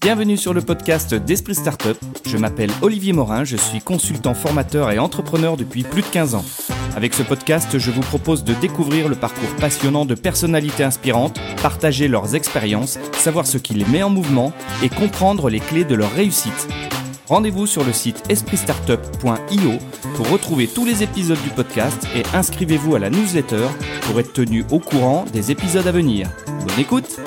Bienvenue sur le podcast d'Esprit Startup. Je m'appelle Olivier Morin, je suis consultant formateur et entrepreneur depuis plus de 15 ans. Avec ce podcast, je vous propose de découvrir le parcours passionnant de personnalités inspirantes, partager leurs expériences, savoir ce qui les met en mouvement et comprendre les clés de leur réussite. Rendez-vous sur le site espritstartup.io pour retrouver tous les épisodes du podcast et inscrivez-vous à la newsletter pour être tenu au courant des épisodes à venir. Bonne écoute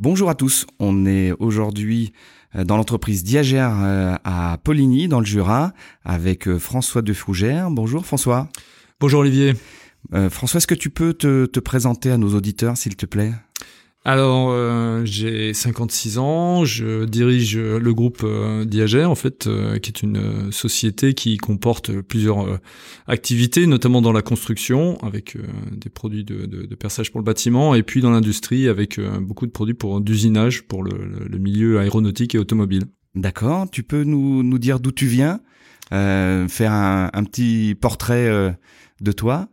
Bonjour à tous, on est aujourd'hui euh, dans l'entreprise Diagère euh, à Poligny, dans le Jura, avec euh, François de Fougère. Bonjour François. Bonjour Olivier. François, est-ce que tu peux te, te présenter à nos auditeurs, s'il te plaît? Alors, euh, j'ai 56 ans, je dirige le groupe euh, en fait, euh, qui est une société qui comporte plusieurs activités, notamment dans la construction, avec des produits de, de, de, perçage pour le bâtiment, et puis dans l'industrie, avec beaucoup de produits pour d'usinage pour le, le, milieu aéronautique et automobile. D'accord, tu peux nous, nous dire d'où tu viens, faire un, un, petit portrait de toi?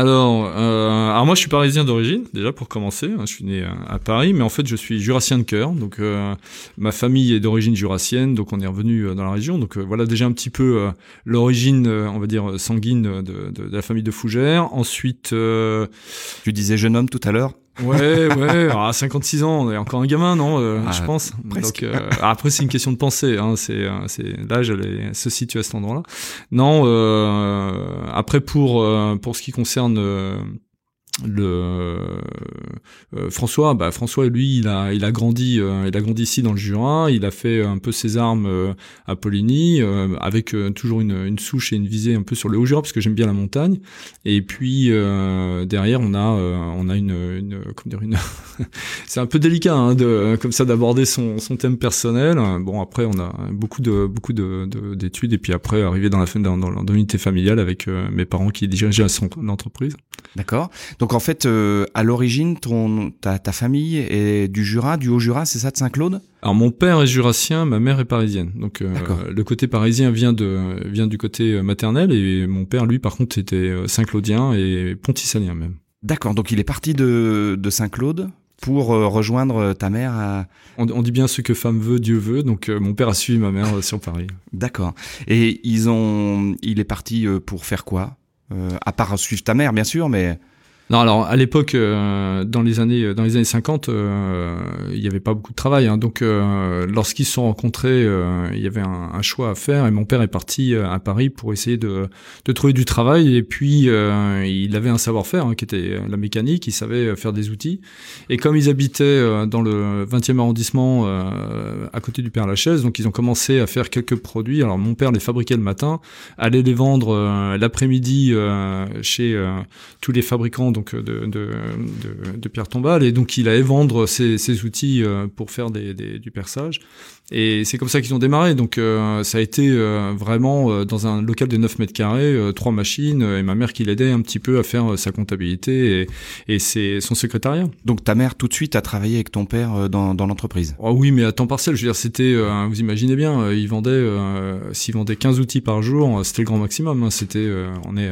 Alors, euh, alors moi je suis parisien d'origine déjà pour commencer. Hein, je suis né à, Paris, mais en fait je suis jurassien de cœur. Donc euh, ma famille est d'origine jurassienne, donc on est revenu euh, dans la région. Donc euh, voilà déjà un petit peu euh, l'origine, on va dire sanguine de, la famille de Fougères. Ensuite, tu disais jeune homme tout à l'heure. Ouais, ouais. à 56 ans, on est encore un gamin, non euh, ah, Je pense. Presque. Donc, euh, après, c'est une question de pensée. Hein, c'est, euh, c'est l'âge se situe à cet endroit-là. Non. Euh, après, pour pour ce qui concerne le euh, François bah François lui il a il a grandi euh, il a grandi ici dans le Jura il a fait un peu ses armes euh, à Poligny avec toujours une, une souche et une visée un peu sur le Haut-Jura parce que j'aime bien la montagne. Et puis derrière on a on a une, une comment dire une c'est un peu délicat hein, de comme ça d'aborder son, son thème personnel. Bon après on a beaucoup de beaucoup de d'études. Et puis après arriver dans la dans, dans, l'unité familiale avec mes parents qui dirigeaient l'entreprise d'accord. Donc donc en fait, euh, à l'origine, ton ta, ta, famille est du Jura, du Haut-Jura, c'est ça, de Saint-Claude? Alors mon père est jurassien, ma mère est parisienne. Donc euh, le côté parisien vient de vient du côté euh, maternel et mon père, lui, par contre, était Saint-Claudien et pontisalien même. D'accord. Donc il est parti de, de Saint-Claude pour rejoindre ta mère à... on, on, dit bien ce que femme veut, Dieu veut. Donc mon père a suivi ma mère sur Paris. D'accord. Et ils ont, il est parti pour faire quoi? À part suivre ta mère, bien sûr, mais non, alors à l'époque, euh, dans les années dans les années 50, euh, il n'y avait pas beaucoup de travail. Hein, donc, euh, lorsqu'ils se sont rencontrés, il y avait un, choix à faire. Et mon père est parti à Paris pour essayer de, trouver du travail. Et puis, il avait un savoir-faire hein, qui était la mécanique. Il savait faire des outils. Et comme ils habitaient dans le 20e arrondissement, à côté du Père Lachaise, donc ils ont commencé à faire quelques produits. Alors, mon père les fabriquait le matin, allait les vendre l'après-midi chez tous les fabricants euh, de, de, de, de pierre tombale et donc il allait vendre ses, ses outils euh, pour faire des, des, du perçage. Et c'est comme ça qu'ils ont démarré. Donc euh, ça a été vraiment dans un local de 9 mètres carrés trois machines et ma mère qui l'aidait un petit peu à faire sa comptabilité et, et c'est son secrétariat. Donc ta mère tout de suite a travaillé avec ton père dans, dans l'entreprise? Oh oui mais à temps partiel. Je veux dire c'était vous imaginez bien il vendait s'il vendait 15 outils par jour c'était le grand maximum hein, c'était on est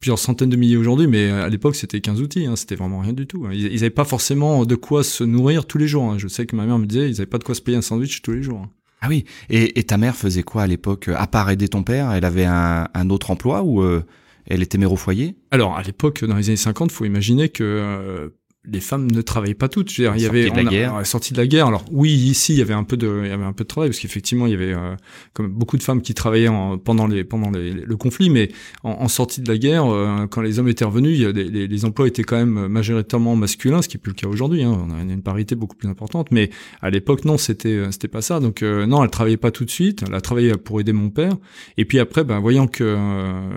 plusieurs centaines de milliers aujourd'hui, mais à l'époque c'était 15 outils, hein, c'était vraiment rien du tout. Hein. Ils n'avaient pas forcément de quoi se nourrir tous les jours. Hein. Je sais que ma mère me disait, ils n'avaient pas de quoi se payer un sandwich tous les jours. Hein. Ah oui, et, et, ta mère faisait quoi à l'époque À part aider ton père, elle avait un, un autre emploi ou euh, elle était mère au foyer? Alors à l'époque, dans les années 50, faut imaginer que euh, les femmes ne travaillaient pas toutes. Je veux dire, il y avait de la guerre. sortie de la guerre. Alors oui, ici il y avait un peu de, il y avait un peu de travail parce qu'effectivement il y avait euh, comme beaucoup de femmes qui travaillaient en, pendant les pendant les, le conflit, mais en, en, sortie de la guerre, euh, quand les hommes étaient revenus, il y a des, les, les, emplois étaient quand même majoritairement masculins, ce qui est plus le cas aujourd'hui. Hein. On a une, parité beaucoup plus importante, mais à l'époque non, c'était euh, c'était pas ça. Donc non, elle travaillait pas tout de suite. Elle a travaillé pour aider mon père. Et puis après, ben voyant que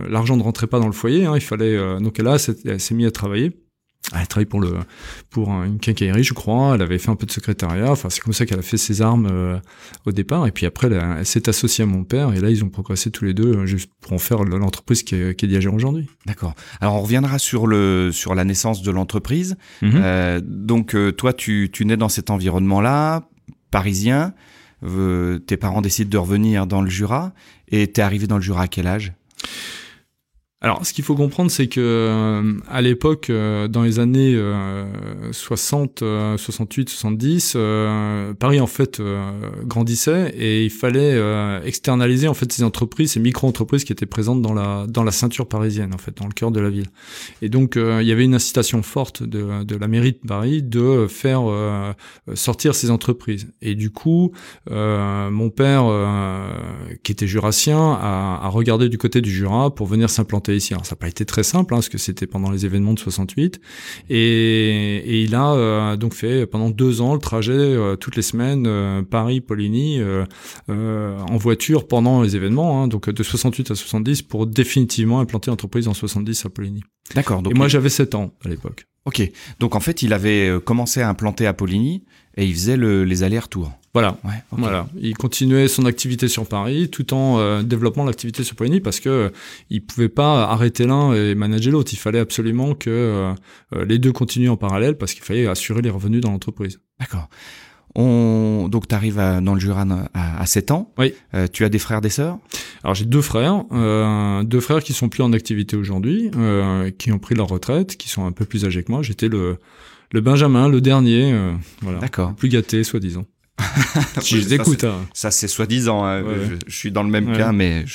l'argent ne rentrait pas dans le foyer, hein, il fallait donc là, elle s'est mise à travailler. Elle travaille pour le pour une quincaillerie, je crois. Elle avait fait un peu de secrétariat. Enfin, c'est comme ça qu'elle a fait ses armes euh, au départ. Et puis après, elle, s'est associée à mon père. Et là, ils ont progressé tous les deux euh, juste pour en faire l'entreprise qui est, qui est aujourd'hui. D'accord. Alors, on reviendra sur le sur la naissance de l'entreprise. Mhm. euh, donc, toi, tu tu nais dans cet environnement-là, parisien. tes parents décident de revenir dans le Jura. Et t'es arrivé dans le Jura à quel âge? Alors, ce qu'il faut comprendre, c'est que euh, à l'époque, euh, dans les années 60, 68, 70, Paris en fait grandissait et il fallait externaliser en fait ces entreprises, ces micro-entreprises qui étaient présentes dans la dans la ceinture parisienne, en fait, dans le cœur de la ville. Et donc, il y avait une incitation forte de, de la mairie de Paris de faire sortir ces entreprises. Et du coup, mon père, qui était jurassien, a, a regardé du côté du Jura pour venir s'implanter ici. Alors ça n'a pas été très simple, hein, parce que c'était pendant les événements de 68. Et, et il a euh, donc fait pendant deux ans le trajet euh, toutes les semaines euh, Paris-Poligny en voiture pendant les événements, hein, donc de 68 à 70 pour définitivement implanter l'entreprise en 70 à Poligny. D'accord. Et moi j'avais 7 ans à l'époque. Ok. Donc en fait il avait commencé à implanter à Poligny et il faisait le, les allers-retours. Voilà, voilà. Il continuait son activité sur Paris tout en euh, développant l'activité sur Poligny parce que euh, il pouvait pas arrêter l'un et manager l'autre. Il fallait absolument que euh, les deux continuent en parallèle parce qu'il fallait assurer les revenus dans l'entreprise. D'accord. On... Donc tu arrives dans le Jura à, à 7 ans. Oui. tu as des frères, des sœurs? Alors j'ai deux frères, deux frères qui sont plus en activité aujourd'hui, qui ont pris leur retraite, qui sont un peu plus âgés que moi. J'étais le le Benjamin, le dernier, voilà, D'accord. plus gâté, soi-disant. je les écoute. Hein. Ça, c'est soi-disant. Hein. Je, suis dans le même cas, mais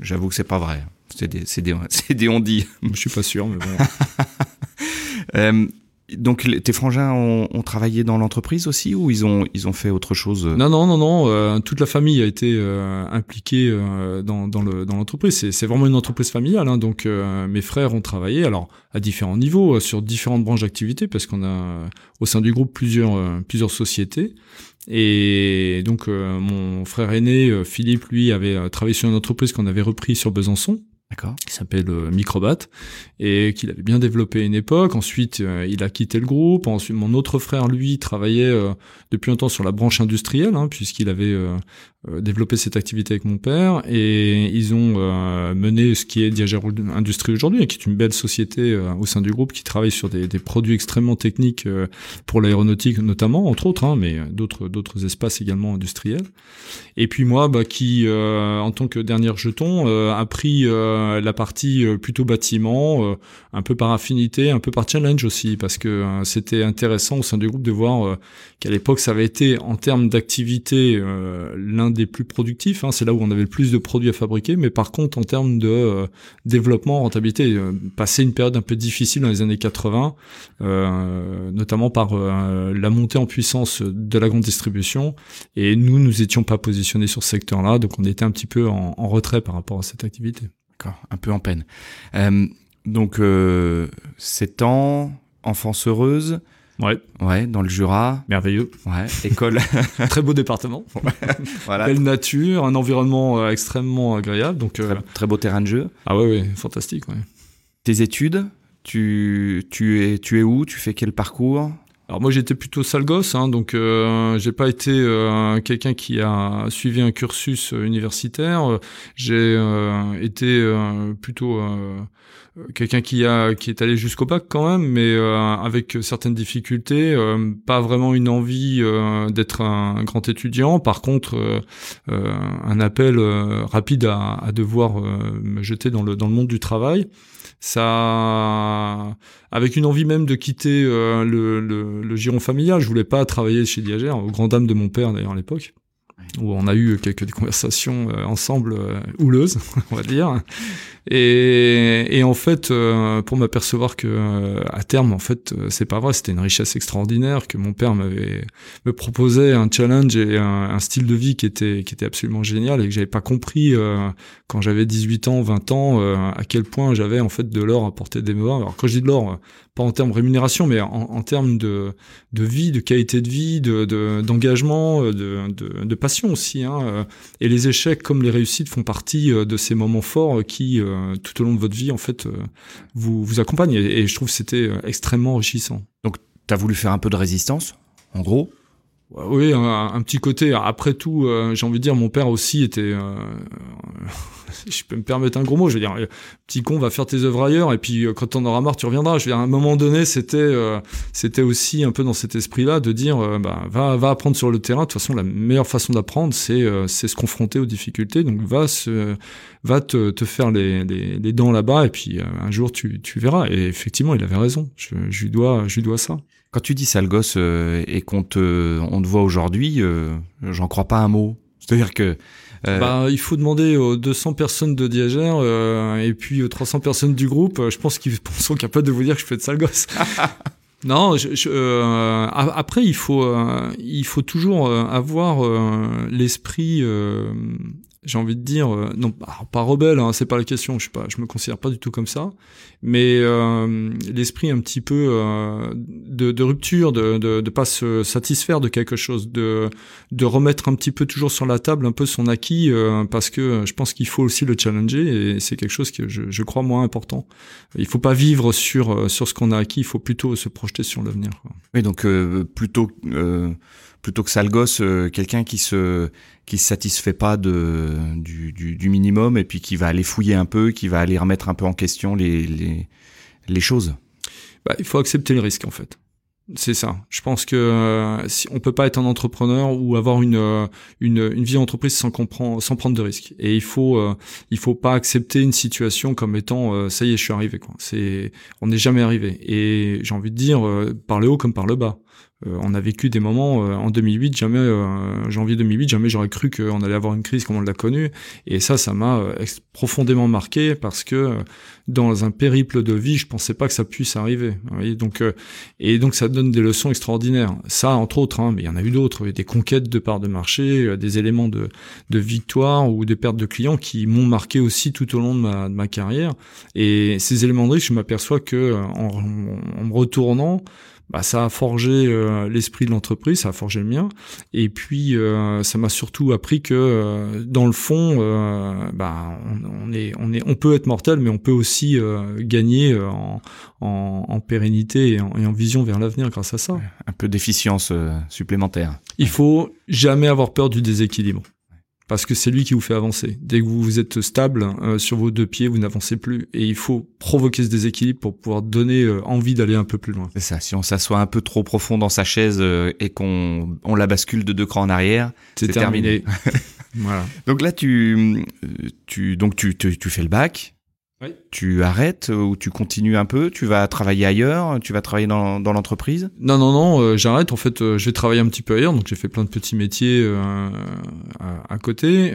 j'avoue que c'est pas vrai. C'est des, des, des on-dit. Je suis pas sûr, mais bon. euh, donc tes frangins ont, ont travaillé dans l'entreprise aussi ou ils ont ils ont fait autre chose Non non non non, euh, toute la famille a été euh, impliquée euh, dans dans le dans l'entreprise. C'est c'est vraiment une entreprise familiale. Hein, donc mes frères ont travaillé alors à différents niveaux sur différentes branches d'activité parce qu'on a au sein du groupe plusieurs plusieurs sociétés. Et donc mon frère aîné Philippe lui avait travaillé sur une entreprise qu'on avait repris sur Besançon qui s'appelle euh, Microbat et qu'il avait bien développé à une époque. Ensuite, euh, il a quitté le groupe. Ensuite, mon autre frère, lui, travaillait euh, depuis longtemps sur la branche industrielle, hein, puisqu'il avait développé cette activité avec mon père. Et ils ont mené ce qui est Diageo Industrie aujourd'hui, qui est une belle société au sein du groupe qui travaille sur des, des produits extrêmement techniques pour l'aéronautique notamment, entre autres, hein, mais d'autres d'autres espaces également industriels. Et puis moi, bah, qui en tant que dernier jeton a pris euh, la partie euh, plutôt bâtiment, euh, un peu par affinité, un peu par challenge aussi, parce que c'était intéressant au sein du groupe de voir qu'à l'époque ça avait été en termes d'activité l'un des plus productifs. Hein, c'est là où on avait le plus de produits à fabriquer, mais par contre en termes de développement, rentabilité, passer une période un peu difficile dans les années 80, notamment par la montée en puissance de la grande distribution, et nous nous étions pas positionnés sur ce secteur-là, donc on était un petit peu en retrait par rapport à cette activité un peu en peine. Euh, donc, euh, 7 ans, enfance heureuse. Ouais. Ouais, dans le Jura. Merveilleux. Ouais, école. très beau département. voilà. Belle nature, un environnement euh, extrêmement agréable. Donc, euh, très, beau terrain de jeu. Ah ouais, ouais, fantastique. Ouais. Tes études, tu, tu, es, tu es où? Tu fais quel parcours? Alors moi j'étais plutôt sale gosse, hein, donc euh, j'ai pas été euh, quelqu'un qui a suivi un cursus euh, universitaire. J'ai euh, été plutôt quelqu'un qui a qui est allé jusqu'au bac quand même, mais avec certaines difficultés, pas vraiment une envie d'être un, grand étudiant. Par contre, un appel rapide à, à devoir me jeter dans le dans le monde du travail ça avec une envie même de quitter euh, le, le, le, giron familial. Je voulais pas travailler chez Diagère au grand dame de mon père d'ailleurs à l'époque où on a eu quelques conversations euh, ensemble euh, houleuses on va dire et, en fait, euh, pour m'apercevoir que euh, à terme, en fait, euh, c'est pas vrai. C'était une richesse extraordinaire que mon père m'avait me proposait un challenge et un, style de vie qui était qui était absolument génial et que j'avais pas compris quand j'avais 18 ans, 20 ans, à quel point j'avais en fait de l'or à portée des mains. Alors quand je dis de l'or, pas en termes de rémunération, mais en, termes de, de vie, de qualité de vie, de d'engagement, de, de, passion aussi. Hein. Et les échecs comme les réussites font partie de ces moments forts qui tout au long de votre vie en fait euh, vous vous accompagne et, je trouve que c'était euh, extrêmement enrichissant. Donc tu as voulu faire un peu de résistance en gros? Oui, un, petit côté. Après tout, euh, j'ai envie de dire, mon père aussi était. Euh, je peux me permettre un gros mot. Je veux dire, petit con, va faire tes œuvres ailleurs, et puis euh, quand t'en auras marre, tu reviendras. Je veux dire, à un moment donné, c'était, c'était aussi un peu dans cet esprit-là de dire, bah, va, va apprendre sur le terrain. De toute façon, la meilleure façon d'apprendre, c'est, c'est se confronter aux difficultés. Donc, va se, va te, te faire les, les, les dents là-bas, et puis un jour, tu, tu verras. Et effectivement, il avait raison. Je, je lui dois, je lui dois ça. Quand tu dis sale gosse euh, et qu'on te, on te voit aujourd'hui, euh, j'en crois pas un mot. C'est-à-dire que euh, bah, il faut demander aux 200 personnes de Diagère et puis aux 300 personnes du groupe. Je pense qu'ils sont capables de vous dire que je fais de sale gosse. non, je, après il faut il faut toujours avoir l'esprit j'ai envie de dire, euh, non, pas rebelle, hein, c'est pas la question, je je me considère pas du tout comme ça, mais euh, l'esprit un petit peu euh, de, rupture, de, de, de pas se satisfaire de quelque chose, de, remettre un petit peu toujours sur la table un peu son acquis, parce que je pense qu'il faut aussi le challenger et c'est quelque chose que je, je, crois moins important. Il faut pas vivre sur ce qu'on a acquis, il faut plutôt se projeter sur l'avenir. Oui, donc plutôt plutôt que sale gosse, quelqu'un qui se qui se satisfait pas de du, du, du, minimum et puis qui va aller fouiller un peu, qui va aller remettre un peu en question les les, les choses. Bah, il faut accepter le risque en fait. C'est ça. Je pense que euh, si on peut pas être un entrepreneur ou avoir une euh, une, une vie d'entreprise sans comprendre sans prendre de risques. Et il faut euh, il faut pas accepter une situation comme étant ça y est je suis arrivé quoi. C'est on n'est jamais arrivé. Et j'ai envie de dire par le haut comme par le bas. Euh, on a vécu des moments euh, en 2008, jamais euh, janvier 2008, jamais j'aurais cru qu'on allait avoir une crise comme on l'a connue. Et ça, ça m'a profondément marqué parce que dans un périple de vie, je pensais pas que ça puisse arriver. donc et donc ça donne des leçons extraordinaires. Ça, entre autres, hein, mais il y en a eu d'autres, des conquêtes de parts de marché, des éléments de, de victoire ou des pertes de clients qui m'ont marqué aussi tout au long de ma, de ma carrière. Et ces éléments de risque, je m'aperçois que en, en me retournant bah, ça a forgé euh, l'esprit de l'entreprise, ça a forgé le mien. Et puis, euh, ça m'a surtout appris que, euh, dans le fond, bah, on, est, on, est, on peut être mortel, mais on peut aussi gagner en, en, en, pérennité et en, et en, vision vers l'avenir grâce à ça. Un peu d'efficience supplémentaire. Il faut jamais avoir peur du déséquilibre parce que c'est lui qui vous fait avancer. Dès que vous êtes stable euh, sur vos deux pieds, vous n'avancez plus. Et il faut provoquer ce déséquilibre pour pouvoir donner euh, envie d'aller un peu plus loin. C'est ça. Si on s'assoit un peu trop profond dans sa chaise euh, et qu'on on la bascule de deux crans en arrière, c'est terminé. voilà. Donc là, tu, tu donc tu, tu, tu fais le bac. Tu arrêtes ou tu continues un peu? Tu vas travailler ailleurs? Tu vas travailler dans, dans l'entreprise? Non, non, non, euh, j'arrête. En fait, euh, j'ai travaillé un petit peu ailleurs, donc j'ai fait plein de petits métiers euh, à, à, côté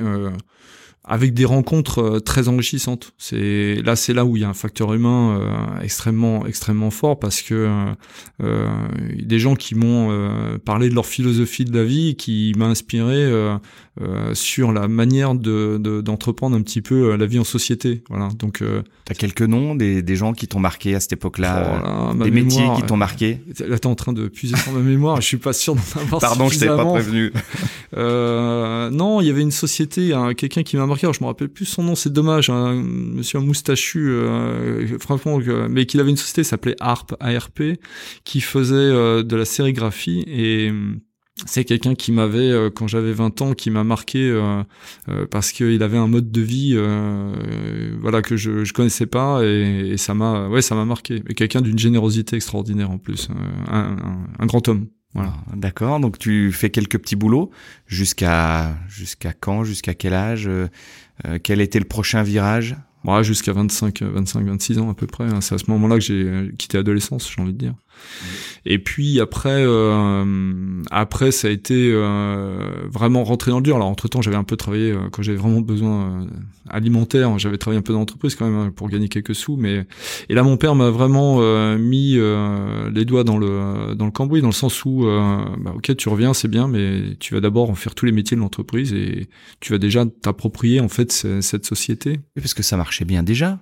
avec des rencontres euh, très enrichissantes. C'est là, c'est là où il y a un facteur humain euh, extrêmement, extrêmement fort parce que euh, des gens qui m'ont euh, parlé de leur philosophie de la vie, qui m'a inspiré sur la manière de, d'entreprendre un petit peu la vie en société. Voilà. Donc, t'as quelques noms des, des gens qui t'ont marqué à cette époque-là, des métiers qui t'ont marqué. Là, t'es en train de puiser sur ma mémoire. Je suis pas sûr d'en avoir. Pardon, je t'avais pas prévenu. non, il y avait une société, hein, quelqu'un qui m'a marqué je me rappelle plus son nom, c'est dommage, un hein, monsieur moustachu, euh, franchement, mais qu'il avait une société s'appelait ARP, ARP, qui faisait euh, de la sérigraphie et c'est quelqu'un qui m'avait euh, quand j'avais 20 ans qui m'a marqué parce qu'il avait un mode de vie voilà que je je connaissais pas et, ça m'a ouais ça m'a marqué et quelqu'un d'une générosité extraordinaire en plus un grand homme voilà. D'accord. Donc tu fais quelques petits boulots jusqu'à jusqu'à quand, jusqu'à quel âge, euh, euh, quel était le prochain virage? Ouais, jusqu'à 25, 25, 26 ans à peu près. C'est à ce moment-là que j'ai euh, quitté l'adolescence, j'ai envie de dire. Et puis après, euh, après ça a été euh, vraiment rentré dans le dur. Alors entre temps, j'avais un peu travaillé euh, quand j'avais vraiment besoin alimentaire. J'avais travaillé un peu dans l'entreprise quand même hein, pour gagner quelques sous. Mais et là, mon père m'a vraiment mis les doigts dans le dans le cambouis, dans le sens où, bah, ok, tu reviens, c'est bien, mais tu vas d'abord en faire tous les métiers de l'entreprise et tu vas déjà t'approprier en fait cette société. Parce que ça marchait bien déjà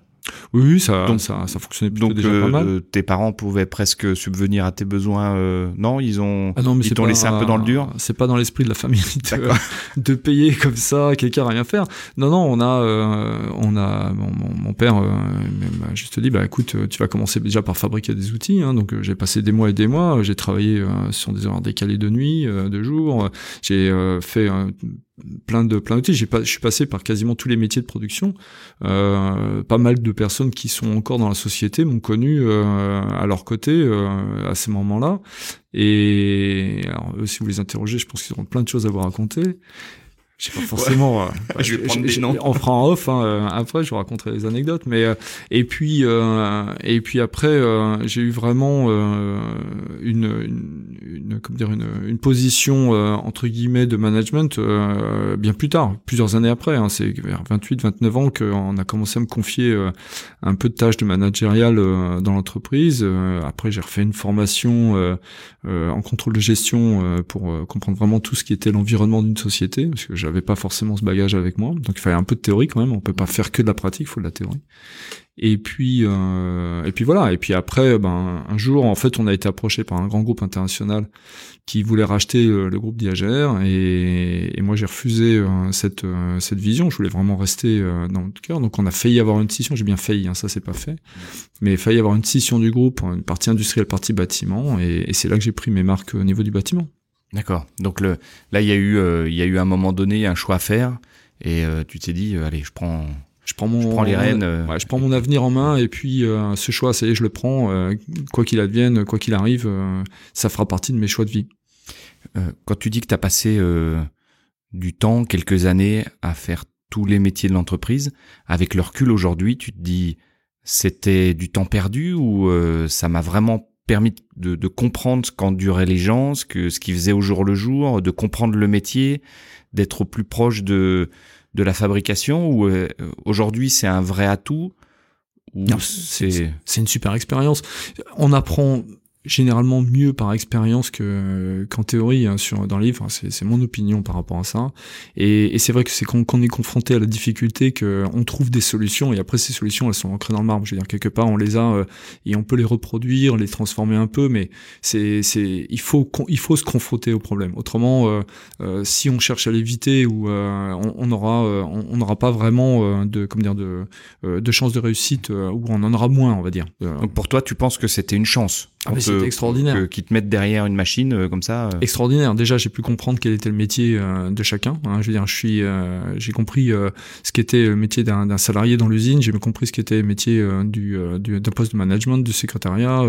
Oui, ça, donc, ça, ça fonctionnait plutôt déjà pas mal. Euh, tes parents pouvaient presque subvenir à tes besoins. Euh, non, ils ont, ah ils t'ont laissé un peu dans le dur? C'est pas dans l'esprit de la famille de, de, payer comme ça quelqu'un à rien faire. Non, non, on a, euh, on a, mon, mon père m'a juste dit, bah écoute, tu vas commencer déjà par fabriquer des outils. Hein, donc j'ai passé des mois et des mois. J'ai travaillé sur des heures décalées de nuit, de jour. J'ai fait plein de plein d'outils. J'ai pas, je suis passé par quasiment tous les métiers de production. Euh, pas mal de personnes qui sont encore dans la société m'ont connu euh, à leur côté euh, à ces moments-là. Et alors, si vous les interrogez, je pense qu'ils auront plein de choses à vous raconter. J'ai pas forcément. Euh, je vais prendre des noms. On fera en off. Hein, euh, après, je vous raconterai les anecdotes. Mais euh, et puis et puis après, j'ai eu vraiment une, une, une comment dire une, une position entre guillemets de management bien plus tard, plusieurs années après. Hein, c'est vers 28, 29 ans qu'on a commencé à me confier un peu de tâches de managérial dans l'entreprise. après, j'ai refait une formation en contrôle de gestion pour comprendre vraiment tout ce qui était l'environnement d'une société, parce que j'avais pas forcément ce bagage avec moi, donc il fallait un peu de théorie quand même. On peut pas faire que de la pratique, il faut de la théorie. Et puis euh, et puis voilà. Et puis après, ben un jour, en fait, on a été approché par un grand groupe international qui voulait racheter euh, le groupe Diagère, et, moi j'ai refusé euh, cette cette vision. Je voulais vraiment rester dans le cœur. Donc on a failli avoir une scission. J'ai bien failli, hein, ça c'est pas fait, mais il failli avoir une scission du groupe, une partie industrielle, partie bâtiment, et c'est là que j'ai pris mes marques au niveau du bâtiment. D'accord. Donc le, là, il y a eu, euh, il y a eu un moment donné un choix à faire, et euh, tu t'es dit, euh, allez, je prends, je prends mon, je prends les rênes. Ouais, je prends mon avenir en main, et puis ce choix, ça y est, je le prends, quoi qu'il advienne, quoi qu'il arrive, ça fera partie de mes choix de vie. quand tu dis que tu as passé du temps, quelques années, à faire tous les métiers de l'entreprise, avec le recul aujourd'hui, tu te dis, c'était du temps perdu ou ça m'a vraiment permis de, de comprendre ce qu'enduraient les gens, ce que ce qu'ils faisaient au jour le jour, de comprendre le métier, d'être au plus proche de de la fabrication. Ou euh, aujourd'hui c'est un vrai atout. C'est c'est une super expérience. On apprend généralement mieux par expérience que qu'en théorie hein, sur dans le livre. c'est mon opinion par rapport à ça. Et, et c'est vrai que c'est quand, on est confronté à la difficulté qu'on trouve des solutions et après ces solutions elles sont ancrées dans le marbre. Je veux dire quelque part on les a euh, et on peut les reproduire, les transformer un peu, mais c'est c'est il faut il faut se confronter au problème. Autrement, euh, euh, si on cherche à l'éviter ou on, on, aura on n'aura pas vraiment de comment dire de de chance de réussite ou on en aura moins on va dire. Donc pour toi tu penses que c'était une chance ah extraordinaire. Qui te mettent derrière une machine euh, comme ça. Euh. Extraordinaire. Déjà, j'ai pu comprendre quel était le métier euh, de chacun. Hein. Je veux dire, je suis, j'ai compris ce qu'était le métier d'un salarié dans l'usine. J'ai compris ce qu'était le métier du d'un poste de management, du secrétariat,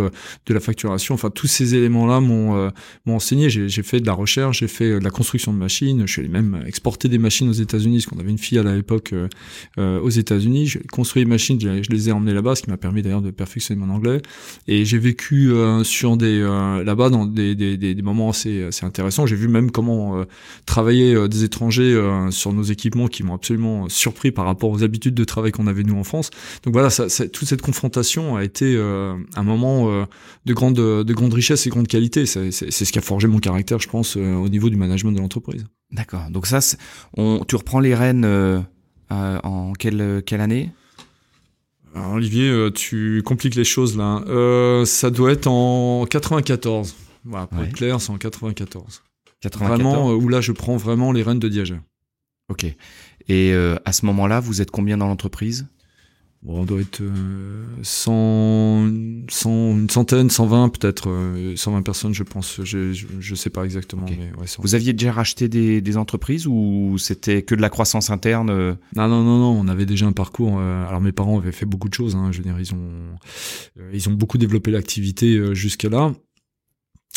de la facturation. Enfin, tous ces éléments-là m'ont m'ont enseigné. J'ai fait de la recherche, j'ai fait de la construction de machines. Je suis même exporté des machines aux États-Unis, parce qu'on avait une fille à l'époque aux États-Unis. J'ai construit des machines, je les ai emmenées là-bas, ce qui m'a permis d'ailleurs de perfectionner mon anglais. Et j'ai vécu sur des euh, là-bas dans des, des, des, moments assez, assez intéressants. J'ai vu même comment euh, travailler euh, des étrangers sur nos équipements qui m'ont absolument surpris par rapport aux habitudes de travail qu'on avait nous en France. Donc voilà, toute cette confrontation a été un moment de grande de grande richesse et grande qualité. C'est ce qui a forgé mon caractère, je pense, au niveau du management de l'entreprise. D'accord. Donc ça, on, tu reprends les rênes en quelle quelle année? Olivier, euh, tu compliques les choses là. Euh, ça doit être en 94. Voilà, pour être clair, c'est en 94. 94. Vraiment, euh, où là, je prends vraiment les rênes de Diageo. Ok. Et à ce moment-là, vous êtes combien dans l'entreprise? Bon, on doit être 100, 100, une centaine, 120 peut-être, 120 personnes je pense, je, je, sais pas exactement. Mais ouais, Vous aviez déjà racheté des, des entreprises ou c'était que de la croissance interne Non, non, non, non, on avait déjà un parcours. alors mes parents avaient fait beaucoup de choses, hein, je veux dire, ils ont, ils ont beaucoup développé l'activité jusqu'à là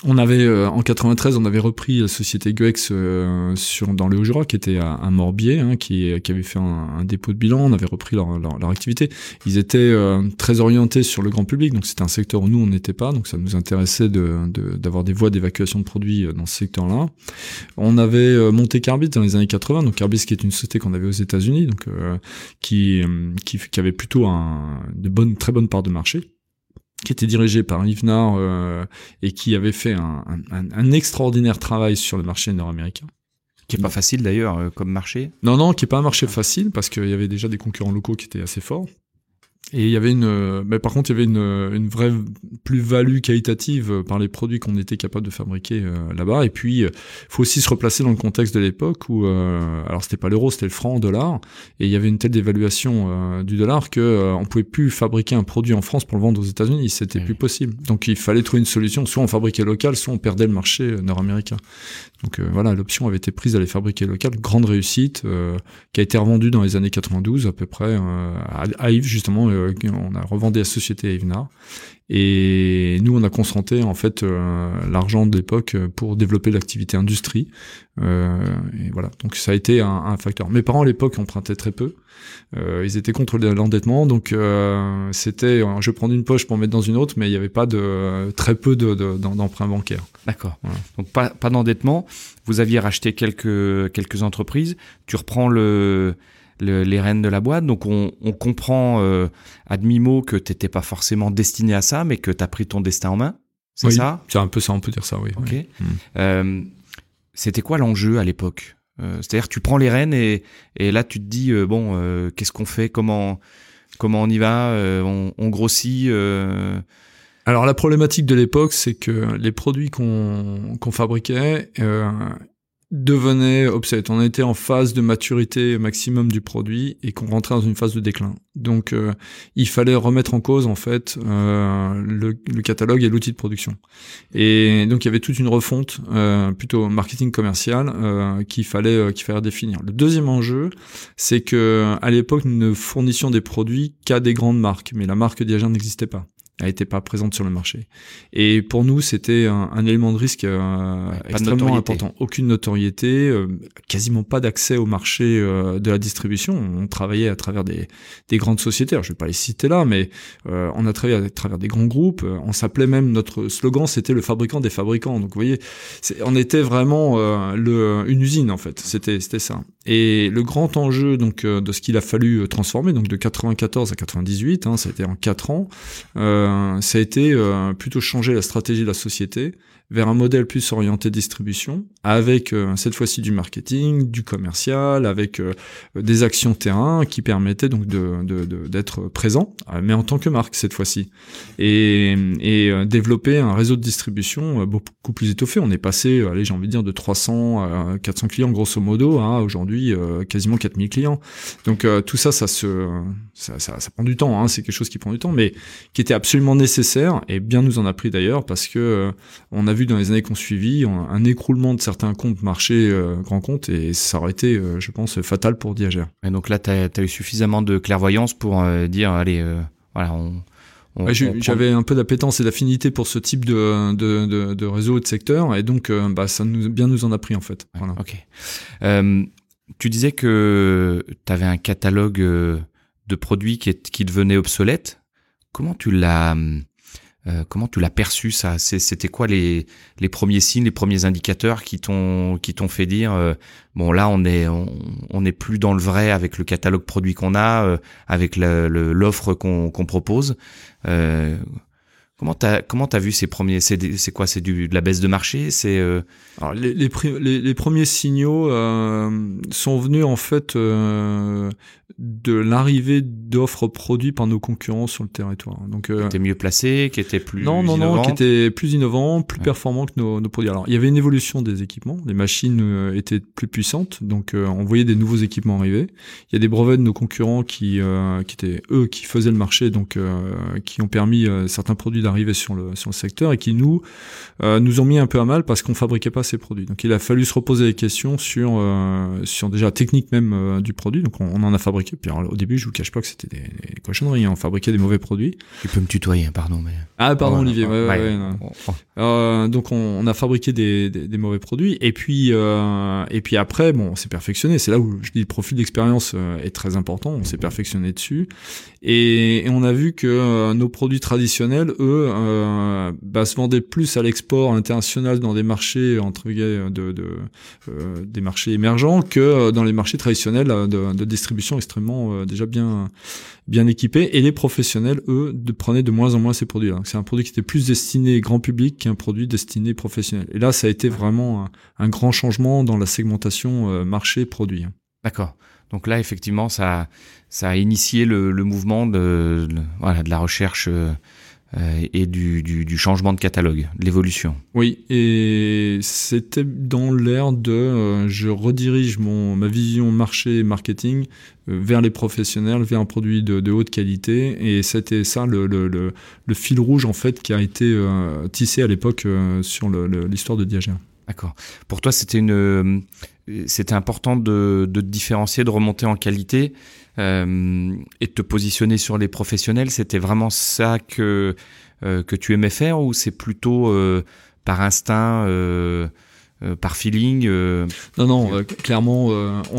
on avait euh, en 93, on avait repris la société Guex euh, sur dans le Haut-Jura qui était à, Morbier, hein, qui, avait fait un, dépôt de bilan. On avait repris leur, activité. Ils étaient euh, très orientés sur le grand public, donc c'était un secteur où nous on n'était pas, donc ça nous intéressait d'avoir des voies d'évacuation de produits dans ce secteur-là. On avait monté Carbis dans les années 80, donc Carbis qui est une société qu'on avait aux États-Unis, donc qui, avait plutôt un, de très bonnes parts de marché qui était dirigé par Yves Nard euh, et qui avait fait un, un, un, extraordinaire travail sur le marché nord-américain. Qui est pas facile d'ailleurs euh, comme marché. Non, non, qui est pas un marché facile parce qu'il y avait déjà des concurrents locaux qui étaient assez forts. Et il y avait une, mais par contre, il y avait une, une vraie plus-value qualitative par les produits qu'on était capable de fabriquer euh, là-bas. Et puis, il faut aussi se replacer dans le contexte de l'époque où, euh, alors c'était pas l'euro, c'était le franc, dollar, et il y avait une telle dévaluation euh, du dollar que on pouvait plus fabriquer un produit en France pour le vendre aux États-Unis. C'était plus possible. Donc, il fallait trouver une solution. Soit on fabriquait local, soit on perdait le marché nord-américain. Donc voilà, l'option avait été prise d'aller fabriquer local. Grande réussite, qui a été revendue dans les années 92 à peu près à Yves justement euh, on a revendu la société Evnar. Et nous, on a concentré en fait euh, l'argent de l'époque pour développer l'activité industrie. Euh, et voilà, donc ça a été un, facteur. Mes parents à l'époque empruntaient très peu. ils étaient contre l'endettement, donc c'était je prends une poche pour mettre dans une autre, mais il n'y avait pas de très peu d'emprunts de, bancaires. D'accord. Donc pas, pas d'endettement. Vous aviez racheté quelques quelques entreprises. Tu reprends le les rênes de la boîte. Donc on, comprend euh, à demi-mot que tu n'étais pas forcément destiné à ça, mais que tu as pris ton destin en main. C'est ça? C'est un peu ça, on peut dire ça, oui. Ok. Mm. Euh, c'était quoi l'enjeu à l'époque? Euh, C'est-à-dire tu prends les rênes et, là tu te dis, bon, qu'est-ce qu'on fait? Comment, comment on y va? On, on, grossit alors la problématique de l'époque, c'est que les produits qu'on fabriquait, devenait obsolète. On était en phase de maturité maximum du produit et qu'on rentrait dans une phase de déclin. Donc euh, il fallait remettre en cause en fait euh, le, catalogue et l'outil de production. Et donc il y avait toute une refonte euh, plutôt marketing commercial qu'il fallait qu'il fallait définir. Le deuxième enjeu, c'est que à l'époque nous ne fournissions des produits qu'à des grandes marques, mais la marque Diageo n'existait pas n'était pas présente sur le marché. Et pour nous, c'était un, élément de risque euh, extrêmement important. Aucune notoriété, euh, quasiment pas d'accès au marché euh, de la distribution. On travaillait à travers des, des grandes sociétés. Alors, je vais pas les citer là, mais on a travaillé à travers des grands groupes. On s'appelait même notre slogan, c'était le fabricant des fabricants. Donc, vous voyez, on était vraiment le, une usine en fait. C'était c'était ça. Et le grand enjeu donc de ce qu'il a fallu transformer, donc de 94 à 98, hein, ça a été en quatre ans. Euh, ça a été euh, plutôt changer la stratégie de la société vers un modèle plus orienté distribution, avec euh, cette fois-ci du marketing, du commercial, avec euh, des actions terrain qui permettaient donc d'être présent, mais en tant que marque cette fois-ci, et, développer un réseau de distribution beaucoup plus étoffé. On est passé, allez, j'ai envie de dire, de 300 à 400 clients grosso modo à aujourd'hui quasiment 4000 clients. Donc tout ça, ça prend du temps. Hein, c'est quelque chose qui prend du temps, mais qui était absolument nécessaire et bien nous en a pris d'ailleurs parce que on a vu dans les années qui ont suivi un, écroulement de certains comptes marchés euh, grands comptes et ça aurait été, euh, je pense, fatal pour Diageo. Et donc là, tu as, eu suffisamment de clairvoyance pour euh, dire, allez, voilà, on, J'avais un peu d'appétence et d'affinité pour ce type de, de, de, réseau et de secteur, et donc bah, ça nous, bien nous en a pris en fait. Voilà. Ok. tu disais que tu avais un catalogue de produits qui, est, qui devenait obsolète. Comment tu l'as euh, comment tu l'as perçu ça? C'était quoi les, premiers signes, les premiers indicateurs qui t'ont fait dire euh, bon là on est on, plus dans le vrai avec le catalogue produit qu'on a, euh, avec l'offre qu'on propose. Comment t'as comment t'as vu ces premiers c'est quoi? C'est du de la baisse de marché? C'est euh... alors les les, les, premiers signaux euh, sont venus en fait euh, de l'arrivée d'offres produits par nos concurrents sur le territoire donc euh, qui étaient mieux placés qui étaient plus non non non qui étaient plus innovants plus performants que nos, nos, produits. Alors il y avait une évolution des équipements. Les machines étaient plus puissantes. Donc on voyait des nouveaux équipements arriver. Il y a des brevets de nos concurrents qui qui étaient eux qui faisaient le marché donc qui ont permis certains produits arriver sur le, sur le secteur et qui nous euh, nous ont mis un peu à mal parce qu'on fabriquait pas ces produits. Donc il a fallu se reposer des questions sur euh, sur déjà la technique même euh, du produit. Donc on, en a fabriqué. Puis au début je vous cache pas que c'était des, des, cochonneries. Hein. On fabriquait des mauvais produits. Tu peux me tutoyer, pardon. Mais... Ah pardon Olivier. Ouais, ouais, euh, donc on, on, a fabriqué des, des, des, mauvais produits et puis et puis après bon on s'est perfectionné. C'est là où je dis le profil d'expérience est très important. On s'est perfectionné dessus et, on a vu que nos produits traditionnels eux euh, bah, se vendait plus à l'export international dans des marchés entre guillemets de, de euh, des marchés émergents que euh, dans les marchés traditionnels de, distribution extrêmement déjà bien bien équipés et les professionnels eux prenaient de moins en moins ces produits-là. C'est un produit qui était plus destiné grand public qu'un produit destiné professionnel. Et là, ça a été vraiment un, grand changement dans la segmentation marché produit. D'accord. Donc là, effectivement, ça, ça a initié le, le mouvement de, voilà, de la recherche euh, et du, du, du, changement de catalogue, de l'évolution. Oui, et c'était dans l'ère de euh, je redirige mon, ma vision marché et marketing euh, vers les professionnels, vers un produit de, de haute qualité, et c'était ça le, le, le, le, fil rouge en fait qui a été tissé à l'époque sur l'histoire de Diageo. D'accord. Pour toi, c'était une, c'était important de, te différencier, de remonter en qualité euh, et de te positionner sur les professionnels. C'était vraiment ça que euh, que tu aimais faire ou c'est plutôt euh, par instinct euh, euh, par feeling euh... Non, non, euh, clairement,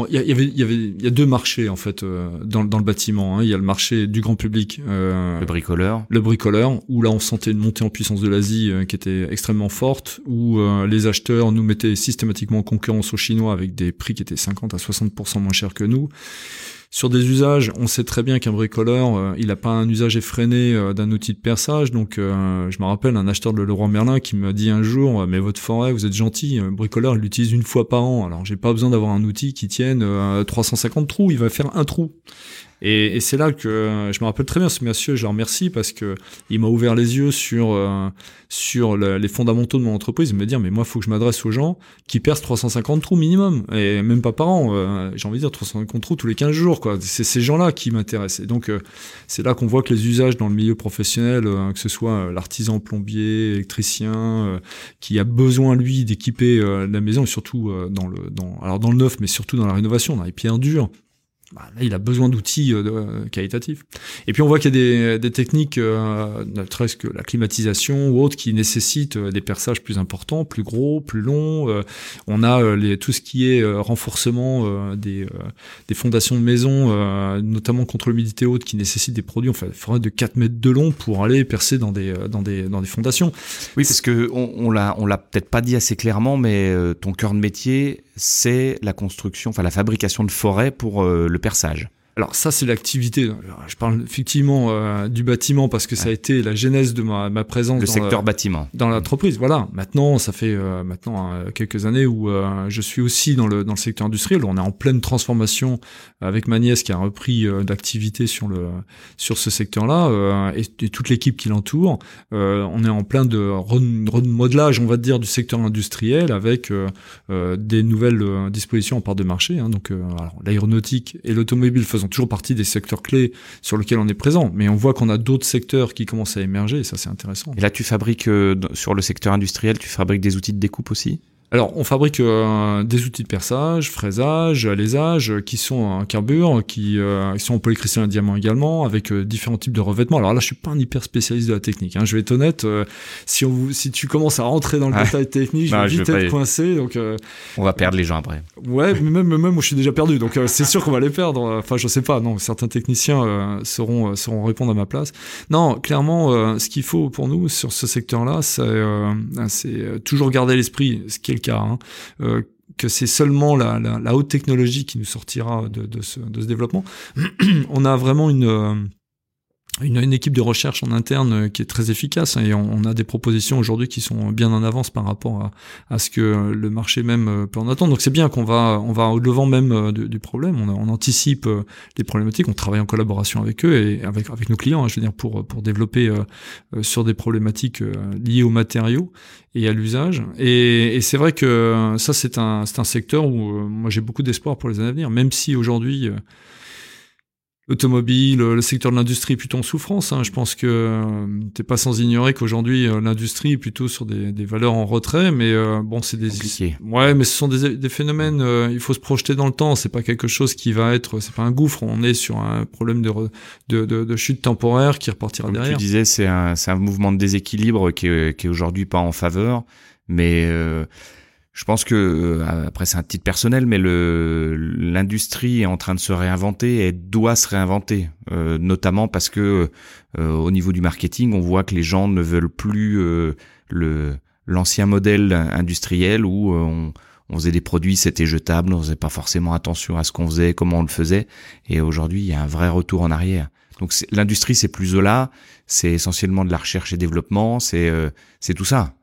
il y, y, avait, il y avait, il y a deux marchés en fait dans, dans le bâtiment. Hein. Il y a le marché du grand public, le bricoleur, le bricoleur, où là on sentait une montée en puissance de l'Asie qui était extrêmement forte, où les acheteurs nous mettaient systématiquement en concurrence aux Chinois avec des prix qui étaient 50 à 60% moins chers que nous. Sur des usages, on sait très bien qu'un bricoleur, euh, il n'a pas un usage effréné euh, d'un outil de perçage. Donc, euh, je me rappelle un acheteur de Leroy Merlin qui m'a dit un jour, mais votre forêt, vous êtes gentil, un bricoleur, il l'utilise une fois par an. Alors, j'ai pas besoin d'avoir un outil qui tienne 350 trous, il va faire un trou. Et, et c'est là que euh, je me rappelle très bien ce monsieur, je le remercie parce que il m'a ouvert les yeux sur euh, sur les fondamentaux de mon entreprise, me dire mais moi il faut que je m'adresse aux gens qui percent 350 trous minimum et même pas par an, euh, j'ai envie de dire 350 trous tous les 15 jours quoi. C'est ces gens-là qui m'intéressent. Et donc c'est là qu'on voit que les usages dans le milieu professionnel, que ce soit l'artisan plombier, électricien, qui a besoin lui d'équiper la maison et surtout dans le dans alors dans le neuf mais surtout dans la rénovation, dans les pierres dures bah, il a besoin d'outils euh, euh, qualitatifs. Et puis on voit qu'il y a des, des techniques, euh, ne que la climatisation ou autres, qui nécessitent euh, des perçages plus importants, plus gros, plus longs. on a les, tout ce qui est renforcement des, des fondations de maison, notamment contre l'humidité haute, qui nécessite des produits, enfin, faudrait de 4 mètres de long pour aller percer dans des, dans des, dans des fondations. Oui, parce que on, on l'a, on l'a peut-être pas dit assez clairement, mais ton cœur de métier, c'est la construction, enfin la fabrication de forêts pour le perçage. Alors ça c'est l'activité. Je parle effectivement euh, du bâtiment parce que ça a été la genèse de ma, ma présence le dans secteur bâtiment dans l'entreprise. Voilà. Maintenant ça fait euh, maintenant euh, quelques années où euh, je suis aussi dans le dans le secteur industriel. On est en pleine transformation avec ma nièce qui a repris d'activité sur le sur ce secteur-là et, et, toute l'équipe qui l'entoure. on est en plein de remodelage on va dire du secteur industriel avec des nouvelles dispositions en part de marché. Hein. donc l'aéronautique et l'automobile faisant toujours partie des secteurs clés sur lesquels on est présent. Mais on voit qu'on a d'autres secteurs qui commencent à émerger et ça c'est intéressant. Et là tu fabriques, euh, sur le secteur industriel, tu fabriques des outils de découpe aussi? Alors, on fabrique euh, des outils de perçage, fraisage, alésage, qui sont en carbure, qui, euh, sont en diamant également, avec euh, différents types de revêtements. Alors là, je suis pas un hyper spécialiste de la technique. Hein. Je vais être honnête. Euh, si, on, si tu commences à rentrer dans le ah. détail technique, je vais vite être coincé. Donc, on va perdre les gens après. Ouais, mais même, même moi, je suis déjà perdu. Donc, c'est sûr qu'on va les perdre. Enfin, je sais pas. Non, certains techniciens seront, seront répondre à ma place. Non, clairement, ce qu'il faut pour nous sur ce secteur-là, c'est toujours garder l'esprit, ce qui est cas, hein, euh, que c'est seulement la, haute technologie qui nous sortira de, de, ce, de ce, développement. on a vraiment une, euh, une, une, équipe de recherche en interne euh, qui est très efficace hein, et on, a des propositions aujourd'hui qui sont bien en avance par rapport à, à, ce que le marché même euh, peut en attendre. Donc c'est bien qu'on va on va au devant même euh, du, du problème. On, on, anticipe les problématiques, on travaille en collaboration avec eux et avec avec nos clients, hein, je veux dire pour pour développer euh, sur des problématiques liées aux matériaux et à l'usage. Et, et c'est vrai que ça c'est un c'est un secteur où moi j'ai beaucoup d'espoir pour les années à venir, même si aujourd'hui L'automobile, le secteur de l'industrie est plutôt en souffrance. Hein. Je pense que euh, t'es pas sans ignorer qu'aujourd'hui euh, l'industrie est plutôt sur des, des, valeurs en retrait, mais euh, bon, c'est des Compliqué. ouais, mais ce sont des, des phénomènes. Euh, il faut se projeter dans le temps. C'est pas quelque chose qui va être, c'est pas un gouffre. On est sur un problème de de, de, de chute temporaire qui repartira Comme derrière. Tu disais, c'est un c'est un mouvement de déséquilibre qui est, qui est aujourd'hui pas en faveur, mais je pense que euh, après c'est un titre personnel, mais le l'industrie est en train de se réinventer et doit se réinventer, euh, notamment parce que euh, au niveau du marketing, on voit que les gens ne veulent plus euh, le l'ancien modèle industriel où on, on faisait des produits, c'était jetable, on faisait pas forcément attention à ce qu'on faisait, comment on le faisait, et aujourd'hui il y a un vrai retour en arrière. Donc l'industrie c'est plus là, c'est essentiellement de la recherche et développement, c'est c'est tout ça.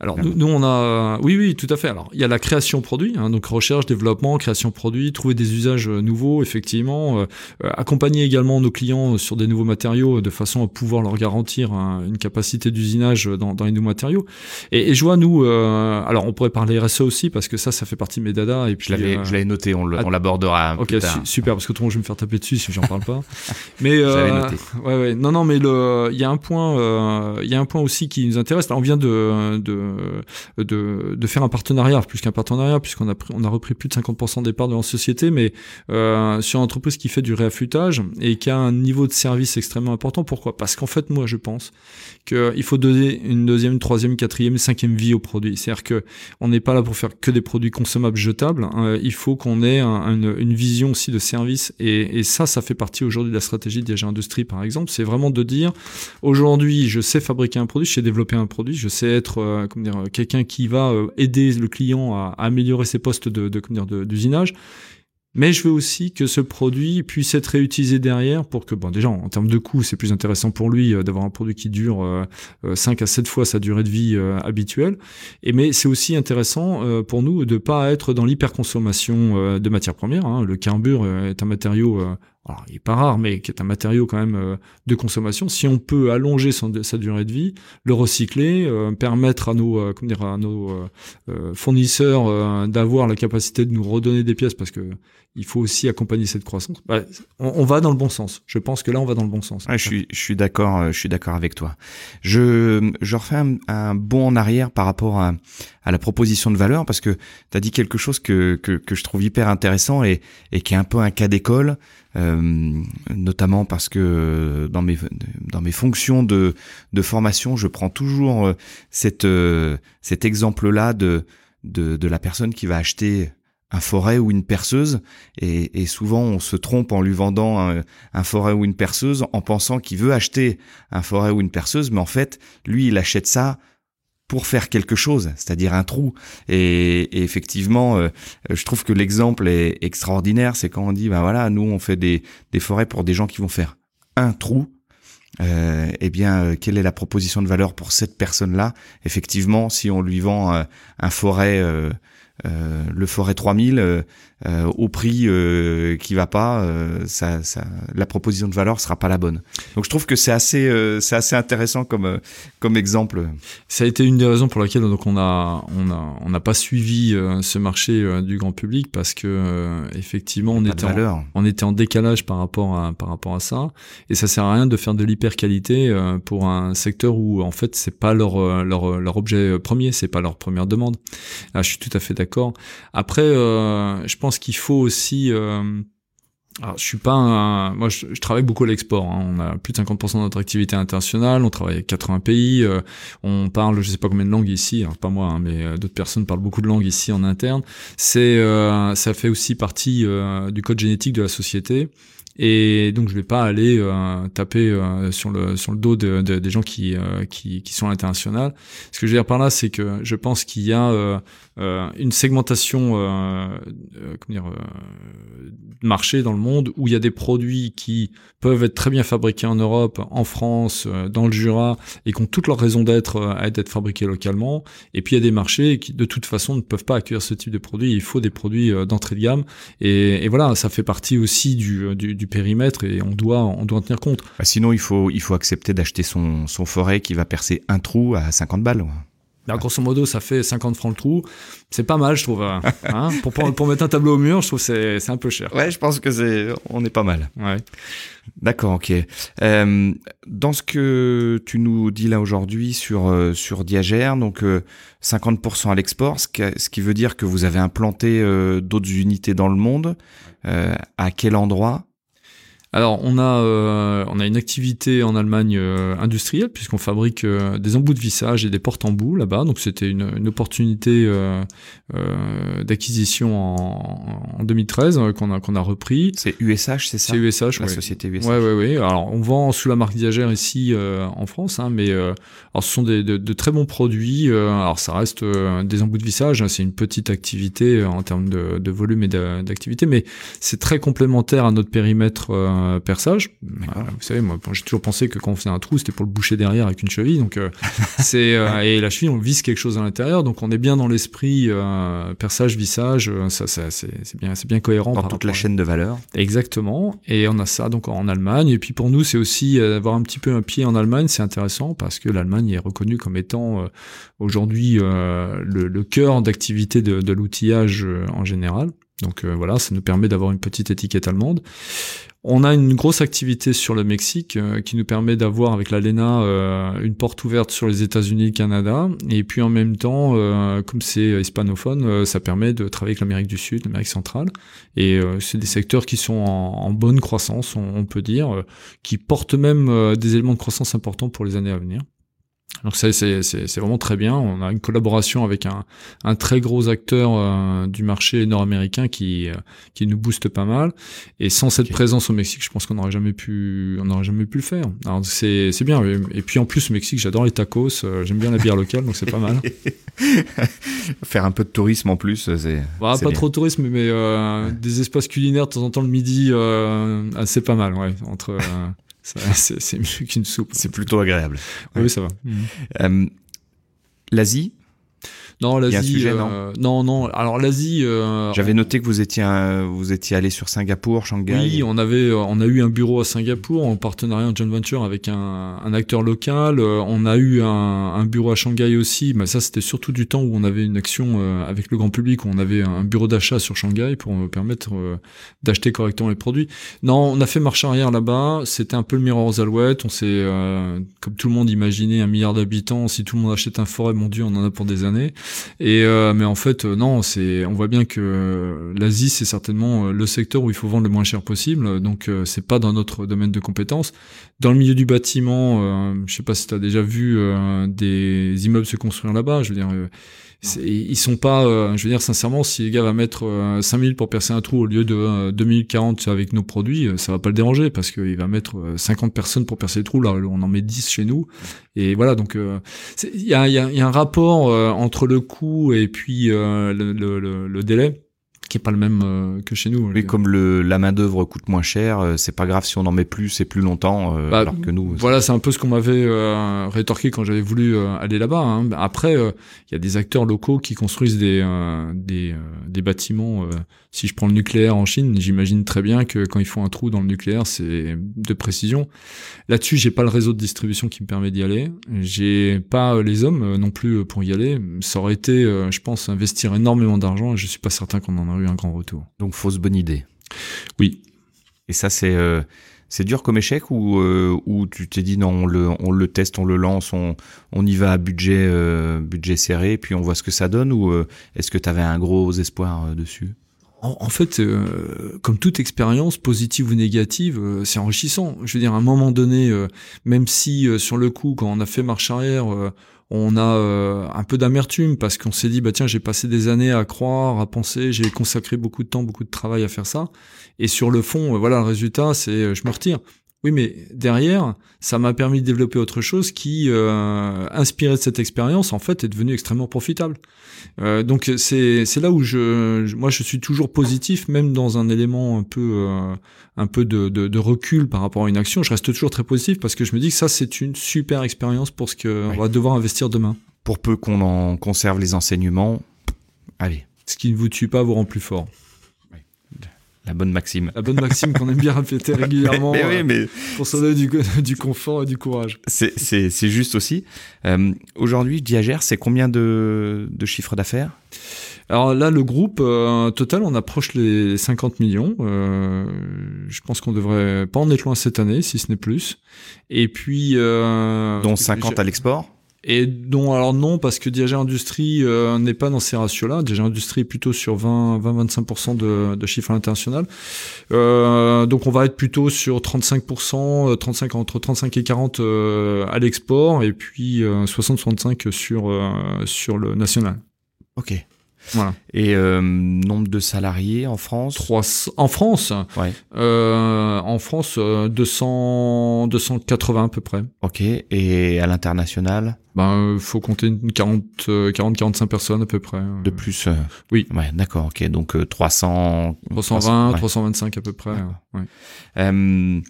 Alors nous, nous, on a, oui oui tout à fait. Alors il y a la création produit, hein, donc recherche, développement, création produit, trouver des usages euh, nouveaux effectivement, euh, euh, accompagner également nos clients sur des nouveaux matériaux de façon à pouvoir leur garantir une capacité d'usinage dans, dans, les nouveaux matériaux. Et, et je vois nous, alors on pourrait parler RSE aussi parce que ça ça fait partie de mes dada et puis je l'avais noté, on l'abordera. Ok super parce que tout le monde je vais me faire taper dessus si j'en parle pas. mais noté. ouais ouais non non mais il y a un point il y a un point aussi qui nous intéresse. Là on vient de de, de, faire un partenariat, plus qu'un partenariat, puisqu'on a, on a repris plus de 50% des parts de la société, mais euh, sur une entreprise qui fait du réaffûtage et qui a un niveau de service extrêmement important. Pourquoi? Parce qu'en fait, moi, je pense qu'il faut donner une deuxième, troisième, quatrième, cinquième vie aux produits. C'est-à-dire que on n'est pas là pour faire que des produits consommables jetables. Hein. il faut qu'on ait une, vision aussi de service. Et, ça, ça fait partie aujourd'hui de la stratégie d'IAG Industrie, par exemple. C'est vraiment de dire, aujourd'hui, je sais fabriquer un produit, je sais développer un produit, je sais être euh, comment dire, quelqu'un qui va euh, aider le client à, améliorer ses postes de, de d'usinage. Mais je veux aussi que ce produit puisse être réutilisé derrière pour que, bon, déjà, en termes de coût, c'est plus intéressant pour lui euh, d'avoir un produit qui dure 5 à 7 fois sa durée de vie habituelle. Mais c'est aussi intéressant pour nous de pas être dans l'hyperconsommation de matières premières. Hein. Le carbure est un matériau alors, il est pas rare, mais qui est un matériau quand même euh, de consommation. Si on peut allonger sa durée de vie, le recycler, euh, permettre à nos, euh, fournisseurs d'avoir la capacité de nous redonner des pièces, parce que il faut aussi accompagner cette croissance. Bah, on, va dans le bon sens. Je pense que là, on va dans le bon sens. je suis, je suis d'accord. Je suis d'accord avec toi. Je, je refais un, un, bond en arrière par rapport à, à la proposition de valeur, parce que tu as dit quelque chose que, que, que je trouve hyper intéressant et, et qui est un peu un cas d'école. Euh, notamment parce que dans mes dans mes fonctions de de formation, je prends toujours euh, cette euh, cet exemple-là de, de de la personne qui va acheter un forêt ou une perceuse et, et, souvent on se trompe en lui vendant un, forêt ou une perceuse en pensant qu'il veut acheter un forêt ou une perceuse mais en fait lui il achète ça pour faire quelque chose, c'est-à-dire un trou. Et, effectivement, euh, je trouve que l'exemple est extraordinaire. C'est quand on dit, ben voilà, nous on fait des, des forêts pour des gens qui vont faire un trou. Euh, eh bien, euh, quelle est la proposition de valeur pour cette personne-là? Effectivement, si on lui vend euh, un forêt, le forêt 3000, euh, au prix euh, qui va pas, euh, ça, ça, la proposition de valeur sera pas la bonne. Donc je trouve que c'est assez, euh, c'est assez intéressant comme comme exemple. Ça a été une des raisons pour laquelle donc on a on a on n'a pas suivi ce marché du grand public parce que effectivement on était en, on était en décalage par rapport à par rapport à ça et ça sert à rien de faire de l'hyper qualité pour un secteur où en fait c'est pas leur leur leur objet premier, c'est pas leur première demande. Là, je suis tout à fait d'accord. Après, je pense qu'il faut aussi euh, alors, je suis pas moi je, travaille beaucoup à l'export hein. on a plus de 50% de notre activité internationale on travaille avec 80 pays euh, on parle je sais pas combien de langues ici alors pas moi hein, mais euh, d'autres personnes parlent beaucoup de langues ici en interne c'est euh, ça fait aussi partie du code génétique de la société et donc je vais pas aller taper sur le sur le dos de, des gens qui, qui qui sont à l'international. Ce que je veux dire par là, c'est que je pense qu'il y a euh, une segmentation euh, euh, comment dire, marché dans le monde où il y a des produits qui peuvent être très bien fabriqués en Europe, en France, dans le Jura, et qui ont toute leur raison d'être à être fabriqués localement. Et puis il y a des marchés qui de toute façon ne peuvent pas accueillir ce type de produits. Il faut des produits d'entrée de gamme. Et, et, voilà, ça fait partie aussi du, du, du, périmètre et on doit on doit en tenir compte. Bah, sinon il faut il faut accepter d'acheter son son forêt qui va percer un trou à 50 balles. Alors, grosso modo, ça fait 50 francs le trou. C'est pas mal, je trouve. Hein, hein pour, pour, mettre un tableau au mur, je trouve que c'est un peu cher. Ouais, je pense que c'est, on est pas mal. Ouais. D'accord, ok. Euh, dans ce que tu nous dis là aujourd'hui sur euh, sur Diagère, donc 50% euh, à l'export, ce, ce, qui veut dire que vous avez implanté d'autres unités dans le monde. à quel endroit alors on a euh, on a une activité en Allemagne euh, industrielle puisqu'on fabrique euh, des embouts de vissage et des portes embouts là-bas donc c'était une, une, opportunité d'acquisition en, en, 2013 qu'on a qu'on a repris. C'est USH c'est ça? C'est USH la société USH. Ouais ouais ouais. Alors on vend sous la marque Diagère ici en France hein, mais alors ce sont des, de, de très bons produits alors ça reste des embouts de vissage hein, c'est une petite activité en termes de, de volume et d'activité mais c'est très complémentaire à notre périmètre euh, perçage. vous savez, moi, j'ai toujours pensé que quand on faisait un trou, c'était pour le boucher derrière avec une cheville. Donc euh, c'est et la cheville, on visse quelque chose à l'intérieur. Donc on est bien dans l'esprit perçage, vissage. Ça, ça c'est bien, c'est bien cohérent. Dans toute la chaîne de valeur. Exactement. Et on a ça donc en Allemagne. Et puis pour nous, c'est aussi avoir un petit peu un pied en Allemagne, c'est intéressant parce que l'Allemagne est reconnue comme étant aujourd'hui le, le, cœur d'activité de, de l'outillage en général. Donc euh, voilà, ça nous permet d'avoir une petite étiquette allemande. On a une grosse activité sur le Mexique euh, qui nous permet d'avoir avec l'ALENA euh, une porte ouverte sur les États-Unis et le Canada. Et puis en même temps, comme c'est hispanophone, ça permet de travailler avec l'Amérique du Sud, l'Amérique centrale. Et c'est des secteurs qui sont en, bonne croissance, on, peut dire, qui portent même des éléments de croissance importants pour les années à venir. Donc ça c'est vraiment très bien. On a une collaboration avec un, un très gros acteur euh, du marché nord-américain qui euh, qui nous booste pas mal. Et sans cette présence au Mexique, je pense qu'on n'aurait jamais pu on n'aurait jamais pu le faire. Alors c'est c'est bien. Et puis en plus au Mexique, j'adore les tacos. Euh, j'aime bien la bière locale, donc c'est pas mal. Faire un peu de tourisme en plus, c'est bah, pas trop de tourisme, mais des espaces culinaires de temps en temps le midi, c'est pas mal. Ouais, entre c'est mieux qu'une soupe. C'est plutôt agréable. Oui, ça va. Euh, L'Asie, non, l'Asie. Euh, non, non, Alors l'Asie. Euh, J'avais noté que vous étiez vous étiez allé sur Singapour, Shanghai. Oui, on avait on a eu un bureau à Singapour en partenariat en joint venture avec un, un acteur local. Euh, on a eu un, un, bureau à Shanghai aussi, mais ça c'était surtout du temps où on avait une action avec le grand public, où on avait un bureau d'achat sur Shanghai pour me permettre d'acheter correctement les produits. Non, on a fait marche arrière là-bas. C'était un peu le miroir aux alouettes. On s'est, comme tout le monde, imaginé un milliard d'habitants. Si tout le monde achète un forêt, mon Dieu, on en a pour des années. Euh, mais en fait, euh, non, c'est, on voit bien que l'Asie c'est certainement euh, le secteur où il faut vendre le moins cher possible. Donc c'est pas dans notre domaine de compétences. Dans le milieu du bâtiment, je sais pas si tu as déjà vu des immeubles se construire là-bas. Je veux dire ils sont pas, euh, je veux dire sincèrement, si les gars va mettre euh, 5 minutes pour percer un trou au lieu de euh, 2 minutes 40 avec nos produits, euh, ça va pas le déranger parce qu'il va mettre 50 personnes pour percer le trou, là on en met 10 chez nous. Et voilà, donc il y a, y, a, y, a, un rapport entre le coût et puis le, le, le délai qui est pas le même euh, que chez nous. Mais comme le, la main d'œuvre coûte moins cher, euh, c'est pas grave si on en met plus et plus longtemps, euh, bah, alors que nous. Voilà, c'est un peu ce qu'on m'avait rétorqué quand j'avais voulu aller là-bas. Hein. Après, il y a des acteurs locaux qui construisent des des, des bâtiments. si je prends le nucléaire en Chine, j'imagine très bien que quand ils font un trou dans le nucléaire, c'est de précision. Là-dessus, j'ai pas le réseau de distribution qui me permet d'y aller. J'ai pas les hommes non plus pour y aller. Ça aurait été, je pense, investir énormément d'argent. Je suis pas certain qu'on en a eu un grand retour. Donc fausse bonne idée. Oui. Et ça c'est euh, c'est dur comme échec ou euh, ou tu t'es dit non on le on le teste on le lance on on y va à budget euh, budget serré puis on voit ce que ça donne ou est-ce que tu avais un gros espoir dessus? En, fait, comme toute expérience, positive ou négative, c'est enrichissant. Je veux dire, à un moment donné, même si sur le coup, quand on a fait marche arrière, on a euh, un peu d'amertume parce qu'on s'est dit bah tiens j'ai passé des années à croire, à penser, j'ai consacré beaucoup de temps, beaucoup de travail à faire ça, et sur le fond euh, voilà le résultat c'est euh, je me retire. Oui, mais derrière, ça m'a permis de développer autre chose qui, euh, inspiré de cette expérience, en fait, est devenu extrêmement profitable. Euh, donc c'est là où je, moi je suis toujours positif, même dans un élément un peu euh, un peu de, de, de, recul par rapport à une action, je reste toujours très positif parce que je me dis que ça c'est une super expérience pour ce qu'on va devoir investir demain. Pour peu qu'on en conserve les enseignements, allez. Ce qui ne vous tue pas vous rend plus fort. La bonne maxime. La bonne maxime qu'on aime bien répéter régulièrement mais, oui, mais pour se donner du, du, confort et du courage. C'est juste aussi. Euh, Aujourd'hui, Diagère, c'est combien de, de chiffres d'affaires? Alors là, le groupe euh, total, on approche les 50 millions. Euh, je pense qu'on devrait pas en être loin cette année, si ce n'est plus. Et puis, euh, dont 50 à l'export et dont alors non parce que Diageo Industrie euh, n'est pas dans ces ratios-là. Diageo Industrie est plutôt sur 20-25% de, de chiffre international. Euh, donc on va être plutôt sur 35%, 35 euh, entre 35 et 40 euh, à l'export et puis 60-65 sur sur le national. Ok. Voilà. Et euh, nombre de salariés en France? 300 en France? Ouais. euh, En France, euh, 200, 280 à peu près. Ok. Et à l'international? Ben, euh, faut compter une 40, euh, 40, 45 personnes à peu près. euh, De plus euh, Oui. Ouais, d'accord. Ok. Donc euh, 300. 320, ouais. 325 à peu près. Ouais. Euh,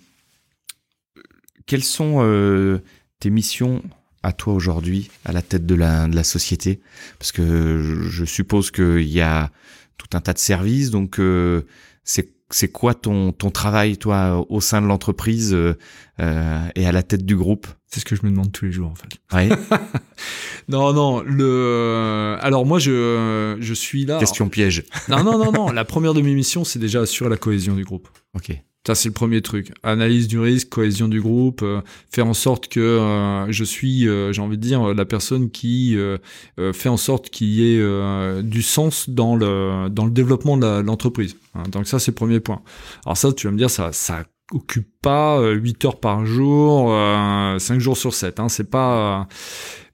quelles sont euh, tes missions à toi aujourd'hui à la tête de la, de la société Parce que je, suppose qu'il y a tout un tas de services, donc euh, c'est c'est quoi ton ton travail toi au sein de l'entreprise euh, euh, et à la tête du groupe? C'est ce que je me demande tous les jours en fait. Ouais. Non, non. Le alors moi je je suis là. Question piège. Non, non, non, non. La première de mes missions, c'est déjà assurer la cohésion du groupe. Ok. Ça, c'est le premier truc. Analyse du risque, cohésion du groupe, euh, faire en sorte que euh, je suis, euh, j'ai envie de dire, la personne qui euh, euh, fait en sorte qu'il y ait euh, du sens dans le dans le développement de l'entreprise. Hein, donc ça, c'est le premier point. Alors ça, tu vas me dire, ça, ça occupe pas euh, 8 heures par jour, euh, 5 jours sur 7. Hein, c'est pas. euh,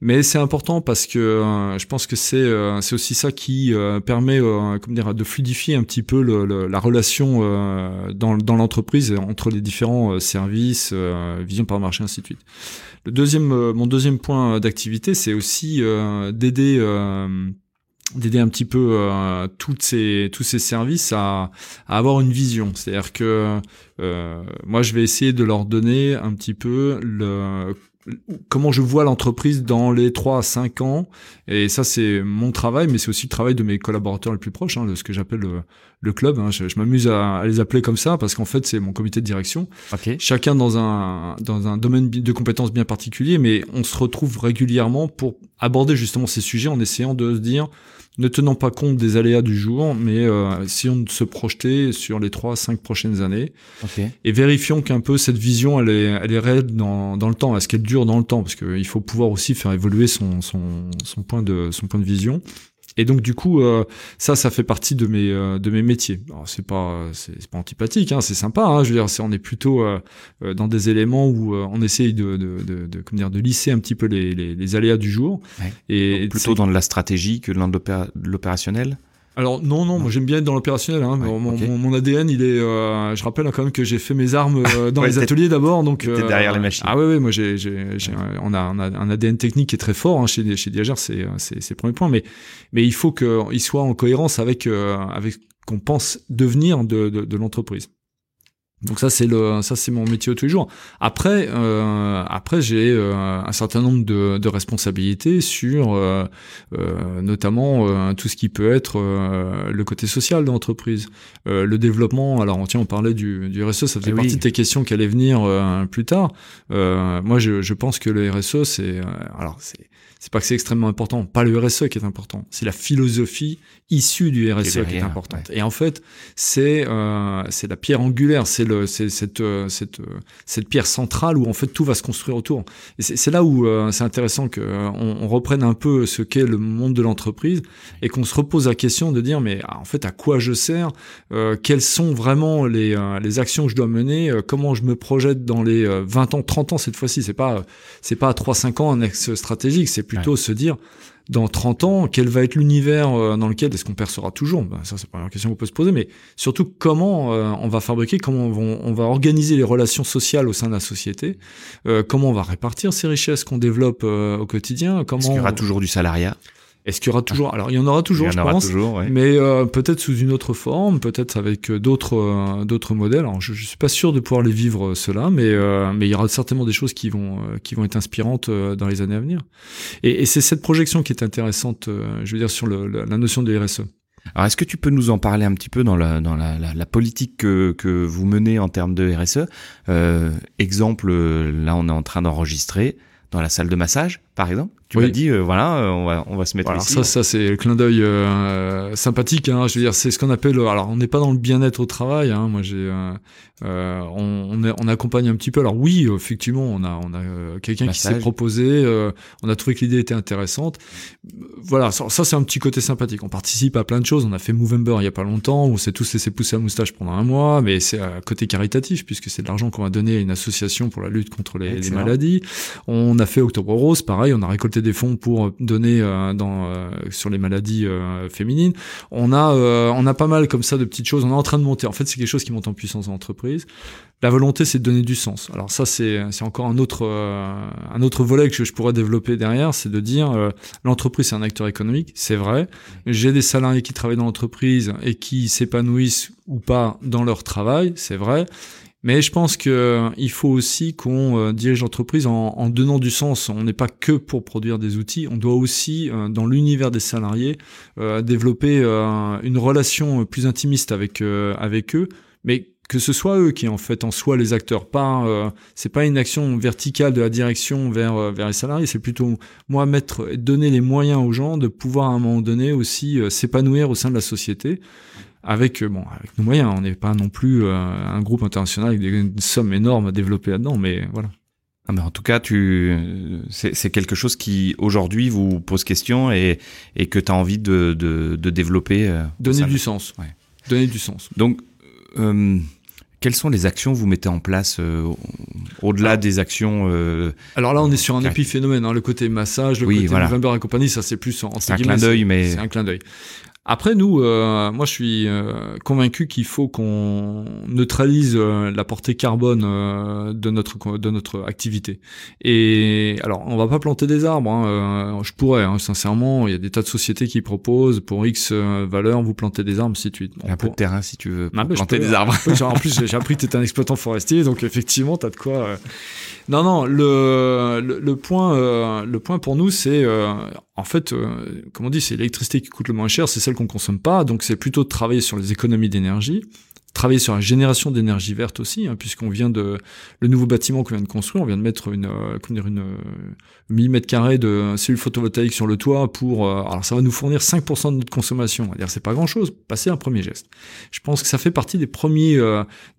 mais c'est important parce que euh, je pense que c'est euh, c'est aussi ça qui euh, permet euh, comment dire de fluidifier un petit peu le, le- la relation euh, dans, dans l'entreprise entre les différents euh, services, euh, vision par marché, ainsi de suite. Le deuxième, euh, mon deuxième point d'activité, c'est aussi euh, d'aider euh, d'aider un petit peu euh, toutes ces tous ces services à, à avoir une vision. C'est-à-dire que euh, moi, je vais essayer de leur donner un petit peu le comment je vois l'entreprise dans les 3 à 5 ans. Et ça, c'est mon travail, mais c'est aussi le travail de mes collaborateurs les plus proches, hein, de ce que j'appelle le, le club. hein. Je, je m'amuse à, à les appeler comme ça parce qu'en fait, c'est mon comité de direction. Ok. Chacun dans un, dans un domaine de compétences bien particulier, mais on se retrouve régulièrement pour aborder justement ces sujets en essayant de se dire, ne tenant pas compte des aléas du jour, mais euh, essayons de se projeter sur les 3 à 5 prochaines années. Ok. et vérifions qu'un peu cette vision elle est elle est réelle dans, dans le temps. Est-ce qu'elle dure dans le temps? Parce qu'il faut pouvoir aussi faire évoluer son, son son point de son point de vision et donc du coup euh, ça ça fait partie de mes euh, de mes métiers alors c'est pas c'est c'est pas antipathique hein, c'est sympa hein, je veux dire c'est on est plutôt euh, euh, dans des éléments où euh, on essaye de de, de, de comment dire de lisser un petit peu les, les, les aléas du jour Ouais. et plutôt dans de la stratégie que dans de l'opérationnel? Alors non, non, moi j'aime bien être dans l'opérationnel. Hein. Ouais, mon, ok. mon, mon ADN, il est. euh, je rappelle quand même que j'ai fait mes armes euh, dans Ouais, les ateliers d'abord, donc. t'étais derrière les machines. Ah ouais, ouais, moi j'ai, on a, on a un ADN technique qui est très fort hein, chez chez c'est euh, c'est c'est premier point, mais mais il faut qu'il soit en cohérence avec euh, avec qu'on pense devenir de de, de l'entreprise. Donc ça c'est le ça c'est mon métier de tous les jours. Après euh, après j'ai euh, un certain nombre de, de responsabilités sur euh, euh, notamment euh, tout ce qui peut être euh, le côté social de l'entreprise, le développement. Alors tiens on parlait du, du RSE, ça faisait Eh partie de tes questions qui allaient venir plus tard. Moi je, je pense que le RSE c'est alors c'est c'est pas que c'est extrêmement important, pas le RSE qui est important, c'est la philosophie issue du RSE qui est, derrière, importante. Et en fait, c'est c'est la pierre angulaire, c'est le c'est cette euh, cette euh, cette pierre centrale où en fait tout va se construire autour. Et c'est là où euh, c'est intéressant que euh, on, reprenne un peu ce qu'est le monde de l'entreprise et qu'on se repose la question de dire mais en fait à quoi je sers, euh, quelles sont vraiment les euh, les actions que je dois mener, euh, comment je me projette dans les euh, 20 ans, 30 ans cette fois-ci, c'est pas c'est pas à 3 5 ans un axe stratégique, c'est plutôt se dire dans 30 ans, quel va être l'univers euh, dans lequel est-ce qu'on percera toujours? Ben, Ça, c'est la première question qu'on peut se poser, mais surtout comment euh, on va fabriquer, comment on va, organiser les relations sociales au sein de la société, euh, comment on va répartir ces richesses qu'on développe euh, au quotidien, comment Est-ce qu'il y aura toujours du salariat est-ce qu'il y aura toujours Alors, il y en aura toujours, Il y je en aura pense. toujours, ouais. Mais euh, peut-être sous une autre forme, peut-être avec euh, d'autres euh, d'autres modèles. Alors, je, je suis pas sûr de pouvoir les vivre euh, cela, mais euh, mais il y aura certainement des choses qui vont euh, qui vont être inspirantes euh, dans les années à venir. Et, et c'est cette projection qui est intéressante, euh, je veux dire, sur le, la, la notion de RSE. Alors, est-ce que tu peux nous en parler un petit peu dans la, dans la, la, la politique que, que vous menez en termes de RSE euh, Exemple, là, on est en train d'enregistrer dans la salle de massage, par exemple. Tu Oui. m'as dit, euh, voilà, euh, on va, on va se mettre Voilà, ici. ça, ça c'est le clin d'œil euh, sympathique. Hein, je veux dire, c'est ce qu'on appelle. Alors, on n'est pas dans le bien-être au travail. Hein, moi, j'ai, on, on, est- on accompagne un petit peu. Alors oui, effectivement, on a, on a quelqu'un qui s'est proposé. on a trouvé que l'idée était intéressante. Voilà, ça, ça, c'est un petit côté sympathique. On participe à plein de choses. On a fait Movember il y a pas longtemps, où on s'est tous laissé pousser la moustache pendant un mois, mais c'est à côté caritatif puisque c'est de l'argent qu'on va donner à une association pour la lutte contre les, les maladies. On a fait Octobre Rose, pareil, on a récolté des fonds pour donner dans sur les maladies féminines. On a on a pas mal comme ça de petites choses. On est en train de monter. En fait, c'est quelque chose qui monte en puissance en entreprise. La volonté, c'est de donner du sens. Alors ça, c'est c'est encore un autre un autre volet que je pourrais développer derrière, c'est de dire l'entreprise c'est un acteur économique, c'est vrai. J'ai des salariés qui travaillent dans l'entreprise et qui s'épanouissent ou pas dans leur travail, c'est vrai. Mais je pense qu'il euh, faut aussi qu'on euh, dirige l'entreprise en, donnant du sens. On n'est pas que pour produire des outils, on doit aussi, euh, dans l'univers des salariés, développer une relation plus intimiste avec avec eux, mais que ce soit eux qui en fait en soi les acteurs. Pas, c'est pas une action verticale de la direction vers vers les salariés. C'est plutôt moi mettre, donner les moyens aux gens de pouvoir à un moment donné aussi s'épanouir au sein de la société avec euh, bon avec nos moyens. On n'est pas non plus euh, un groupe international avec des, sommes énormes à développer là-dedans, mais voilà. Ah en tout cas, tu c'est quelque chose qui aujourd'hui vous pose question et, et que tu as envie de, de, de développer. Euh, Donner du sens. Ouais. Donner du sens. Donc, euh, quelles sont les actions que vous mettez en place au-delà des actions Alors là, on est sur un épiphénomène, hein, le côté massage, le côté voilà. et compagnie, ça c'est plus en, c'est un clin d'œil, mais c'est un clin d'œil. Après, nous, euh, moi, je suis euh, convaincu qu'il faut qu'on neutralise euh, la portée carbone de notre de notre activité. Et alors, on va pas planter des arbres. Hein, je pourrais, hein, sincèrement. Il y a des tas de sociétés qui proposent pour X valeur, vous plantez des arbres, si tu bon, un peu de terrain si tu veux ah, planter des arbres. en plus, j'ai appris que tu étais un exploitant forestier, donc effectivement, tu as de quoi. Non, non. Le, le, point, le point pour nous, c'est en fait, euh, comme on dit, c'est l'électricité qui coûte le moins cher, c'est celle qu'on consomme pas, donc c'est plutôt de travailler sur les économies d'énergie travailler sur la génération d'énergie verte aussi, hein, puisqu'on vient de le nouveau bâtiment qu'on vient de construire, on vient de mettre une euh, comment dire une euh, millimètre carré de cellules photovoltaïques sur le toit pour euh, alors ça va nous fournir 5% de notre consommation. c'est pas grand chose, passer un premier geste. Je pense que ça fait partie des premiers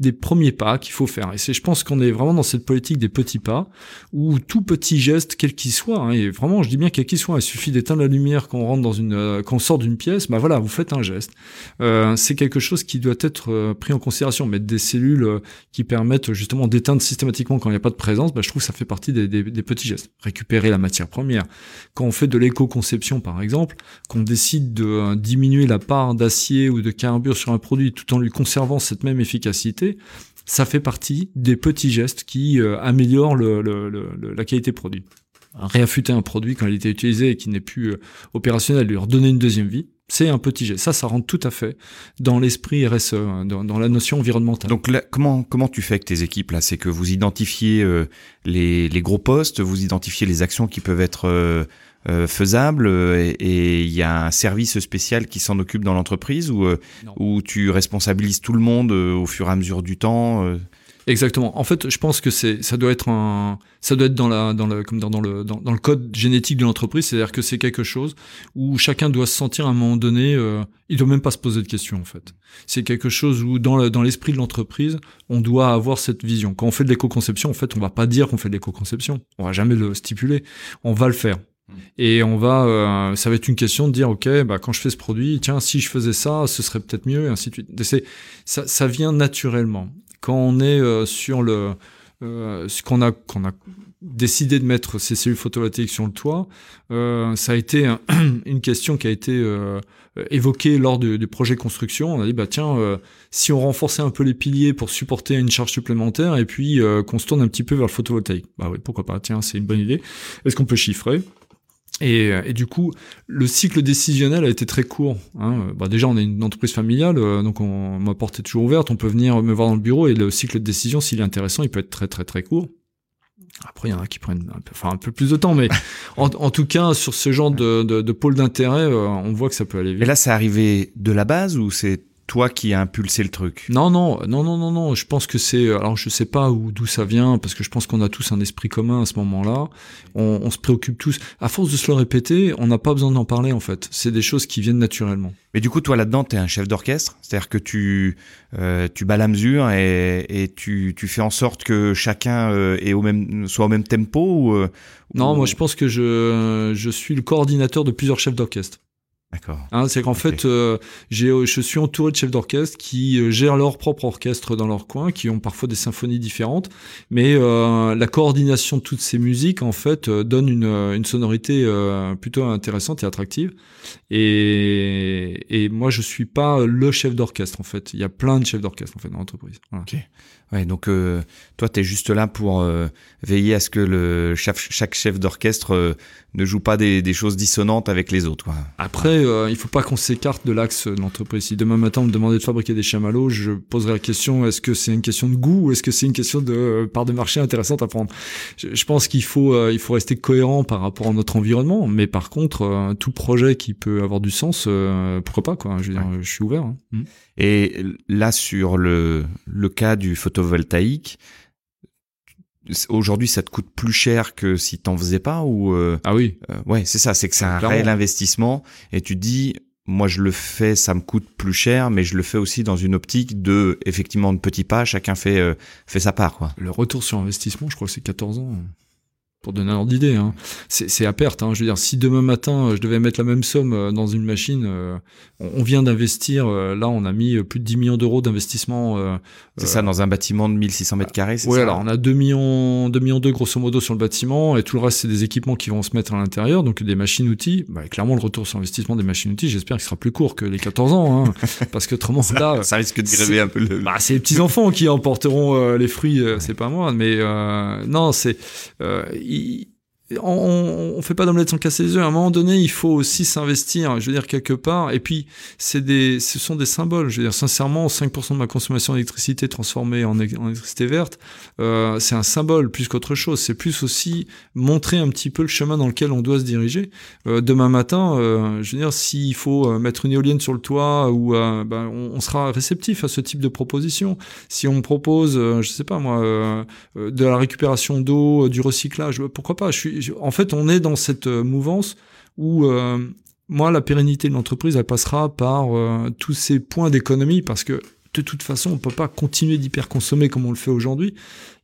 des premiers pas qu'il faut faire. Et c'est je pense qu'on est vraiment dans cette politique des petits pas où tout petit geste quel qu'il soit hein, et vraiment je dis bien quel qu'il soit, il suffit d'éteindre la lumière quand on rentre dans une quand on sort d'une pièce, bah voilà, vous faites un geste. c'est quelque chose qui doit être en considération. Mettre des cellules euh, qui permettent justement d'éteindre systématiquement quand il n'y a pas de présence, bah, je trouve que ça fait partie des, petits gestes. Récupérer la matière première. Quand on fait de l'éco-conception, par exemple, qu'on décide de euh, diminuer la part d'acier ou de carbure sur un produit tout en lui conservant cette même efficacité, ça fait partie des petits gestes qui euh, améliorent la qualité produit réaffûter un produit quand il était utilisé et qui n'est plus opérationnel, lui redonner une deuxième vie, c'est un petit geste. Ça, ça rentre tout à fait dans l'esprit RSE, hein, dans, la notion environnementale. Donc comment comment tu fais avec tes équipes là? C'est que vous identifiez euh, les, les, gros postes, vous identifiez les actions qui peuvent être euh, euh faisables et il y a un service spécial qui s'en occupe dans l'entreprise ou où tu responsabilises tout le monde au fur et à mesure du temps Exactement. En fait, je pense que c'est ça doit être un ça doit être dans la dans le comme dans, dans le dans, dans, le code génétique de l'entreprise, c'est-à-dire que c'est quelque chose où chacun doit se sentir à un moment donné, euh, il doit même pas se poser de questions en fait. C'est quelque chose où dans le, dans l'esprit de l'entreprise, on doit avoir cette vision. Quand on fait de l'éco-conception, en fait, on va pas dire qu'on fait de l'éco-conception. On va jamais le stipuler. On va le faire. Et on va, euh, ça va être une question de dire, ok, bah quand je fais ce produit, tiens, si je faisais ça, ce serait peut-être mieux, et ainsi de suite. C'est, ça, ça vient naturellement quand on est euh, sur le euh, ce qu'on a qu'on a décidé de mettre ces cellules photovoltaïques sur le toit, euh, ça a été une question qui a été évoquée lors du, projet construction. On a dit bah tiens, si on renforçait un peu les piliers pour supporter une charge supplémentaire et puis qu'on se tourne un petit peu vers le photovoltaïque. Bah oui, pourquoi pas. Tiens, c'est une bonne idée. Est-ce qu'on peut chiffrer? Et, et, du coup, le cycle décisionnel a été très court. Hein. Bah déjà, on est une entreprise familiale, euh, donc on, ma porte est toujours ouverte. On peut venir me voir dans le bureau et le cycle de décision, s'il est intéressant, il peut être très très très court. Après, il y en a qui prennent un peu, enfin, un peu plus de temps, mais en, en, tout cas, sur ce genre de, de, de pôle d'intérêt, euh, on voit que ça peut aller vite. Et là, c'est arrivé de la base ou c'est toi qui as impulsé le truc Non, non, non, non, non, non. Je pense que c'est. Alors, je sais pas où d'où ça vient, parce que je pense qu'on a tous un esprit commun à ce moment-là. On, on, se préoccupe tous. À force de se le répéter, on n'a pas besoin d'en parler en fait. C'est des choses qui viennent naturellement. Mais du coup, toi là-dedans, tu es un chef d'orchestre, c'est-à-dire que tu euh, tu bats la mesure et, et tu, tu fais en sorte que chacun euh, est au même soit au même tempo ou, euh, Non, moi je pense que je je suis le coordinateur de plusieurs chefs d'orchestre. D'accord. Hein, c'est qu'en fait, euh, euh, je suis entouré de chefs d'orchestre qui euh, gèrent leur propre orchestre dans leur coin, qui ont parfois des symphonies différentes, mais euh, la coordination de toutes ces musiques, en fait, donne une, une sonorité plutôt intéressante et attractive. Et, et moi, je suis pas le chef d'orchestre, en fait. Il y a plein de chefs d'orchestre, en fait, dans l'entreprise. Voilà. Ok. Ouais, donc euh, toi, tu es juste là pour euh, veiller à ce que le chaque, chaque chef d'orchestre euh, ne joue pas des, des, choses dissonantes avec les autres. Quoi. Après, il faut pas qu'on s'écarte de l'axe de l'entreprise. Si demain matin on me demandait de fabriquer des chamallows, je poserais la question est-ce que c'est une question de goût ou est-ce que c'est une question de part de marché intéressante à prendre? Je, je, pense qu'il faut il faut rester cohérent par rapport à notre environnement, mais par contre, tout projet qui peut avoir du sens, pourquoi pas quoi. Je veux dire, je suis ouvert. Hein. Mmh. Et là, sur le, le cas du photovoltaïque, aujourd'hui, ça te coûte plus cher que si t'en faisais pas ou euh, Ah oui. Euh, ouais, c'est ça. C'est que c'est un Clairement. réel investissement et tu dis, moi je le fais, ça me coûte plus cher, mais je le fais aussi dans une optique de effectivement de petits pas. Chacun fait euh, fait sa part, quoi. Le retour sur investissement, je crois que c'est 14 ans pour donner un ordre d'idée. Hein. C'est à perte. Hein. Je veux dire, si demain matin je devais mettre la même somme euh, dans une machine, euh, on vient d'investir. Euh, là, on a mis plus de 10 millions d'euros d'investissement. Euh, c'est ça dans un bâtiment de 1600 mètres carrés. Oui, alors on a 2 millions, 2 millions 2 grosso modo sur le bâtiment et tout le reste c'est des équipements qui vont se mettre à l'intérieur, donc des machines outils. Bah, clairement, le retour sur investissement des machines outils, j'espère qu'il sera plus court que les 14 ans, hein, parce que autrement ça, là, ça risque de gréver un peu le. Bah, c'est les petits enfants qui emporteront les fruits, c'est pas moi, mais non, c'est il, on, on fait pas d'omelette sans casser les œufs. À un moment donné, il faut aussi s'investir, je veux dire quelque part. Et puis, c'est des, ce sont des symboles. Je veux dire, sincèrement, 5% de ma consommation d'électricité transformée en, électricité verte, euh, c'est un symbole plus qu'autre chose. C'est plus aussi montrer un petit peu le chemin dans lequel on doit se diriger. Euh, demain matin, euh, je veux dire, s'il faut mettre une éolienne sur le toit, ou ben, on, on, sera réceptif à ce type de proposition. Si on propose, je sais pas moi, de la récupération d'eau, du recyclage, pourquoi pas? Je suis en fait, on est dans cette euh, mouvance où euh, moi, la pérennité de l'entreprise, elle passera par euh, tous ces points d'économie parce que de toute façon, on peut pas continuer d'hyper consommer comme on le fait aujourd'hui.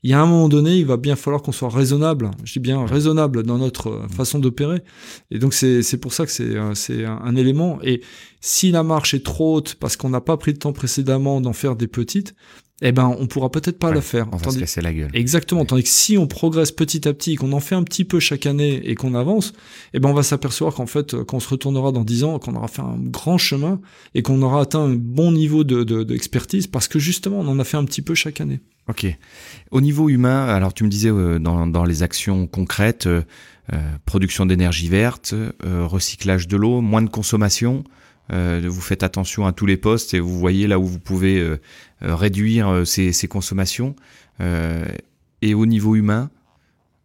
Il y a un moment donné, il va bien falloir qu'on soit raisonnable. Je dis bien raisonnable dans notre façon d'opérer. Et donc c'est pour ça que c'est un, élément. Et si la marche est trop haute parce qu'on n'a pas pris le temps précédemment d'en faire des petites, eh ben on pourra peut-être pas ouais, le faire. On va tandis... se casser la gueule. Exactement. Ouais. Tandis que si on progresse petit à petit, qu'on en fait un petit peu chaque année et qu'on avance, eh ben on va s'apercevoir qu'en fait, qu'on se retournera dans dix ans, qu'on aura fait un grand chemin et qu'on aura atteint un bon niveau de, d'expertise de, parce que justement, on en a fait un petit peu chaque année. Ok. Au niveau humain, alors tu me disais euh, dans, dans les actions concrètes, euh, production d'énergie verte, euh, recyclage de l'eau, moins de consommation. Euh, vous faites attention à tous les postes et vous voyez là où vous pouvez euh, réduire euh, ces, consommations. et au niveau humain,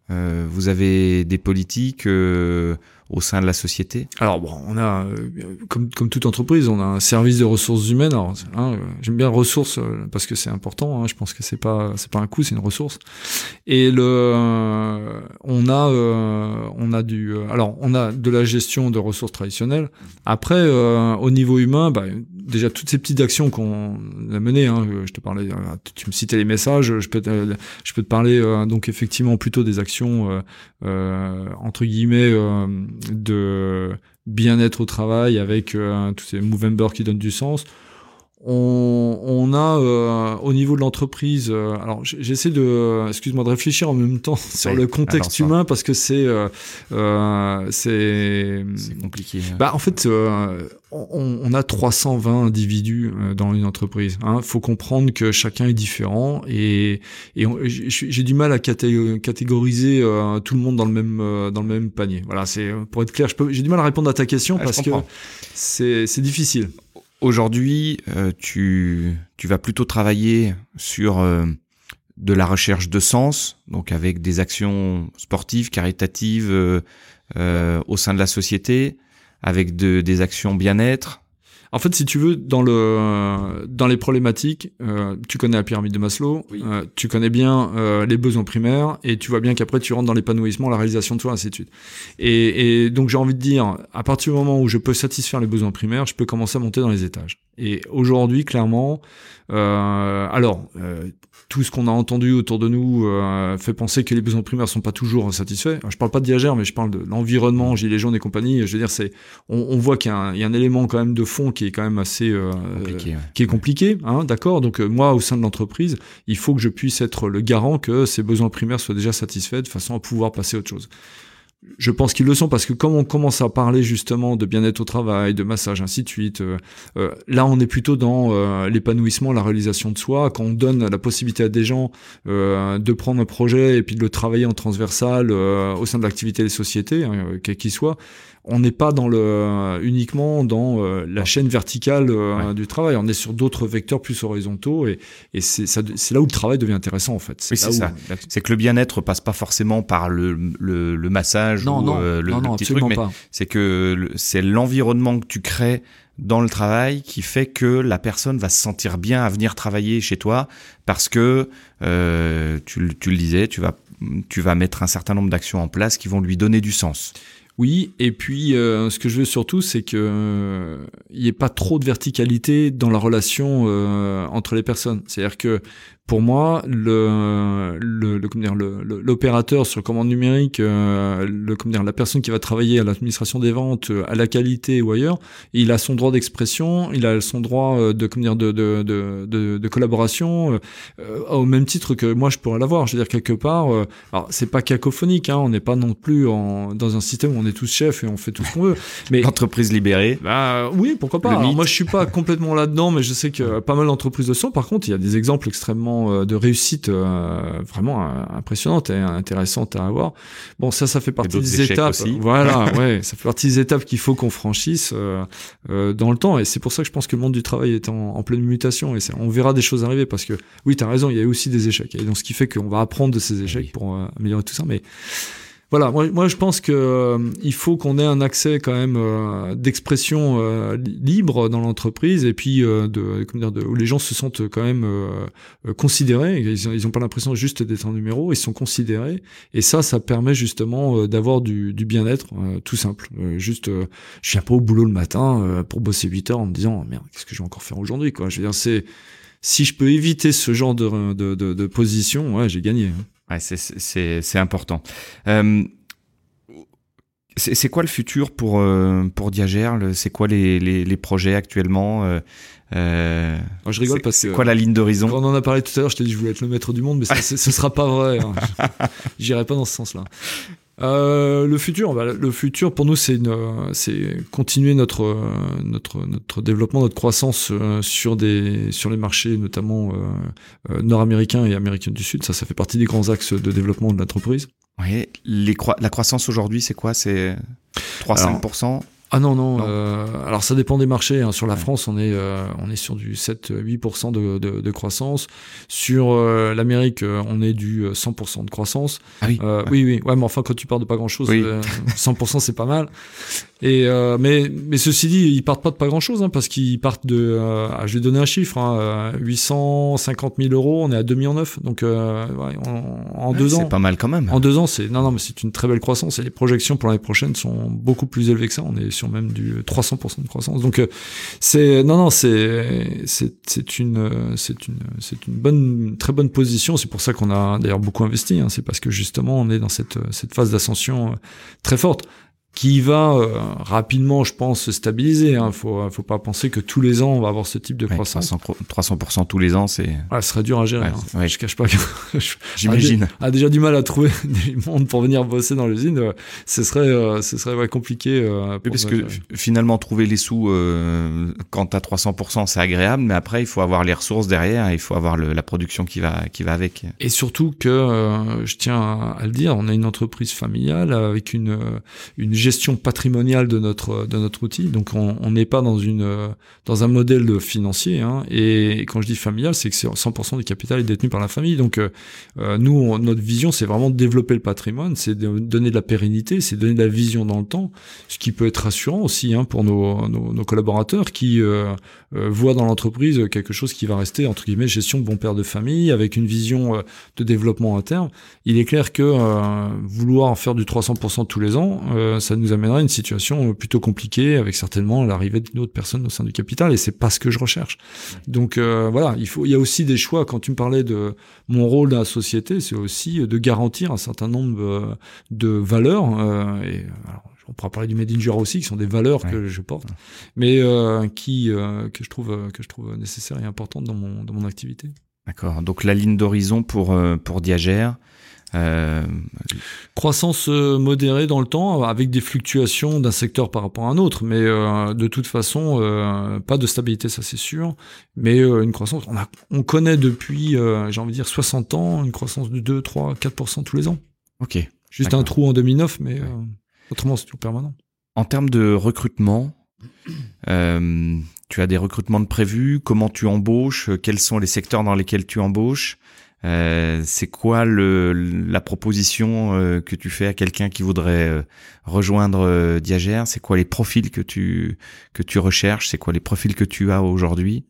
vous avez des politiques au sein de la société? Alors bon, on a comme comme toute entreprise, on a un service de ressources humaines. Hein, j'aime bien ressources parce que c'est important. Hein, je pense que c'est pas c'est pas un coût, c'est une ressource. Et le euh, on a euh, on a du alors on a de la gestion de ressources traditionnelles. Après euh, au niveau humain, bah, déjà toutes ces petites actions qu'on a menées. Hein, je te parlais, tu me citais les messages. Je peux te, je peux te parler donc effectivement plutôt des actions entre guillemets de bien-être au travail avec euh, tous ces Movember qui donnent du sens. On, on a euh, au niveau de l'entreprise, euh, alors j'essaie de, excuse-moi, de réfléchir en même temps sur oui, le contexte humain parce que c'est euh, euh, c'est compliqué. Bah en fait, on, on, a 320 individus dans une entreprise. Hein. faut comprendre que chacun est différent et, et j'ai du mal à catégoriser tout le monde dans le même dans le même panier. Voilà, c'est pour être clair, j'ai du mal à répondre à ta question ah, parce que c'est difficile. Aujourd'hui, euh, tu, tu vas plutôt travailler sur euh, de la recherche de sens, donc avec des actions sportives, caritatives euh, au sein de la société, avec de, des actions bien-être, en fait, si tu veux, dans le dans les problématiques, euh, tu connais la pyramide de Maslow, oui. euh, tu connais bien euh, les besoins primaires, et tu vois bien qu'après tu rentres dans l'épanouissement, la réalisation de soi, ainsi de suite. Et, et donc j'ai envie de dire, à partir du moment où je peux satisfaire les besoins primaires, je peux commencer à monter dans les étages. Et aujourd'hui, clairement, euh, alors, euh, tout ce qu'on a entendu autour de nous euh, fait penser que les besoins primaires sont pas toujours satisfaits. Je parle pas de Diagère, mais je parle de l'environnement, gilets jaunes et compagnie. Je veux dire, c'est, on, on voit qu'il y, y, a un élément quand même de fond qui est quand même assez euh, compliqué, ouais. qui est compliqué, hein, d'accord. Donc euh, moi, au sein de l'entreprise, il faut que je puisse être le garant que ces besoins primaires soient déjà satisfaits de façon à pouvoir passer à autre chose. Je pense qu'ils le sont parce que comme on commence à parler justement de bien-être au travail, de massage, ainsi de suite, euh, euh, là on est plutôt dans euh, l'épanouissement, la réalisation de soi. Quand on donne la possibilité à des gens de prendre un projet et puis de le travailler en transversal au sein de l'activité des sociétés, hein, quel qu'il soit, on n'est pas dans le uniquement dans euh, la chaîne verticale euh, ouais. du travail. On est sur d'autres vecteurs plus horizontaux et, et c'est là où le travail devient intéressant en fait. Oui, c'est ça. C'est que le bien-être passe pas forcément par le, le, le massage non, ou non, euh, le, non, non, le petit truc, mais pas. c'est que c'est l'environnement que tu crées dans le travail qui fait que la personne va se sentir bien à venir travailler chez toi parce que euh, tu, tu le disais, tu vas tu vas mettre un certain nombre d'actions en place qui vont lui donner du sens. Oui, et puis euh, ce que je veux surtout, c'est que euh, n'y ait pas trop de verticalité dans la relation euh, entre les personnes. C'est-à-dire que pour moi, le, le, le comment dire, l'opérateur sur commande numérique, euh, le comment dire, la personne qui va travailler à l'administration des ventes, à la qualité ou ailleurs, il a son droit d'expression, il a son droit de comment dire, de, de, de, de, de collaboration, euh, au même titre que moi je pourrais l'avoir. Je veux dire quelque part, euh, alors c'est pas cacophonique, hein, on n'est pas non plus en, dans un système où on est tous chefs et on fait tout ce qu'on veut. Mais l'entreprise libérée. Bah oui, pourquoi pas. Alors, moi je suis pas complètement là-dedans, mais je sais que pas mal d'entreprises le sont. Par contre, il y a des exemples extrêmement de réussite euh, vraiment impressionnante et intéressante à avoir. Bon, ça, ça fait partie des étapes. Aussi. Voilà, ouais, ça fait partie des étapes qu'il faut qu'on franchisse euh, euh, dans le temps. Et c'est pour ça que je pense que le monde du travail est en, en pleine mutation. Et on verra des choses arriver parce que, oui, tu as raison, il y a aussi des échecs. Et donc, ce qui fait qu'on va apprendre de ces échecs oui. pour euh, améliorer tout ça. Mais voilà, moi, je pense que euh, faut qu'on ait un accès quand même euh, d'expression euh, libre dans l'entreprise et puis euh, de, comment dire, où les gens se sentent quand même considérés. Ils, ils ont pas l'impression juste d'être un numéro, ils sont considérés et ça, ça permet justement d'avoir du, bien-être tout simple. juste, je viens pas au boulot le matin pour bosser 8 heures en me disant merde, qu'est-ce que je vais encore faire aujourd'hui quoi. Je veux dire, c'est si je peux éviter ce genre de position, ouais, j'ai gagné. Hein. Ouais, c'est important. Euh, c'est quoi le futur pour euh, pour Diagère C'est quoi les, les, les, projets actuellement euh, euh, je rigole parce que c'est quoi la ligne d'horizon? On en a parlé tout à l'heure. Je t'ai dit je voulais être le maître du monde, mais ça, ce sera pas vrai. Hein. J'irai pas dans ce sens-là. Euh, le futur, bah, le futur pour nous, c'est continuer notre notre notre développement, notre croissance euh, sur des sur les marchés notamment euh, nord-américains et américains du Sud. Ça, ça fait partie des grands axes de développement de l'entreprise. Oui, les cro la croissance aujourd'hui, c'est quoi? C'est 3-5% ah non non, non. Euh, alors ça dépend des marchés. Hein. Sur la ouais. France, on est euh, on est sur du 7-8% de, de, de, croissance. Sur euh, l'Amérique, on est du 100% de croissance. Ah oui. Ouais. oui oui. Ouais, mais enfin quand tu pars de pas grand chose, oui. 100% c'est pas mal. Et mais mais ceci dit, ils partent pas de pas grand chose hein, parce qu'ils partent de. je vais donner un chiffre. Hein, 850 000 euros, on est à 2 millions neuf. Donc en, en deux ans. C'est pas mal quand même. En deux ans, c'est non non mais c'est une très belle croissance et les projections pour l'année prochaine sont beaucoup plus élevées que ça. On est sur même du 300% de croissance. Donc c'est non non c'est c'est c'est une c'est une c'est une bonne très bonne position. C'est pour ça qu'on a d'ailleurs beaucoup investi. Hein. C'est parce que justement on est dans cette cette phase d'ascension très forte qui va euh, rapidement, je pense, se stabiliser. Hein. Faut, faut pas penser que tous les ans on va avoir ce type de ouais, croissance. 300%, 300 tous les ans, c'est. Ah, ce serait dur à gérer. Ouais, hein. ouais. Je cache pas que j'imagine a, a, déjà du mal à trouver du monde pour venir bosser dans l'usine. Euh, ce serait, euh, ce serait compliqué. Euh, parce que finalement trouver les sous euh, quand t'as 300%, c'est agréable, mais après il faut avoir les ressources derrière, il faut avoir le, la production qui va, qui va avec. Et surtout que, euh, je tiens à, à, le dire, on a une entreprise familiale avec une, une gestion patrimoniale de notre de notre outil. Donc on n'est pas dans une dans un modèle financier. Hein. Et, quand je dis familial, c'est que c'est 100% du capital est détenu par la famille. Donc euh, nous, on, notre vision, c'est vraiment de développer le patrimoine, c'est de donner de la pérennité, c'est donner de la vision dans le temps, ce qui peut être rassurant aussi hein, pour nos, nos, collaborateurs qui euh, euh, voient dans l'entreprise quelque chose qui va rester entre guillemets gestion de bon père de famille avec une vision de développement interne. Il est clair que vouloir faire du 300% tous les ans, ça nous amènerait à une situation plutôt compliquée avec certainement l'arrivée d'une autre personne au sein du capital et c'est pas ce que je recherche. Donc euh, voilà, il faut il y a aussi des choix quand tu me parlais de mon rôle dans la société, c'est aussi de garantir un certain nombre de valeurs et alors, on pourra parler du Made in Jura aussi, qui sont des valeurs que je porte, mais euh, qui euh, que je trouve que je trouve nécessaires et importantes dans mon dans mon activité. D'accord. Donc la ligne d'horizon pour pour Diagère, euh... Croissance euh, modérée dans le temps, avec des fluctuations d'un secteur par rapport à un autre, mais euh, de toute façon, euh, pas de stabilité, ça c'est sûr, mais une croissance, on, a, on connaît depuis, j'ai envie de dire, 60 ans, une croissance de 2, 3, 4% tous les ans. Ok. Juste un trou en 2009, mais autrement c'est tout permanent. En termes de recrutement, tu as des recrutements de prévus, comment tu embauches, quels sont les secteurs dans lesquels tu embauches? Euh, c'est quoi la proposition euh, que tu fais à quelqu'un qui voudrait euh, rejoindre Diagère? C'est quoi les profils que tu que tu recherches? C'est quoi les profils que tu as aujourd'hui?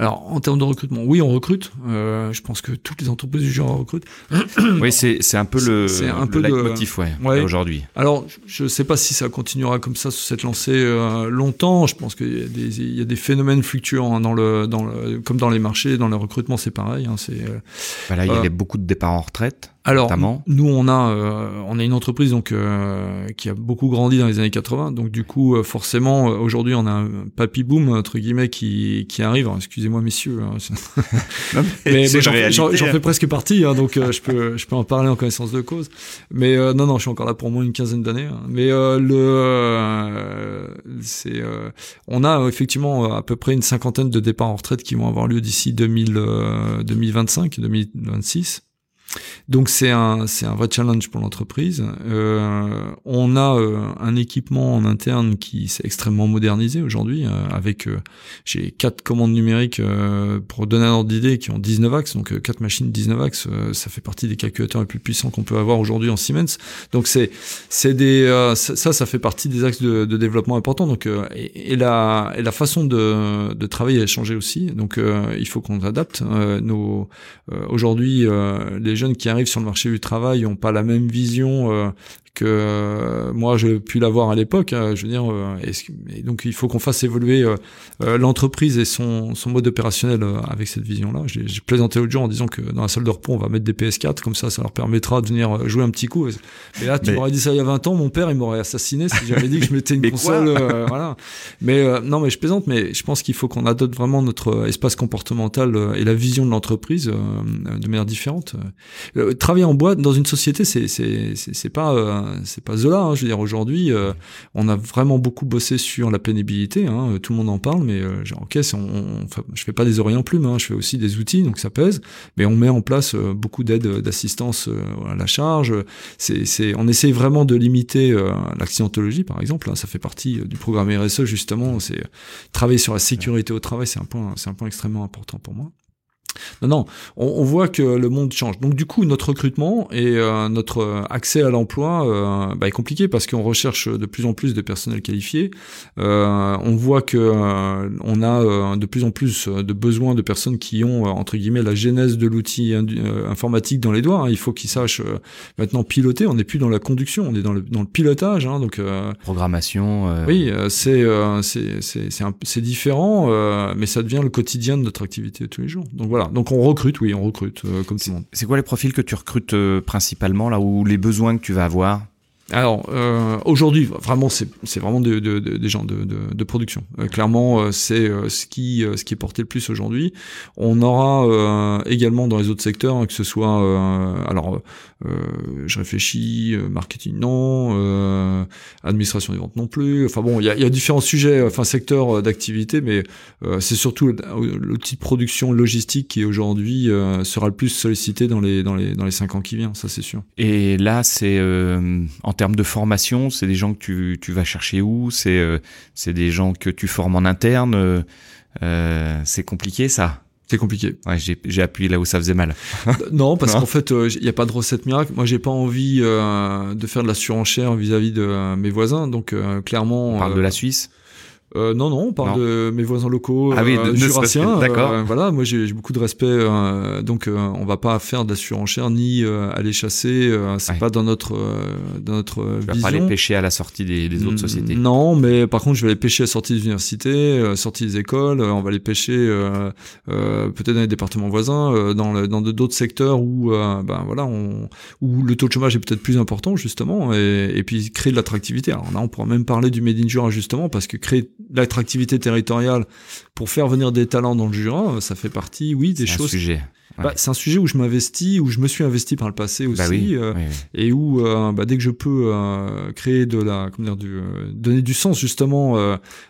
Alors, en termes de recrutement, oui, on recrute. Euh, je pense que toutes les entreprises du genre recrutent. oui, c'est, un peu le, c'est un peu le leitmotiv, ouais, ouais. aujourd'hui. Alors, je ne sais pas si ça continuera comme ça sur cette lancée euh, longtemps. Je pense qu'il y a des, il y a des phénomènes fluctuants hein, dans le, dans le, comme dans les marchés, dans le recrutement, c'est pareil. Hein, c'est, euh, voilà, il y a beaucoup de départs en retraite. Alors, nous, on a, euh, on a une entreprise donc euh, qui a beaucoup grandi dans les années 80. Donc, du coup, euh, forcément, aujourd'hui, on a un papy boom entre guillemets qui qui arrive. excusez-moi, messieurs. Hein, mais, j'en fais presque partie, hein, donc je peux je peux en parler en connaissance de cause. Mais non, non, je suis encore là pour moins une quinzaine d'années. Hein. Mais le c'est on a effectivement à peu près une cinquantaine de départs en retraite qui vont avoir lieu d'ici 2000 2025 2026. Donc c'est un c'est un vrai challenge pour l'entreprise. Euh, on a euh, un équipement en interne qui s'est extrêmement modernisé aujourd'hui euh, avec euh, j'ai quatre commandes numériques pour donner un ordre d'idée qui ont 19 axes donc quatre machines 19 axes ça fait partie des calculateurs les plus puissants qu'on peut avoir aujourd'hui en Siemens. Donc c'est c'est des ça ça fait partie des axes de, de développement importants donc et, et, la et la façon de de travailler a changé aussi donc il faut qu'on adapte nos aujourd'hui les jeunes qui arrivent sur le marché du travail n'ont pas la même vision euh, que euh, moi j'ai pu l'avoir à l'époque. Hein, je veux dire, euh, et, donc il faut qu'on fasse évoluer euh, l'entreprise et son, son mode opérationnel avec cette vision-là. J'ai plaisanté l'autre jour en disant que dans la salle de repos on va mettre des PS4 comme ça, ça leur permettra de venir jouer un petit coup. Et là, tu m'aurais dit ça il y a 20 ans, mon père il m'aurait assassiné si j'avais dit que je mettais une console. voilà. Mais non, mais je plaisante, mais je pense qu'il faut qu'on adopte vraiment notre espace comportemental et la vision de l'entreprise de manière différente. travailler en boîte dans une société, c'est c'est c'est pas c'est pas Zola. Hein, je veux dire, aujourd'hui, euh, on a vraiment beaucoup bossé sur la pénibilité. Hein, tout le monde en parle, mais euh, en caisse, on, je fais pas des oreillers en plume. Hein, je fais aussi des outils, donc ça pèse. Mais on met en place euh, beaucoup d'aides d'assistance à la charge. C'est, on essaye vraiment de limiter l'accidentologie, par exemple. Ça fait partie du programme RSE justement. C'est travailler sur la sécurité au travail. C'est un point, c'est un point extrêmement important pour moi. Non, non, on, voit que le monde change. Donc du coup, notre recrutement et euh, notre accès à l'emploi euh, bah, est compliqué parce qu'on recherche de plus en plus de personnels qualifiés. Euh, on voit que on a de plus en plus de besoins de personnes qui ont entre guillemets la genèse de l'outil informatique dans les doigts. Hein. Il faut qu'ils sachent maintenant piloter. On n'est plus dans la conduction, on est dans le, dans le pilotage. Hein. donc programmation. Oui, c'est c'est c'est différent, mais ça devient le quotidien de notre activité de tous les jours. Donc voilà. Donc on recrute, oui, on recrute euh, comme tout le monde. C'est quoi les profils que tu recrutes euh, principalement là ou les besoins que tu vas avoir? Alors euh, aujourd'hui, vraiment, c'est vraiment des de, de, gens de, de production. Euh, clairement, euh, c'est euh, ce qui ce qui est porté le plus aujourd'hui. On aura également dans les autres secteurs, hein, que ce soit alors je réfléchis, marketing non, administration des ventes non plus. Enfin bon, il y a, y a, différents sujets, enfin secteurs d'activité, mais c'est surtout l'outil de production logistique qui aujourd'hui sera le plus sollicité dans les dans les dans les cinq ans qui viennent. Ça c'est sûr. Et là, c'est en termes de formation, c'est des gens que tu, tu vas chercher où C'est euh, c'est des gens que tu formes en interne euh, euh C'est compliqué ça c'est compliqué. Ouais, j'ai appuyé là où ça faisait mal. non, parce qu'en fait, il euh, n'y a pas de recette miracle. Moi, j'ai pas envie de faire de la surenchère vis-à-vis de mes voisins. Donc, clairement. On parle de la Suisse euh, non, non, on parle de mes voisins locaux, ah oui, de, euh, jurassiens. D'accord. Euh, voilà, moi j'ai beaucoup de respect, euh, donc euh, on va pas faire de la surenchère ni aller chasser. c'est pas dans notre dans notre tu vision. vas pas aller pêcher à la sortie des, des autres sociétés. Non, mais par contre je vais aller pêcher à la sortie des universités, sortie des écoles. on va aller pêcher peut-être dans les départements voisins, dans le, dans d'autres secteurs où ben voilà, on, où le taux de chômage est peut-être plus important justement, et, et puis créer de l'attractivité. Alors là, on pourra même parler du made in Jura justement parce que créer l'attractivité territoriale pour faire venir des talents dans le Jura, ça fait partie, oui, des choses. Un sujet. Bah, c'est un sujet où je m'investis, où je me suis investi par le passé aussi, bah oui, euh, oui, et où euh, bah, dès que je peux euh, créer de la, comment dire, du, donner du sens justement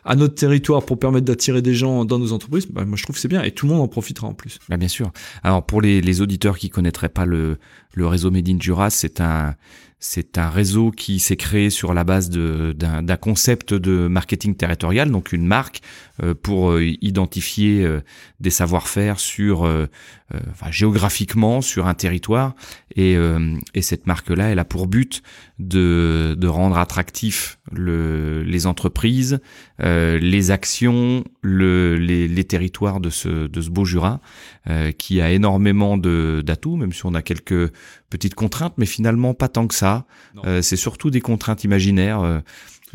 à notre territoire pour permettre d'attirer des gens dans nos entreprises, moi je trouve que c'est bien et tout le monde en profitera en plus. Bien sûr. Alors pour les, les auditeurs qui connaîtraient pas le, le réseau Made in Jura, c'est un c'est un réseau qui s'est créé sur la base d'un concept de marketing territorial, donc une marque pour euh, identifier euh, des savoir-faire sur, euh, euh, enfin, géographiquement sur un territoire. Et, euh, et cette marque-là, elle a pour but de, de rendre attractif le, les entreprises, euh, les actions, le, les, les territoires de ce, de ce beau Jura, euh, qui a énormément de d'atouts, même si on a quelques petites contraintes, mais finalement pas tant que ça. Euh, c'est surtout des contraintes imaginaires.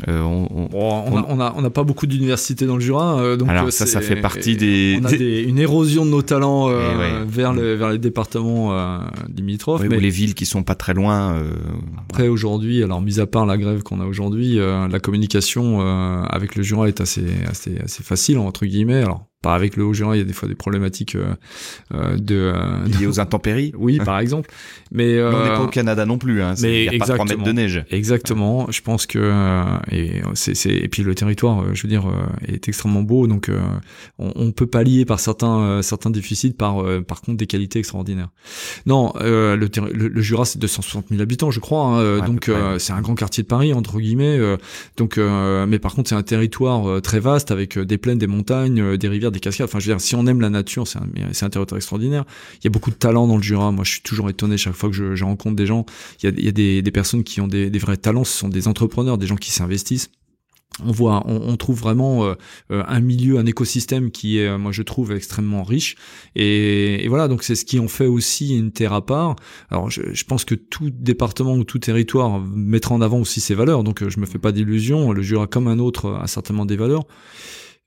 Euh, on- on- Bon, on, a, on a on a pas beaucoup d'universités dans le Jura, euh, donc alors euh, ça, ça fait partie des. On a des- une érosion de nos talents euh, Eh ouais. vers, le, vers les départements limitrophes. Oui, mais ou les villes qui sont pas très loin. après aujourd'hui, alors mis à part la grève qu'on a aujourd'hui, la communication avec le Jura est assez assez assez facile entre guillemets. Alors pas avec le Haut-Jura, il y a des fois des problématiques euh, euh, de, euh, liées aux intempéries. oui par exemple, mais, Mais euh, on n'est pas au Canada non plus. Hein. mais Il n'y a pas 3 mètres de neige. Exactement. Je pense que euh, et c'est et puis le territoire, euh, je veux dire, euh, est extrêmement beau, donc euh, on, on peut pallier par certains euh, certains déficits par euh, par contre des qualités extraordinaires. Non, euh, le, le, le Jura c'est 260 000 habitants, je crois, hein, euh, Ouais, donc euh, c'est un grand quartier de Paris entre guillemets. euh, donc, euh, mais par contre c'est un territoire euh, très vaste avec euh, des plaines, des montagnes, euh, des rivières, des cascades. Enfin, je veux dire, si on aime la nature, c'est un territoire extraordinaire. Il y a beaucoup de talent dans le Jura. Moi, je suis toujours étonné chaque fois que je, rencontre des gens il y a, des, personnes qui ont des, vrais talents, ce sont des entrepreneurs, des gens qui s'investissent. On voit, on, trouve vraiment euh, euh, un milieu, un écosystème qui est, euh, moi je trouve, extrêmement riche. Et, voilà, donc c'est ce qui en fait aussi une terre à part. Alors je, je pense que tout département ou tout territoire mettra en avant aussi ses valeurs. Donc je me fais pas d'illusions. Le Jura, comme un autre, a certainement des valeurs.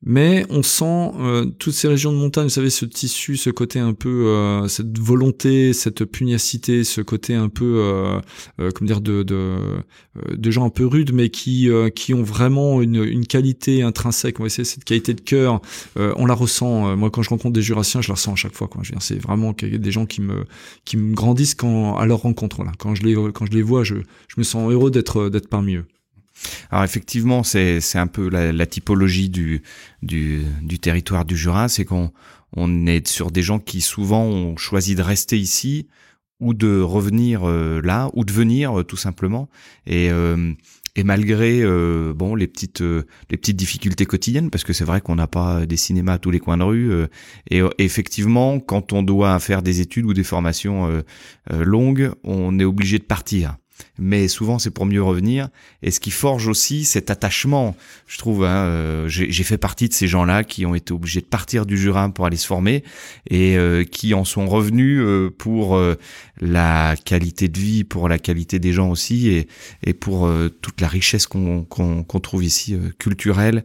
Mais on sent euh, toutes ces régions de montagne, vous savez, ce tissu, ce côté un peu, euh, cette volonté, cette pugnacité, ce côté un peu, euh, euh, comment dire, de, de, euh, de gens un peu rudes, mais qui, euh, qui ont vraiment une, une qualité intrinsèque. On va essayer cette qualité de cœur. On la ressent. Moi, quand je rencontre des Jurassiens, je la ressens à chaque fois. Je C'est vraiment des gens qui me, qui me grandissent quand, à leur rencontre. Voilà. Quand je les, quand je les vois, je, je me sens heureux d'être, d'être parmi eux. Alors effectivement, c'est un peu la, la typologie du, du du territoire du Jura, c'est qu'on on est sur des gens qui souvent ont choisi de rester ici ou de revenir euh, là ou de venir euh, tout simplement. Et euh, et malgré euh, bon les petites euh, les petites difficultés quotidiennes parce que c'est vrai qu'on n'a pas des cinémas à tous les coins de rue euh, et effectivement quand on doit faire des études ou des formations longues on est obligé de partir mais souvent c'est pour mieux revenir. Et ce qui forge aussi cet attachement je trouve hein, euh, j'ai fait partie de ces gens-là qui ont été obligés de partir du Jura pour aller se former et euh, qui en sont revenus euh, pour la qualité de vie pour la qualité des gens aussi et, et pour toute la richesse qu'on qu'on trouve ici culturelle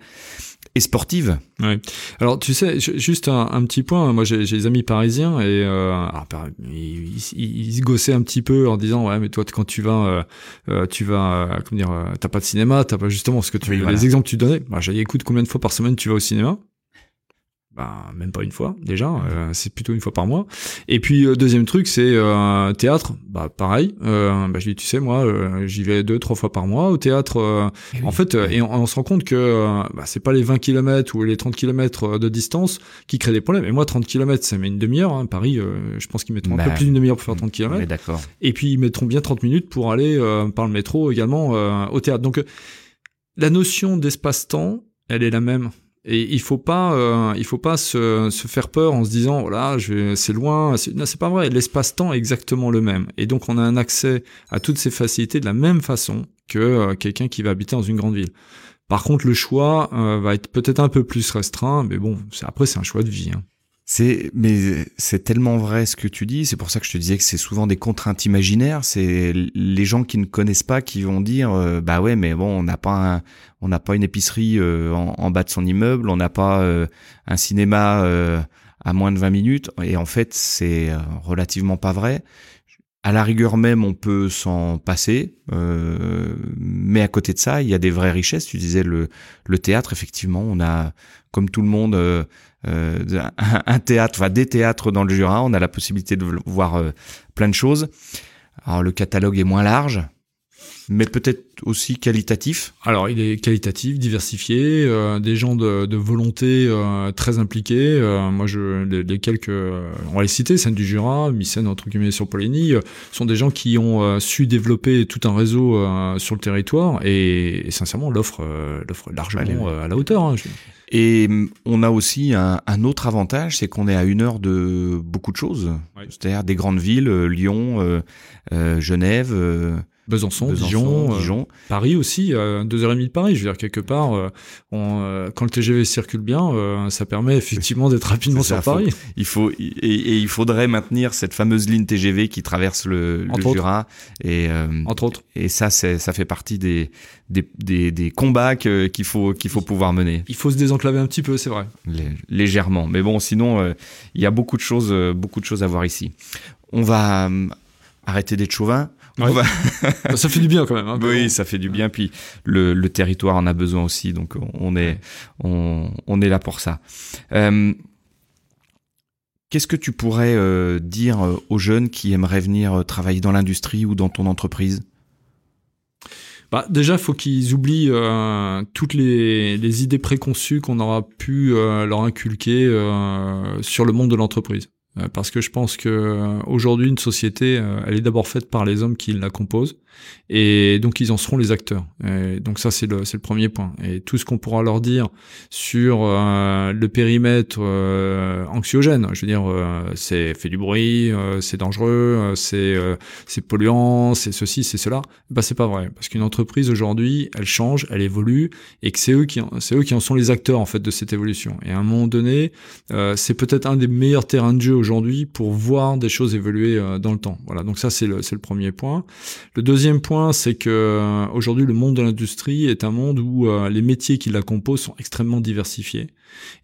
et sportive Ouais. Alors tu sais, ju- juste un, un petit point. Moi, j'ai des amis parisiens et euh, alors, ils, ils- ils se gossaient un petit peu en disant ouais, mais toi quand tu vas, euh, euh, tu vas, euh, comment dire, euh, t'as pas de cinéma, t'as pas justement ce que tu, Oui, les voilà. exemples que tu donnais. Bah, j'ai écoute, combien de fois par semaine tu vas au cinéma? Bah, même pas une fois déjà, euh, c'est plutôt une fois par mois. Et puis euh, deuxième truc, c'est euh, théâtre. Bah pareil. Euh, bah, je dis, tu sais, moi, euh, j'y vais deux, trois fois par mois au théâtre. euh, en fait, euh, et on, on se rend compte que bah, c'est pas les 20 km ou les 30 km de distance qui créent des problèmes. Et moi, 30 km, ça met une demi-heure. Hein. Paris, euh, je pense qu'ils mettront un Bah, peu plus d'une demi-heure pour faire 30 on km. d'accord Et puis, ils mettront bien 30 minutes pour aller euh, par le métro également euh, au théâtre. Donc, la notion d'espace-temps, elle est la même Et il faut pas, euh, il faut pas se, se, faire peur en se disant voilà, je c'est loin. Non, c'est pas vrai. L'espace-temps est exactement le même. Et donc on a un accès à toutes ces facilités de la même façon que euh, quelqu'un qui va habiter dans une grande ville. Par contre, le choix euh, va être peut-être un peu plus restreint, mais bon, après c'est un choix de vie. Hein. C'est mais c'est tellement vrai ce que tu dis. C'est pour ça que je te disais que c'est souvent des contraintes imaginaires. C'est les gens qui ne connaissent pas qui vont dire euh, bah ouais mais bon on n'a pas un, on n'a pas une épicerie euh, en, bas de son immeuble, on n'a pas euh, un cinéma à moins de 20 minutes. Et en fait c'est relativement pas vrai. À la rigueur même, on peut s'en passer, mais à côté de ça, il y a des vraies richesses. Tu disais le, le théâtre, effectivement, on a, comme tout le monde, un théâtre, enfin des théâtres dans le Jura. On a la possibilité de voir euh, plein de choses. Alors le catalogue est moins large, mais peut-être aussi qualitatif. Alors, il est qualitatif, diversifié, euh, des gens de, de volonté euh, très impliqués. Euh, moi, je, les, les quelques, on va les citer, Scène du Jura, Mycène entre guillemets sur Poligny, sont des gens qui ont su développer tout un réseau sur le territoire et, sincèrement, l'offre, l'offre largement à la hauteur. Hein, et mm, on a aussi un, un autre avantage, c'est qu'on est à une heure de beaucoup de choses, c'est-à-dire des grandes villes, Lyon, Genève. Besançon, Dijon, euh, Dijon. Paris aussi, euh, deux heures et demie de Paris. Je veux dire quelque part, euh, on, quand le TGV circule bien, ça permet effectivement d'être rapidement sur Paris. il faut et, il faudrait maintenir cette fameuse ligne TGV qui traverse le, le Jura et entre autres. Et ça, ça fait partie des des, des, des combats qu'il faut qu'il faut pouvoir mener. Il faut se désenclaver un petit peu, c'est vrai. légèrement, mais bon, sinon il y a beaucoup de choses beaucoup de choses à voir ici. On va arrêter d'être chauvin. Ça fait du bien quand même. Hein, oui, ça fait du bien. Puis le, le, territoire en a besoin aussi, donc on est on, on est là pour ça. Euh, Qu'est-ce que tu pourrais euh, dire euh, aux jeunes qui aimeraient venir travailler dans l'industrie ou dans ton entreprise? Bah, déjà, faut qu'ils oublient euh, toutes les, les, idées préconçues qu'on aura pu euh, leur inculquer sur le monde de l'entreprise. Euh, parce que je pense que euh, aujourd'hui une société, euh, elle est d'abord faite par les hommes qui la composent, et donc ils en seront les acteurs. Donc ça c'est le premier point. Et tout ce qu'on pourra leur dire sur le périmètre anxiogène, je veux dire, c'est fait du bruit, c'est dangereux, c'est polluant, c'est ceci, c'est cela. Bah c'est pas vrai, parce qu'une entreprise aujourd'hui, elle change, elle évolue, et que c'est eux qui eux qui en sont les acteurs en fait de cette évolution. Et à un moment donné, c'est peut-être un des meilleurs terrains de jeu aujourd'hui pour voir des choses évoluer euh, dans le temps. Voilà, donc ça c'est le, le premier point. Le deuxième point, c'est que euh, aujourd'hui le monde de l'industrie est un monde où euh, les métiers qui la composent sont extrêmement diversifiés.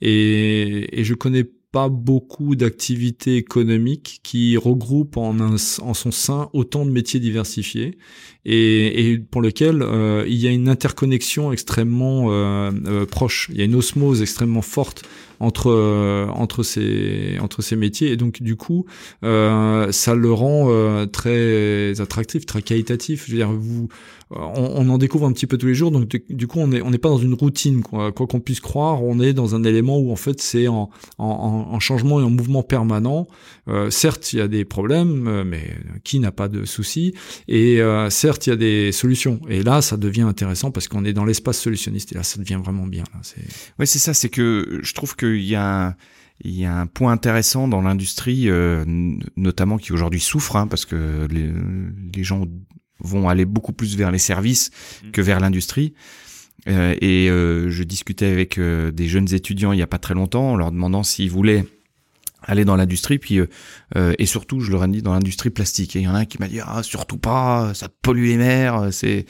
Et, et je connais pas beaucoup d'activités économiques qui regroupent en, en son sein autant de métiers diversifiés et, pour lesquels euh, il y a une interconnexion extrêmement euh, proche, il y a une osmose extrêmement forte entre entre ces entre ces métiers et donc du coup ça le rend très attractif, très qualitatif. Je veux dire, vous on, en découvre un petit peu tous les jours, donc du coup on est on n'est pas dans une routine quoi qu'on puisse croire, on est dans un élément où en fait c'est en, en, en, changement et en mouvement permanent. certes il y a des problèmes, mais qui n'a pas de soucis et certes il y a des solutions. Et là, ça devient intéressant parce qu'on est dans l'espace solutionniste. Et là, ça devient vraiment bien. Oui, c'est ça. C'est que je trouve qu'il y a un, il y a un point intéressant dans l'industrie, euh, notamment qui aujourd'hui souffre, hein, parce que les, les, gens vont aller beaucoup plus vers les services mmh. que vers l'industrie. Euh, et euh, je discutais avec des jeunes étudiants il y a pas très longtemps, en leur demandant s'ils voulaient aller dans l'industrie puis et surtout je leur ai dit dans l'industrie plastique et il y en a un qui m'a dit ah surtout pas ça pollue les mers c'est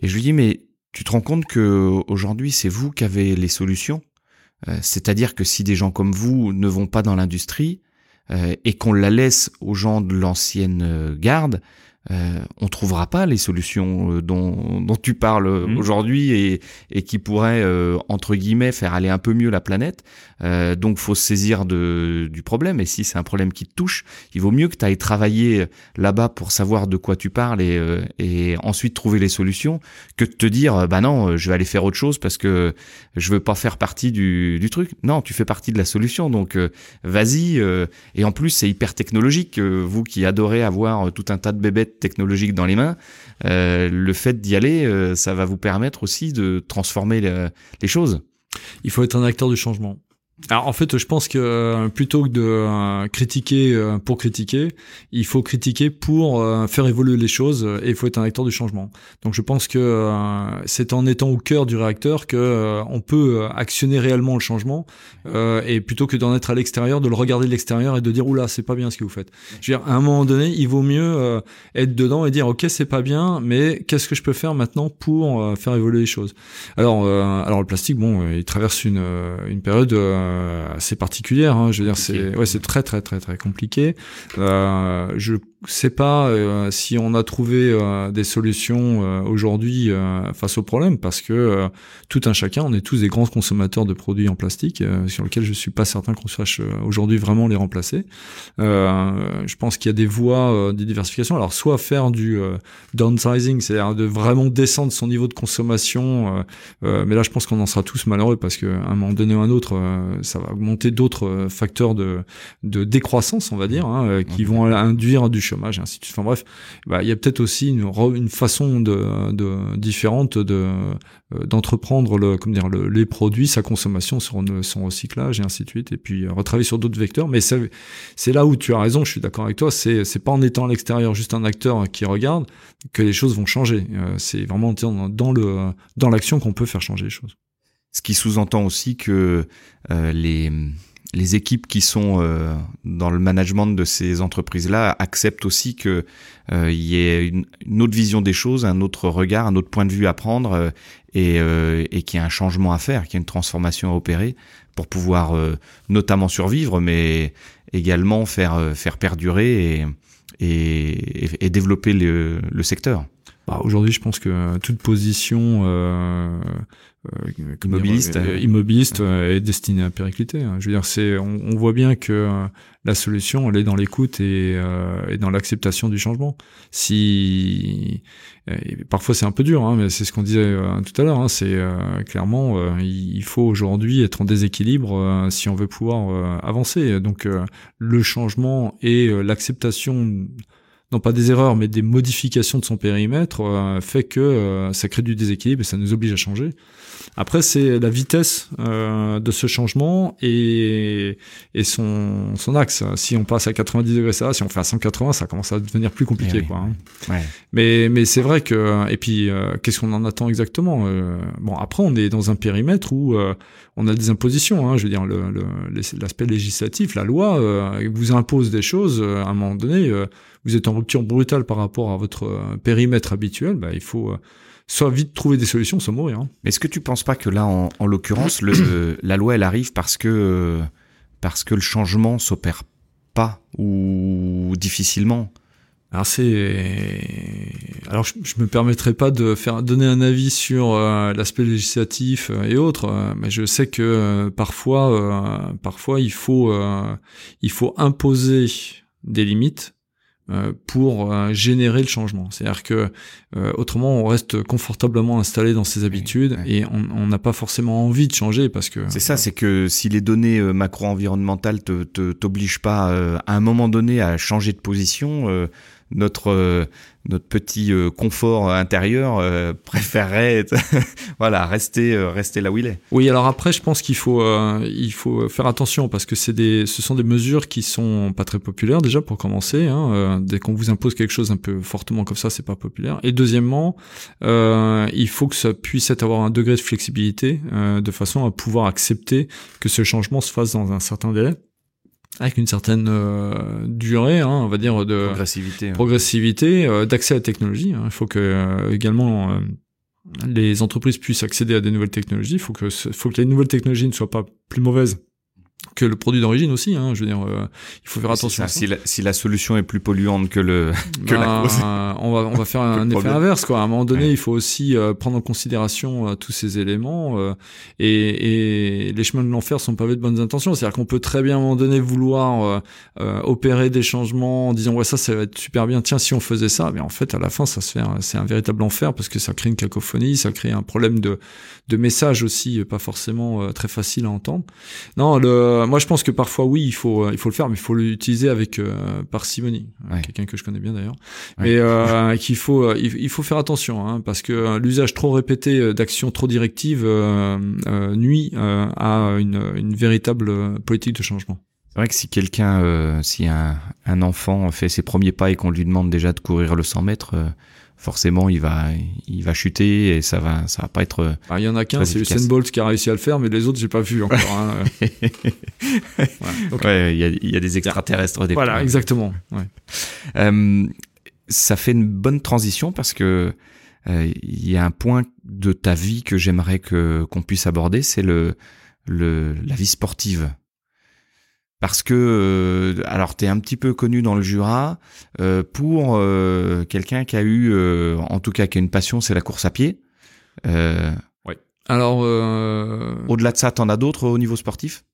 et je lui dis mais tu te rends compte que aujourd'hui c'est vous qui avez les solutions? C'est-à-dire que si des gens comme vous ne vont pas dans l'industrie et qu'on la laisse aux gens de l'ancienne garde euh, on trouvera pas les solutions euh, dont, dont tu parles mmh. aujourd'hui et, et qui pourraient euh, entre guillemets faire aller un peu mieux la planète. Euh, donc faut se saisir de, du problème et si c'est un problème qui te touche, il vaut mieux que tu ailles travailler là-bas pour savoir de quoi tu parles et, euh, et ensuite trouver les solutions que de te dire bah non je vais aller faire autre chose parce que je veux pas faire partie du, du truc. Non, tu fais partie de la solution donc vas-y et en plus c'est hyper technologique. vous qui adorez avoir tout un tas de bébêtes technologique dans les mains, euh, le fait d'y aller, euh, ça va vous permettre aussi de transformer les choses. Il faut être un acteur du changement. Alors en fait, je pense que euh, plutôt que de euh, critiquer euh, pour critiquer, il faut critiquer pour faire évoluer les choses et il faut être un acteur du changement. Donc je pense que c'est en étant au cœur du réacteur que on peut actionner réellement le changement et plutôt que d'en être à l'extérieur, de le regarder de l'extérieur et de dire oula c'est pas bien ce que vous faites. Je veux dire, à un moment donné, il vaut mieux être dedans et dire ok c'est pas bien, mais qu'est-ce que je peux faire maintenant pour faire évoluer les choses? Alors alors le plastique bon, il traverse une une période assez particulière. Hein. Je veux dire, c'est ouais, c'est très très très très compliqué. Euh, je sais pas euh, si on a trouvé euh, des solutions euh, aujourd'hui face au problème, parce que tout un chacun, on est tous des grands consommateurs de produits en plastique, sur lesquels je suis pas certain qu'on sache aujourd'hui vraiment les remplacer. je pense qu'il y a des voies de diversification. Alors, soit faire du downsizing, c'est-à-dire de vraiment descendre son niveau de consommation, mais là, je pense qu'on en sera tous malheureux parce qu'à un moment donné ou un autre, ça va augmenter d'autres facteurs de, de décroissance, on va dire, hein, qui vont induire du chômage et ainsi de suite. Enfin bref, bah, il y a peut-être aussi une, façon de, différente de euh, d'entreprendre le, comme dire, le, les produits, sa consommation, son, recyclage et ainsi de suite, et puis euh, retravailler sur d'autres vecteurs. Mais c'est là où tu as raison, je suis d'accord avec toi. C'est c'est pas en étant à l'extérieur juste un acteur qui regarde que les choses vont changer. Euh, c'est vraiment dans l'action qu'on peut faire changer les choses. Ce qui sous-entend aussi que les les équipes qui sont euh, dans le management de ces entreprises-là acceptent aussi que euh, il y ait une, autre vision des choses, un autre regard, un autre point de vue à prendre euh, et, et qu'il y ait un changement à faire, qu'il y ait une transformation à opérer pour pouvoir notamment survivre, mais également faire faire perdurer et, et, développer le secteur. Bah, Aujourd'hui, je pense que toute position euh, immobiliste, euh, immobiliste euh, est destiné à péricliter. Hein. Je veux dire, c'est, on, voit bien que la solution, elle est dans l'écoute et, et dans l'acceptation du changement. Si parfois c'est un peu dur, hein, mais c'est ce qu'on disait tout à l'heure. Hein, c'est clairement, il faut aujourd'hui être en déséquilibre si on veut pouvoir avancer. Donc le changement et l'acceptation non pas des erreurs, mais des modifications de son périmètre, fait que ça crée du déséquilibre et ça nous oblige à changer. Après, c'est la vitesse euh, de ce changement et, et son, son axe. Si on passe à 90 degrés, ça Si on fait à 180, ça commence à devenir plus compliqué. Eh quoi, hein. ouais. Mais, mais c'est vrai que... Et puis, euh, qu'est-ce qu'on en attend exactement euh, Bon, après, on est dans un périmètre où euh, on a des impositions. Hein, je veux dire, l'aspect le, législatif, la loi vous impose des choses. à un moment donné, vous êtes en rupture brutale par rapport à votre périmètre habituel. Bah, il faut soit vite trouver des solutions, soit mourir. Hein. Est-ce que tu penses pas que là, en, en l'occurrence, la loi, elle arrive parce que, parce que le changement s'opère pas ou difficilement? Alors c'est, alors je, je, me permettrai pas de faire donner un avis sur euh, l'aspect législatif euh, et autres, euh, mais je sais que parfois, parfois il faut, il faut imposer des limites euh, pour euh, générer le changement. C'est-à-dire que euh, autrement on reste confortablement installé dans ses habitudes et on n'a pas forcément envie de changer parce que c'est ça, c'est que si les données macro-environnementales te t'obligent pas à un moment donné à changer de position, notre notre petit euh, confort intérieur euh, préférerait voilà rester euh, rester là où il est. Oui, alors après je pense qu'il faut il faut faire attention parce que c'est des ce sont des mesures qui sont pas très populaires déjà pour commencer. Hein, dès qu'on vous impose quelque chose un peu fortement comme ça, c'est pas populaire. Et deuxièmement, il faut que ça puisse être avoir un degré de flexibilité de façon à pouvoir accepter que ce changement se fasse dans un certain délai avec une certaine euh, durée, hein, on va dire de progressivité, progressivité, euh, d'accès à la technologie. Hein. Il faut que euh, également les entreprises puissent accéder à des nouvelles technologies. Il faut que, faut que les nouvelles technologies ne soient pas plus mauvaises que le produit d'origine aussi. Hein, je veux dire, euh, il faut faire attention. si, la, si, la, solution est plus polluante que le que la bah, cause, on va on va faire un effet inverse quoi. À un moment donné, il faut aussi euh, prendre en considération euh, tous ces éléments et, et, les chemins de l'enfer sont pavés de bonnes intentions. C'est-à-dire qu'on peut très bien à un moment donné vouloir opérer des changements en disant ouais ça ça va être super bien. Tiens si on faisait ça, mais en fait à la fin ça se fait c'est un véritable enfer parce que ça crée une cacophonie, ça crée un problème de de message aussi pas forcément très facile à entendre. Non le moi, je pense que parfois, oui, il faut, il faut le faire, mais il faut l'utiliser avec parcimonie. Quelqu'un que je connais bien d'ailleurs, mais qu'il faut, il, faut faire attention, hein, parce que l'usage trop répété d'actions trop directives nuit à une, une véritable politique de changement. C'est vrai que si quelqu'un, euh, si un, un, enfant fait ses premiers pas et qu'on lui demande déjà de courir le 100 mètres, euh, forcément il va, il va chuter et ça va, ça va pas être. Ah, il y en a qu'un, c'est Usain Bolt qui a réussi à le faire, mais les autres j'ai pas vu encore. Hein. ouais, il y, a, y, a, des extraterrestres. Des voilà, exactement. Ouais. Euh, ça fait une bonne transition parce que euh, il y a un point de ta vie que j'aimerais que qu'on puisse aborder, c'est le, le la vie sportive parce que euh, alors tu es un petit peu connu dans le Jura euh, pour euh, quelqu'un qui a eu en tout cas qui a une passion c'est la course à pied. oui. Alors au-delà de ça, t'en as d'autres au niveau sportif?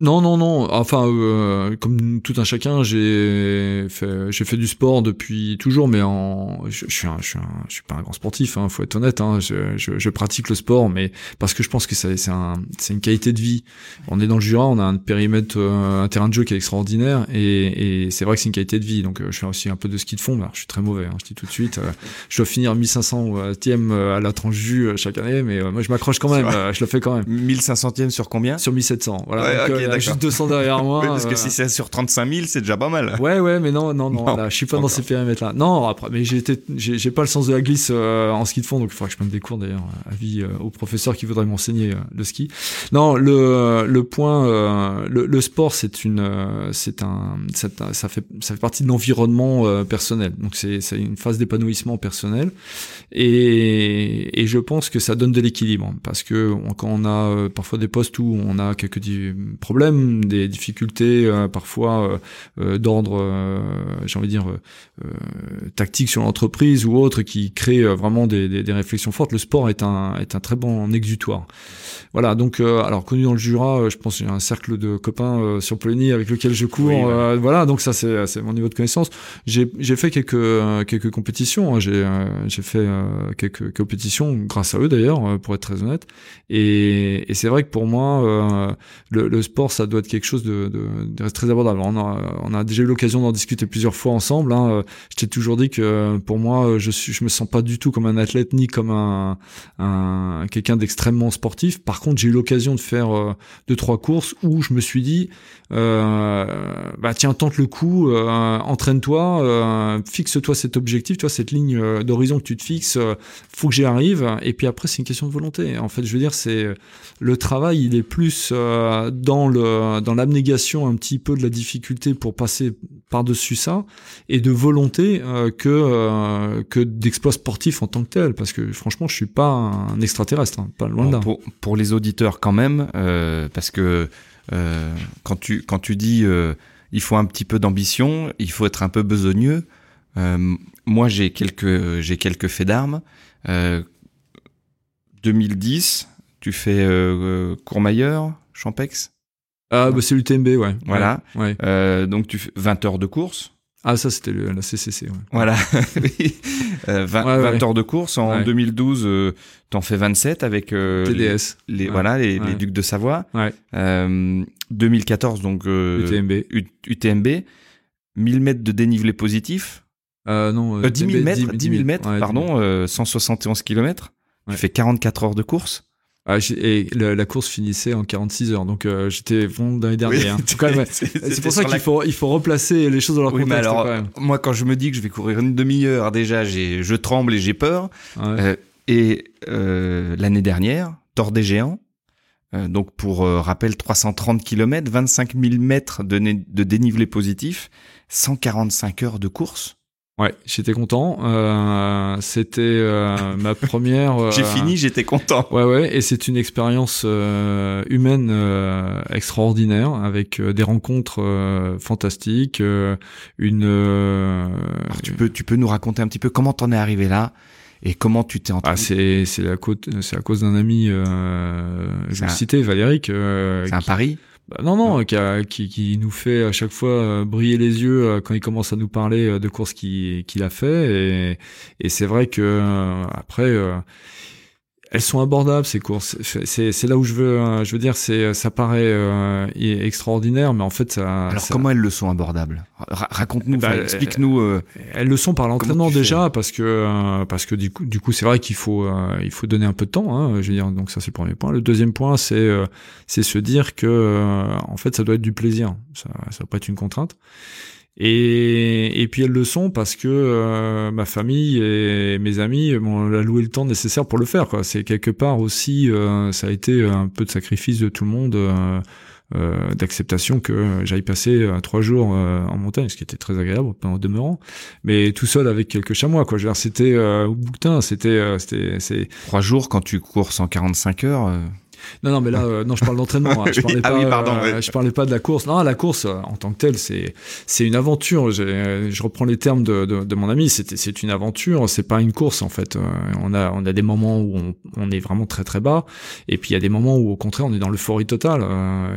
Non, non, non. Enfin, euh, comme tout un chacun, j'ai fait, j'ai fait du sport depuis toujours, mais en, je, je suis, un, je suis, un, je suis pas un grand sportif. Hein, faut être honnête. Hein, je, je, je, pratique le sport, mais parce que je pense que c'est, c'est, un, c'est une qualité de vie. On est dans le Jura, on a un périmètre, euh, un terrain de jeu qui est extraordinaire, et, et c'est vrai que c'est une qualité de vie. Donc, euh, je fais aussi un peu de ski de fond. Alors, je suis très mauvais. Hein, je dis tout de suite. je dois finir 1500e à la tranche jus chaque année, mais moi, je m'accroche quand même. je le fais quand même. 1500e sur combien? Sur 1700. Voilà. donc, juste 200 derrière moi. parce que si c'est sur 35 000, c'est déjà pas mal. Ouais, ouais, mais non, non, non, là, je suis pas dans ces périmètres-là. Non, après, mais j'ai pas le sens de la glisse euh, en ski de fond, donc il faudrait que je prenne des cours d'ailleurs, à vie euh, au professeur qui voudrait m'enseigner euh, le ski. Non, le, le point, le, le, sport, c'est une, c'est un, ça fait, ça fait partie de l'environnement personnel. Donc c'est, c'est une phase d'épanouissement personnel, et, et je pense que ça donne de l'équilibre, parce que quand on a parfois des postes où on a quelques problèmes des difficultés euh, parfois euh, euh, d'ordre, j'ai envie de dire, tactique sur l'entreprise ou autre, qui créent vraiment des, des, des, réflexions fortes. Le sport est un, est un très bon exutoire. Voilà, donc alors connu dans le Jura, je pense qu'il y a un cercle de copains sur Poligny avec lequel je cours. voilà, donc ça c'est, mon niveau de connaissance. J'ai, j'ai fait quelques quelques compétitions. Hein. J'ai j'ai fait quelques compétitions grâce à eux d'ailleurs, pour être très honnête. Et, et c'est vrai que pour moi, le, le sport ça doit être quelque chose de, très abordable. On a, déjà eu l'occasion d'en discuter plusieurs fois ensemble. Hein. Je t'ai toujours dit que pour moi, je suis, je me sens pas du tout comme un athlète ni comme un, un quelqu'un d'extrêmement sportif. Par contre, j'ai eu l'occasion de faire euh, deux trois courses où je me suis dit, euh, bah tiens, tente le coup, euh, entraîne-toi, euh, fixe-toi cet objectif, tu vois cette ligne d'horizon que tu te fixes, faut que j'y arrive. Et puis après, c'est une question de volonté. En fait, je veux dire, c'est le travail, il est plus dans le dans l'abnégation un petit peu de la difficulté pour passer par-dessus ça et de volonté euh, que euh, que d'exploits sportifs en tant que tel parce que franchement je suis pas un extraterrestre hein, pas loin de là. Pour, pour les auditeurs quand même euh, parce que quand tu quand tu dis il faut un petit peu d'ambition il faut être un peu besogneux moi j'ai quelques j'ai quelques faits d'armes 2010 tu fais Courmayeur Champex? Ah, bah c'est l'UTMB, ouais. Voilà. Ouais. Euh, donc, tu fais 20 heures de course. Ah, ça, c'était la CCC, ouais. Voilà. euh, 20, ouais, 20 heures de course. En 2012, euh, t'en fais 27 avec euh, TDS. Les, voilà, les, les, Ducs de Savoie. Ouais. Euh, 2014, donc UTMB. UTMB. 1000 mètres de dénivelé positif. Euh, non, 10 000 mètres, 10 000 mètres, pardon, 171 km. Tu fais 44 heures de course. Ah, et la, course finissait en 46 heures, donc euh, j'étais vraiment dans les derniers. Hein. c'est pour ça qu'il faut, il faut replacer les choses dans leur oui, contexte. alors, moi, quand je me dis que je vais courir une demi-heure, déjà, je tremble et j'ai peur. Euh, et euh, l'année dernière, Tord des Géants, euh, donc pour euh, rappel 330 km, 25 000 mètres de, de dénivelé positif, 145 heures de course. Ouais, j'étais content. C'était ma première. J'ai fini, j'étais content. Ouais, ouais, et c'est une expérience humaine extraordinaire avec des rencontres fantastiques, une. Alors, tu peux, tu peux nous raconter un petit peu comment t'en es arrivé là? Et comment tu t'es entendu Ah, c'est c'est à cause d'un ami. je vais citer, Valéric. c'est un pari. Bah, non, non, qui, qui, nous fait à chaque fois euh, briller les yeux euh, quand il commence à nous parler euh, de courses qu'il a fait. Et, et c'est vrai que après, elles sont abordables ces courses. C'est là où je veux euh, je veux dire c'est ça paraît euh, extraordinaire mais en fait ça. Alors comment elles le sont abordables? Raconte-nous, bah, explique-nous. Euh, elles le sont par l'entraînement déjà parce que parce que du coup du coup c'est vrai qu'il faut il faut donner un peu de temps. Hein, je veux dire donc ça c'est le premier point. Le deuxième point c'est c'est se dire que en fait ça doit être du plaisir. Ça ça doit pas être une contrainte. Et, et puis elles le sont parce que euh, ma famille et mes amis m'ont alloué le temps nécessaire pour le faire. Quoi. C'est quelque part aussi, euh, ça a été un peu de sacrifice de tout le monde, euh, euh d'acceptation que j'aille passer trois jours en montagne, ce qui était très agréable pendant demeurant, mais tout seul avec quelques chamois. Quoi. C'était au boutin, c'était, c'était, c'est trois jours quand tu cours 145 heures. Non, non, mais là, euh, non, je parle d'entraînement. Hein. Je parlais ah pas, oui, pardon, euh, je parlais pas de la course. Non, la course euh, en tant que telle, c'est c'est une aventure. Je reprends les termes de, de, de mon ami. C'est c'est une aventure. C'est pas une course en fait. on a on a des moments où on, on, est vraiment très très bas, et puis il y a des moments où au contraire on est dans l'euphorie totale.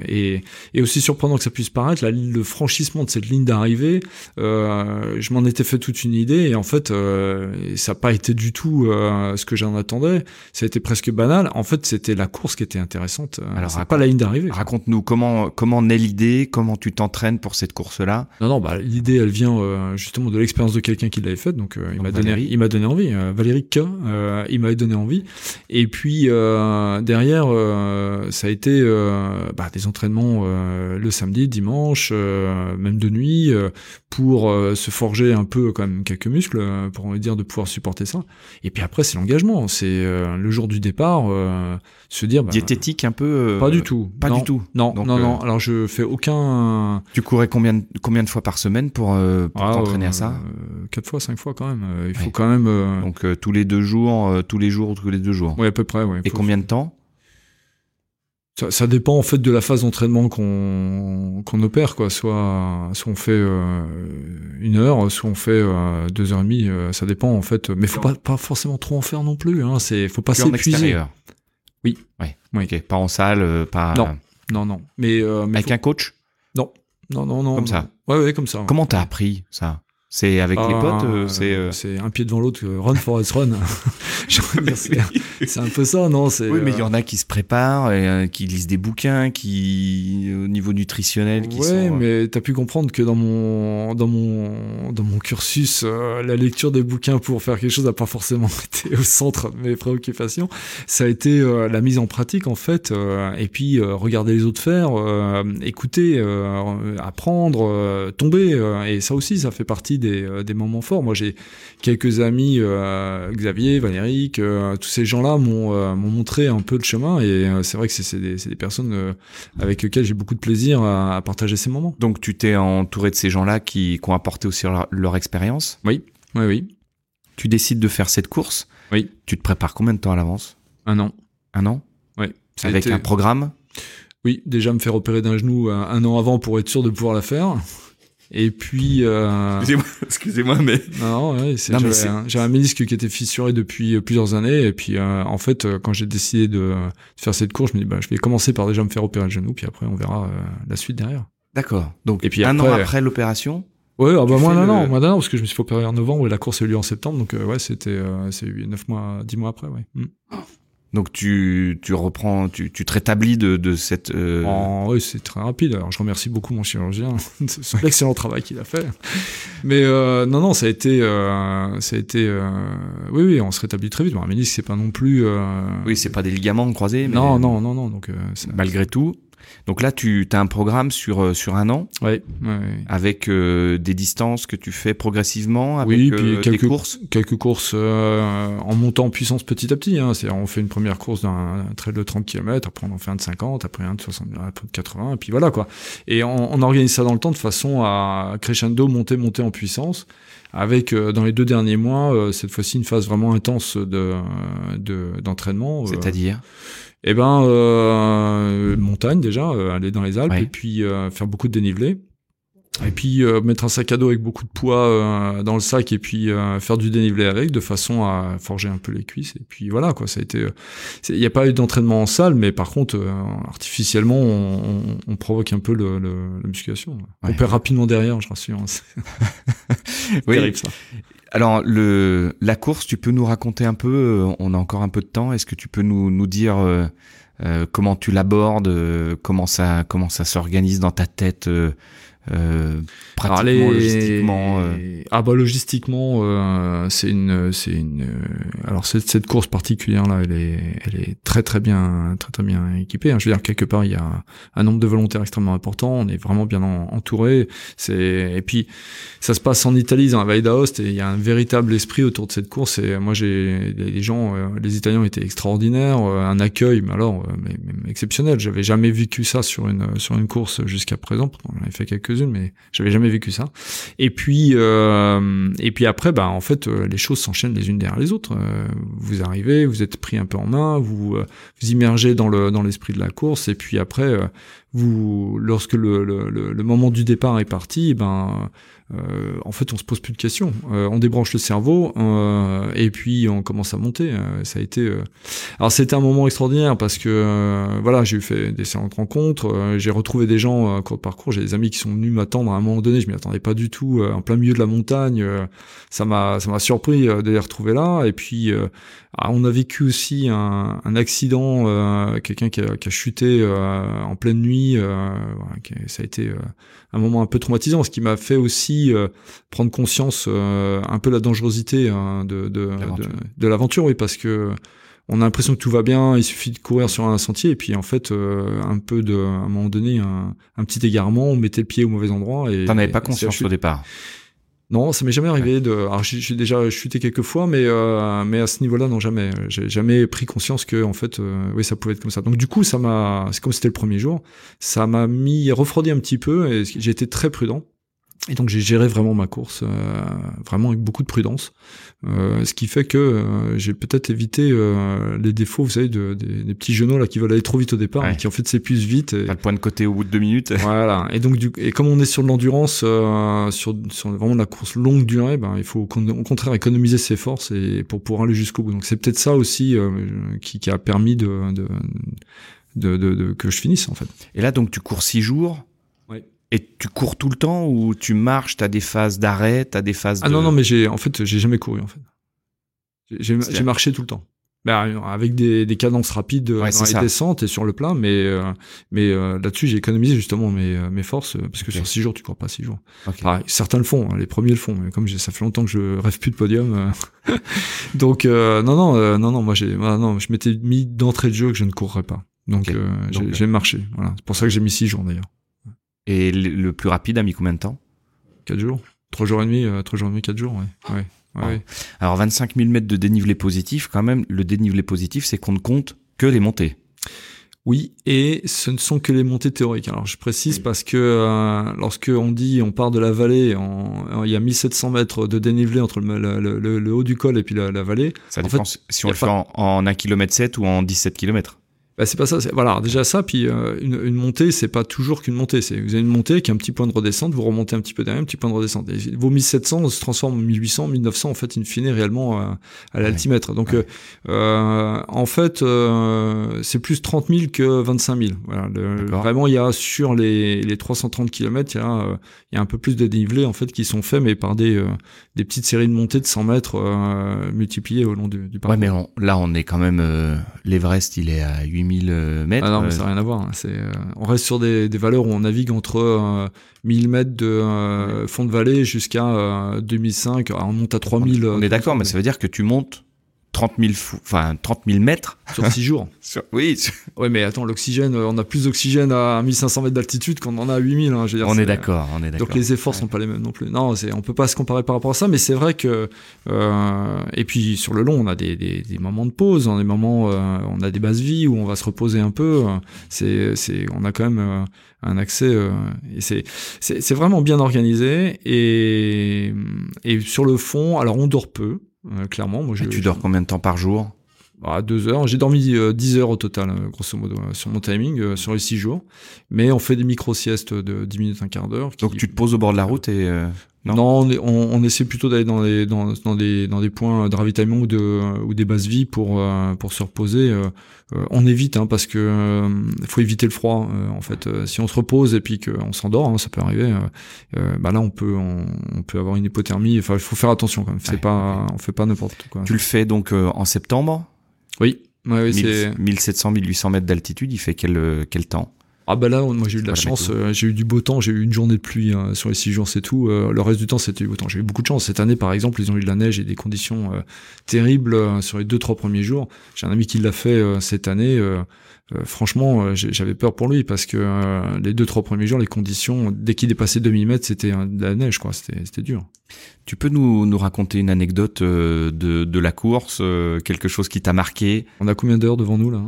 et et aussi surprenant que ça puisse paraître, la, le franchissement de cette ligne d'arrivée, je m'en étais fait toute une idée, et en fait, ça n'a pas été du tout ce que j'en attendais. Ça a été presque banal. En fait, c'était la course qui était intéressante. Euh, Alors, c'est pas la ligne d'arrivée. Raconte-nous comment comment naît l'idée, comment tu t'entraînes pour cette course-là. Non, non, bah l'idée, elle vient euh, justement de l'expérience de quelqu'un qui l'avait faite, donc, euh, il m'a donné, il m'a donné envie. Valérie K, il m'avait donné envie. Et puis derrière, ça a été bah, des entraînements le samedi, dimanche, même de nuit, pour se forger un peu quand même quelques muscles, pour dire de pouvoir supporter ça. Et puis après, c'est l'engagement. C'est le jour du départ, se dire. Bah, Diététique un peu. Euh, pas du tout. Pas du tout. Non, non, non. Euh, Alors je fais aucun. Tu courais combien de, combien de fois par semaine pour, euh, pour ah, t'entraîner à ça Quatre fois, cinq fois quand même. Il faut quand même. Donc tous les deux jours, tous les jours, tous les deux jours. Oui, à peu près. Ouais. Et combien de temps ça, ça, dépend en fait de la phase d'entraînement qu'on qu'on opère quoi. Soit soit on fait euh, une heure, soit on fait euh, deux heures et demie. ça dépend en fait. Mais faut pas pas forcément trop en faire non plus. Hein. C'est faut pas s'épuiser. Oui. Ouais. Oui. Ok. Pas en salle, euh, pas. Non. Non, non. Mais, euh, avec un coach? Non. Non, non, non. Comme ça. Ouais, ouais, comme ça. Comment t'as appris ça? C'est avec les potes, euh, c'est. Euh, c'est un pied devant l'autre, run Forest run. c'est un peu ça, non Oui, mais il y en a qui se préparent, et, qui lisent des bouquins, qui au niveau nutritionnel, qui ouais, mais t'as pu comprendre que dans mon dans mon dans mon cursus, la lecture des bouquins pour faire quelque chose n'a pas forcément été au centre de mes préoccupations. Ça a été la mise en pratique en fait, et puis regarder les autres faire, écouter, apprendre, tomber, et ça aussi, ça fait partie euh, des, moments forts. Moi, j'ai quelques amis, euh, Xavier, Valérie, euh, tous ces gens-là m'ont montré un peu le chemin. Et c'est vrai que c'est des, personnes avec lesquelles j'ai beaucoup de plaisir à, partager ces moments. Donc, tu t'es entouré de ces gens-là qui, ont apporté aussi leur, expérience? Oui, oui, oui. Tu décides de faire cette course? Oui. Tu te prépares combien de temps à l'avance? Un an. Un an? Oui. Avec un programme? Oui, déjà me faire opérer d'un genou un an avant pour être sûr de pouvoir la faire. Et puis. Euh... Excusez-moi, excusez-moi, mais. Non, ouais, c'est. J'ai un, ménisque qui était fissuré depuis euh, plusieurs années, et puis euh, en fait, quand j'ai décidé de, faire cette course, je me dis bah je vais commencer par déjà me faire opérer le genou, puis après on verra la suite derrière. D'accord. Donc et puis un an après l'opération. Ouais, ah bah moi non, non, moi non, parce que je me suis fait opérer en novembre et la course a eu lieu en septembre, donc ouais, c'était c'est neuf mois, dix mois après, ouais. Mm. Donc tu, tu reprends, tu, tu te rétablis de, de cette. Euh... Oh, oui, c'est très rapide. Alors je remercie beaucoup mon chirurgien, c'est l'excellent travail qu'il a fait. Mais euh, non, non, ça a été, euh, ça a été, euh, oui, oui, on se rétablit très vite. Bon, un c'est pas non plus. Euh, oui, c'est pas des ligaments croisés. Mais... Non, non, non, non. Donc euh, malgré tout. Donc là, tu as un programme sur euh, sur un an, ouais, avec euh, des distances que tu fais progressivement, avec oui, puis euh, quelques courses, quelques courses en montant en puissance petit à petit. Hein. C'est on fait une première course d'un trail de 30 km, après on en fait un de 50, après un de 60, après de 80, et puis voilà quoi. Et on, on, organise ça dans le temps de façon à crescendo, monter, monter en puissance avec dans les deux derniers mois cette fois-ci une phase vraiment intense de d'entraînement. C'est-à-dire? Eh ben, euh, montagne déjà, euh, aller dans les Alpes et puis euh, faire beaucoup de dénivelé. Et puis euh, mettre un sac à dos avec beaucoup de poids euh, dans le sac et puis euh, faire du dénivelé avec de façon à forger un peu les cuisses. Et puis voilà quoi ça a été il n'y a pas eu d'entraînement en salle mais par contre artificiellement on, on, provoque un peu le, le, la musculation. On perd rapidement derrière je rassure hein, oui. terrible ça. Alors le la course tu peux nous raconter un peu on a encore un peu de temps. Est-ce que tu peux nous nous dire comment tu l'abordes comment ça comment ça s'organise dans ta tête euh, pratiquement logistiquement euh. ah bah logistiquement euh, c'est une c'est une euh, alors cette, cette course particulière là elle est elle est très très bien très très bien équipée hein. je veux dire quelque part il y a un nombre de volontaires extrêmement important on est vraiment bien entouré c'est et puis ça se passe en Italie dans la Valle d'Aoste et il y a un véritable esprit autour de cette course et moi j'ai les gens les Italiens étaient extraordinaires un accueil mais alors mais, mais exceptionnel j'avais jamais vécu ça sur une sur une course jusqu'à présent on avait fait quelques mais j'avais jamais vécu ça. Et puis, euh, et puis après, bah en fait, euh, les choses s'enchaînent les unes derrière les autres. Euh, vous arrivez, vous êtes pris un peu en main, vous vous immergez dans le dans l'esprit de la course, et puis après, vous, lorsque le, le, le, moment du départ est parti, ben euh, en fait, on se pose plus de questions. Euh, on débranche le cerveau euh, et puis on commence à monter. ça a été. Alors c'était un moment extraordinaire parce que voilà, j'ai eu fait des séances de rencontres, j'ai retrouvé des gens euh, parcours, j'ai des amis qui sont venus m'attendre à un moment donné. Je m'y attendais pas du tout, en plein milieu de la montagne. ça m'a ça m'a surpris de les retrouver là. Et puis ah, on a vécu aussi un, un accident, quelqu'un qui a, qui a chuté en pleine nuit. ça a été un moment un peu traumatisant, ce qui m'a fait aussi euh, prendre conscience euh, un peu la dangerosité hein, de, de, de, l'aventure, oui, parce que on a l'impression que tout va bien, il suffit de courir sur un sentier, et puis en fait, euh, un peu de, à un moment donné, un, un, petit égarement, on mettait le pied au mauvais endroit. Et t'en avais pas conscience au départ. Non, ça m'est jamais arrivé de. Alors, j'ai déjà chuté quelques fois, mais euh, mais à ce niveau-là, non jamais. J'ai jamais pris conscience que en fait, euh, oui, ça pouvait être comme ça. Donc du coup, ça m'a. C'est comme c'était le premier jour, ça m'a mis refroidi un petit peu et j'ai été très prudent. Et donc j'ai géré vraiment ma course, euh, vraiment avec beaucoup de prudence, euh, ce qui fait que euh, j'ai peut-être évité euh, les défauts, vous savez, de, des petits genoux là qui veulent aller trop vite au départ, et qui en fait s'épuisent vite. Et... Pas le point de côté au bout de deux minutes. Voilà. Et donc du, et comme on est sur de l'endurance, euh, sur, sur vraiment la course longue durée, ben il faut au contraire économiser ses forces et pour pouvoir aller jusqu'au bout. Donc c'est peut-être ça aussi qui, qui, a permis de, de de, de, de, que je finisse en fait. Et là donc tu cours six jours et tu cours tout le temps ou tu marches, tu as des phases d'arrêt, tu as des phases Ah non, non, mais j'ai en fait, j'ai jamais couru en fait. J'ai marché tout le temps. Ben, avec des, des cadences rapides dans les descentes et sur le plat, mais euh, mais euh, là-dessus j'ai économisé justement mes, euh, mes forces parce que sur six jours tu cours pas six jours. certains le font, hein, les premiers le font, mais comme ça fait longtemps que je rêve plus de podium, donc non non non non moi j'ai non je m'étais mis d'entrée de jeu que je ne courrais pas, donc, j'ai marché. Voilà, c'est pour ça que j'ai mis six jours d'ailleurs. Et le plus rapide a mis combien de temps 4 jours. 3 jours et demi, euh, 3 jours et demi, 4 jours, ouais. ouais, ouais. Alors 25 000 mètres de dénivelé positif, quand même, le dénivelé positif, c'est qu'on ne compte que les montées. Oui, et ce ne sont que les montées théoriques. Alors je précise parce que euh, lorsque on dit on part de la vallée, en, il y a 1700 mètres de dénivelé entre le, le, le, haut du col et puis la, vallée. Ça dépend si on le fait en, en 1 km 7 ou en 17 km. Bah, c'est pas ça. Voilà, déjà ça, puis euh, une, une, montée, c'est pas toujours qu'une montée. C'est vous avez une montée qui a un petit point de redescente, vous remontez un petit peu derrière, un petit point de redescente. Et vos 1700 se transforment en 1800, 1900 en fait, in fine, réellement à, à l'altimètre. Donc, euh, euh, en fait, euh, c'est plus 30 000 que 25 000. Voilà, vraiment, il y a sur les, les 330 km, il y a, il y a un peu plus de dénivelé en fait qui sont faits, mais par des des petites séries de montées de 100 mètres multipliées au long du, du parcours. Ouais, mais là, on est quand même l'Everest, il est à 8000 euh, mètres. Ah non, mais ça n'a rien à voir. Hein. C'est, euh, on reste sur des, des, valeurs où on navigue entre 1000 euh, mètres de fond de vallée jusqu'à 2005. on monte à 3000. On est d'accord, mais ça veut dire que tu montes 30 000, enfin 30 000 mètres sur 6 jours. oui. Ouais, mais attends, l'oxygène, on a plus d'oxygène à 1500 mètres d'altitude qu'on en a à 8000. Hein, on est d'accord, on est d'accord. Donc les efforts sont pas les mêmes non plus. Non, on peut pas se comparer par rapport à ça, mais c'est vrai que euh, et puis sur le long, on a des, des, des moments de pause, on a des moments, euh, on a des bases vies où on va se reposer un peu. C'est, c'est, on a quand même euh, un accès euh, et c'est, c'est, c'est vraiment bien organisé et et sur le fond, alors on dort peu. Euh, clairement, moi, je, tu dors combien de temps par jour? À deux heures. J'ai dormi 10 heures au total, grosso modo, sur mon timing, sur les six jours. Mais on fait des micro-siestes de 10 minutes, un quart d'heure. Donc tu te poses au bord de la route et... Non, on, on, essaie plutôt d'aller dans, les, dans, dans, des, dans des points de ravitaillement ou, de, ou des bases vie pour, euh, pour se reposer. Euh, euh, on évite hein, parce que faut éviter le froid. en fait, si on se repose et puis qu'on s'endort, hein, ça peut arriver. bah là, on peut on, peut avoir une hypothermie. Enfin, il faut faire attention quand même. C'est pas on fait pas n'importe quoi. Tu le fais donc en septembre? Oui. Ouais, 1700, 1800 mètres d'altitude. Il fait quel quel temps? Ah bah là, moi j'ai eu de la chance, euh, j'ai eu du beau temps, j'ai eu une journée de pluie hein, sur les six jours, c'est tout. Euh, le reste du temps, c'était du beau temps. J'ai eu beaucoup de chance. Cette année, par exemple, ils ont eu de la neige et des conditions euh, terribles sur les deux trois premiers jours. J'ai un ami qui l'a fait cette année. Franchement, j'avais peur pour lui parce que les deux trois premiers jours, les conditions, dès qu'il dépassait 2000 mètres, c'était de la neige, quoi. C'était dur. Tu peux nous, nous raconter une anecdote de, de la course, quelque chose qui t'a marqué? On a combien d'heures devant nous là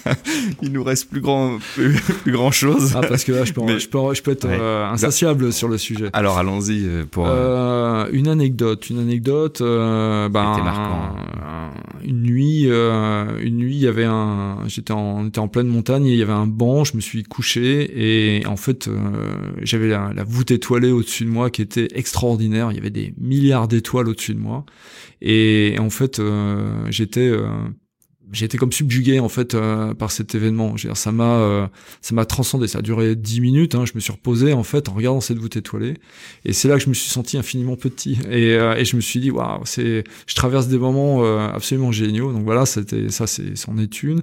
Il nous reste plus grand, plus, grand chose. Ah, parce que là, je peux, je peux, je peux être euh, insatiable sur le sujet. Alors, allons-y euh, pour. Euh, une anecdote, une anecdote. Euh, ben, marquant. une nuit, une nuit, il y avait un. J'étais en, on était en pleine montagne, il y avait un banc. Je me suis couché et en fait, j'avais la, la voûte étoilée au-dessus de moi qui était extraordinaire. Il y avait des milliards d'étoiles au-dessus de moi et en fait, j'étais j'ai été comme subjugué en fait euh, par cet événement. Dire, ça m'a euh, ça m'a transcendé. Ça a duré dix minutes. Hein. Je me suis reposé en fait en regardant cette voûte étoilée. Et c'est là que je me suis senti infiniment petit. Et, euh, et je me suis dit waouh, c'est je traverse des moments absolument géniaux. Donc voilà, c'était ça, c'est c'en est une.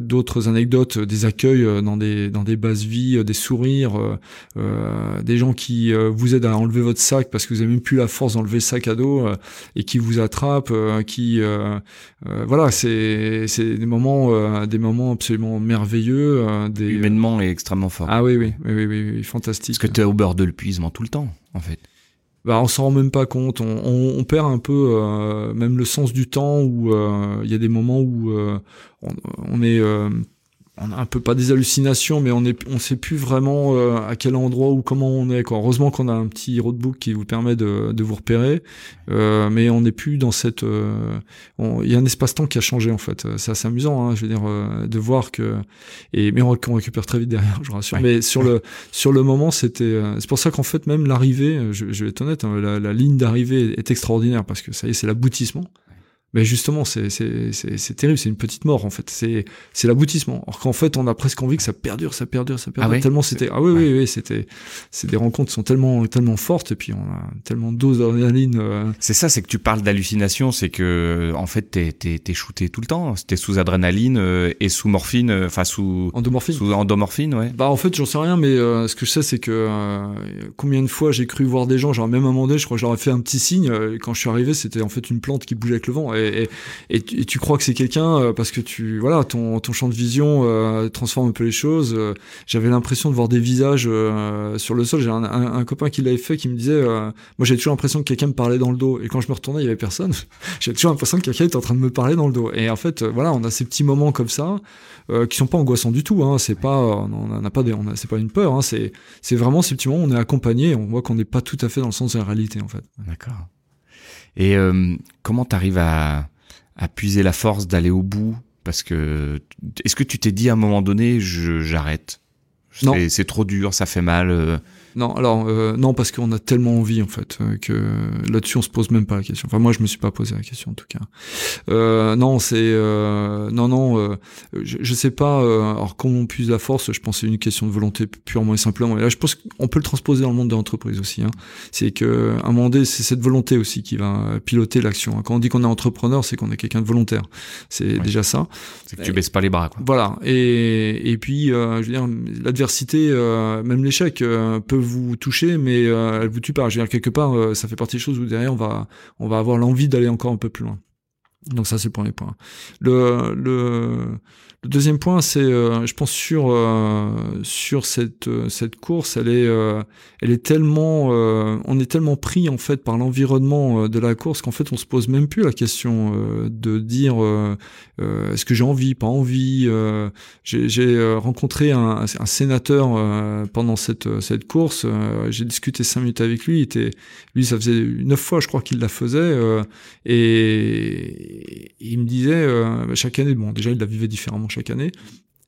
D'autres anecdotes, des accueils dans des dans des bases vie, des sourires, des gens qui vous aident à enlever votre sac parce que vous avez même plus la force d'enlever le sac à dos et qui vous attrapent, qui euh, voilà, c'est des moments euh, des moments absolument merveilleux. Euh, des... Humainement et extrêmement fort. Ah oui oui oui oui, oui, fantastique. Parce que tu es au bord de l'épuisement tout le temps en fait. Bah, on s'en rend même pas compte. On, on, on perd un peu même le sens du temps où il y a des moments où on, on, est on a un peu pas des hallucinations, mais on est, on sait plus vraiment euh, à quel endroit ou comment on est. Quoi. Heureusement qu'on a un petit roadbook qui vous permet de, de vous repérer, euh, mais on n'est plus dans cette. Euh, il y a un espace-temps qui a changé en fait. C'est assez amusant, hein, je veux dire, euh, de voir que. Et mais on, on, récupère très vite derrière, je vous rassure. Mais sur le sur le moment, c'était. c'est pour ça qu'en fait même l'arrivée, je, je, vais être honnête, hein, la, la ligne d'arrivée est extraordinaire parce que ça y est, c'est l'aboutissement. Mais justement, c'est c'est terrible, c'est une petite mort en fait. C'est c'est l'aboutissement. Alors qu'en fait, on a presque envie que ça perdure, ça perdure, ça perdure. Ah tellement c'était ah oui oui oui, c'était c'est des rencontres qui sont tellement tellement fortes et puis on a tellement de doses d'adrénaline. Euh. C'est ça, c'est que tu parles d'hallucination, c'est que en fait t'es t'es t'es shooté tout le temps. T'es sous adrénaline euh, et sous morphine, euh, enfin sous endomorphine. Sous endomorphine, ouais. Bah en fait, j'en sais rien, mais ce que je sais, c'est que combien de fois j'ai cru voir des gens, genre même un moment donné, je crois que j'aurais fait un petit signe. Et quand je suis arrivé, c'était en fait une plante qui bougeait avec le vent. Et et, tu, crois que c'est quelqu'un euh, parce que tu voilà ton, champ de vision euh, transforme un peu les choses. Euh, j'avais l'impression de voir des visages sur le sol. J'ai un, copain qui l'avait fait qui me disait moi j'ai toujours l'impression que quelqu'un me parlait dans le dos et quand je me retournais il y avait personne. j'ai toujours l'impression que quelqu'un était en train de me parler dans le dos. Et en fait voilà on a ces petits moments comme ça qui sont pas angoissants du tout. Hein. C'est pas on n'a pas c'est pas une peur. Hein. C'est c'est vraiment ces petits moments où on est accompagné. On voit qu'on n'est pas tout à fait dans le sens de la réalité en fait. D'accord. Et euh, comment t'arrives à à puiser la force d'aller au bout? Parce que est-ce que tu t'es dit à un moment donné, j'arrête? C'est trop dur, ça fait mal. Euh, non, alors euh, non parce qu'on a tellement envie en fait euh, que là-dessus on se pose même pas la question. Enfin moi je me suis pas posé la question en tout cas. Euh, non c'est euh, non non euh, je, je, sais pas. alors comment on puise la force, je pense c'est une question de volonté purement et simplement. Et là je pense qu'on peut le transposer dans le monde de l'entreprise aussi. Hein. C'est que à un moment donné c'est cette volonté aussi qui va piloter l'action. Quand on dit qu'on est entrepreneur, c'est qu'on est quelqu'un de volontaire. C'est déjà ça. C'est que tu baisses pas les bras. Quoi. Voilà. Et et puis je veux dire l'adversité, même l'échec peut vous toucher, mais euh, elle vous tue pas. Je veux dire, quelque part, euh, ça fait partie des choses où derrière, on va, on va avoir l'envie d'aller encore un peu plus loin. Donc ça, c'est le premier point. Le, le, le deuxième point, c'est, euh, je pense sur euh, sur cette euh, cette course, elle est elle est tellement, on est tellement pris en fait par l'environnement de la course qu'en fait on se pose même plus la question de dire est-ce que j'ai envie, pas envie. j'ai rencontré un, un sénateur pendant cette cette course. j'ai discuté cinq minutes avec lui. Il était lui, ça faisait neuf fois, je crois qu'il la faisait et il me disait chaque année, bon déjà il la vivait différemment chaque année,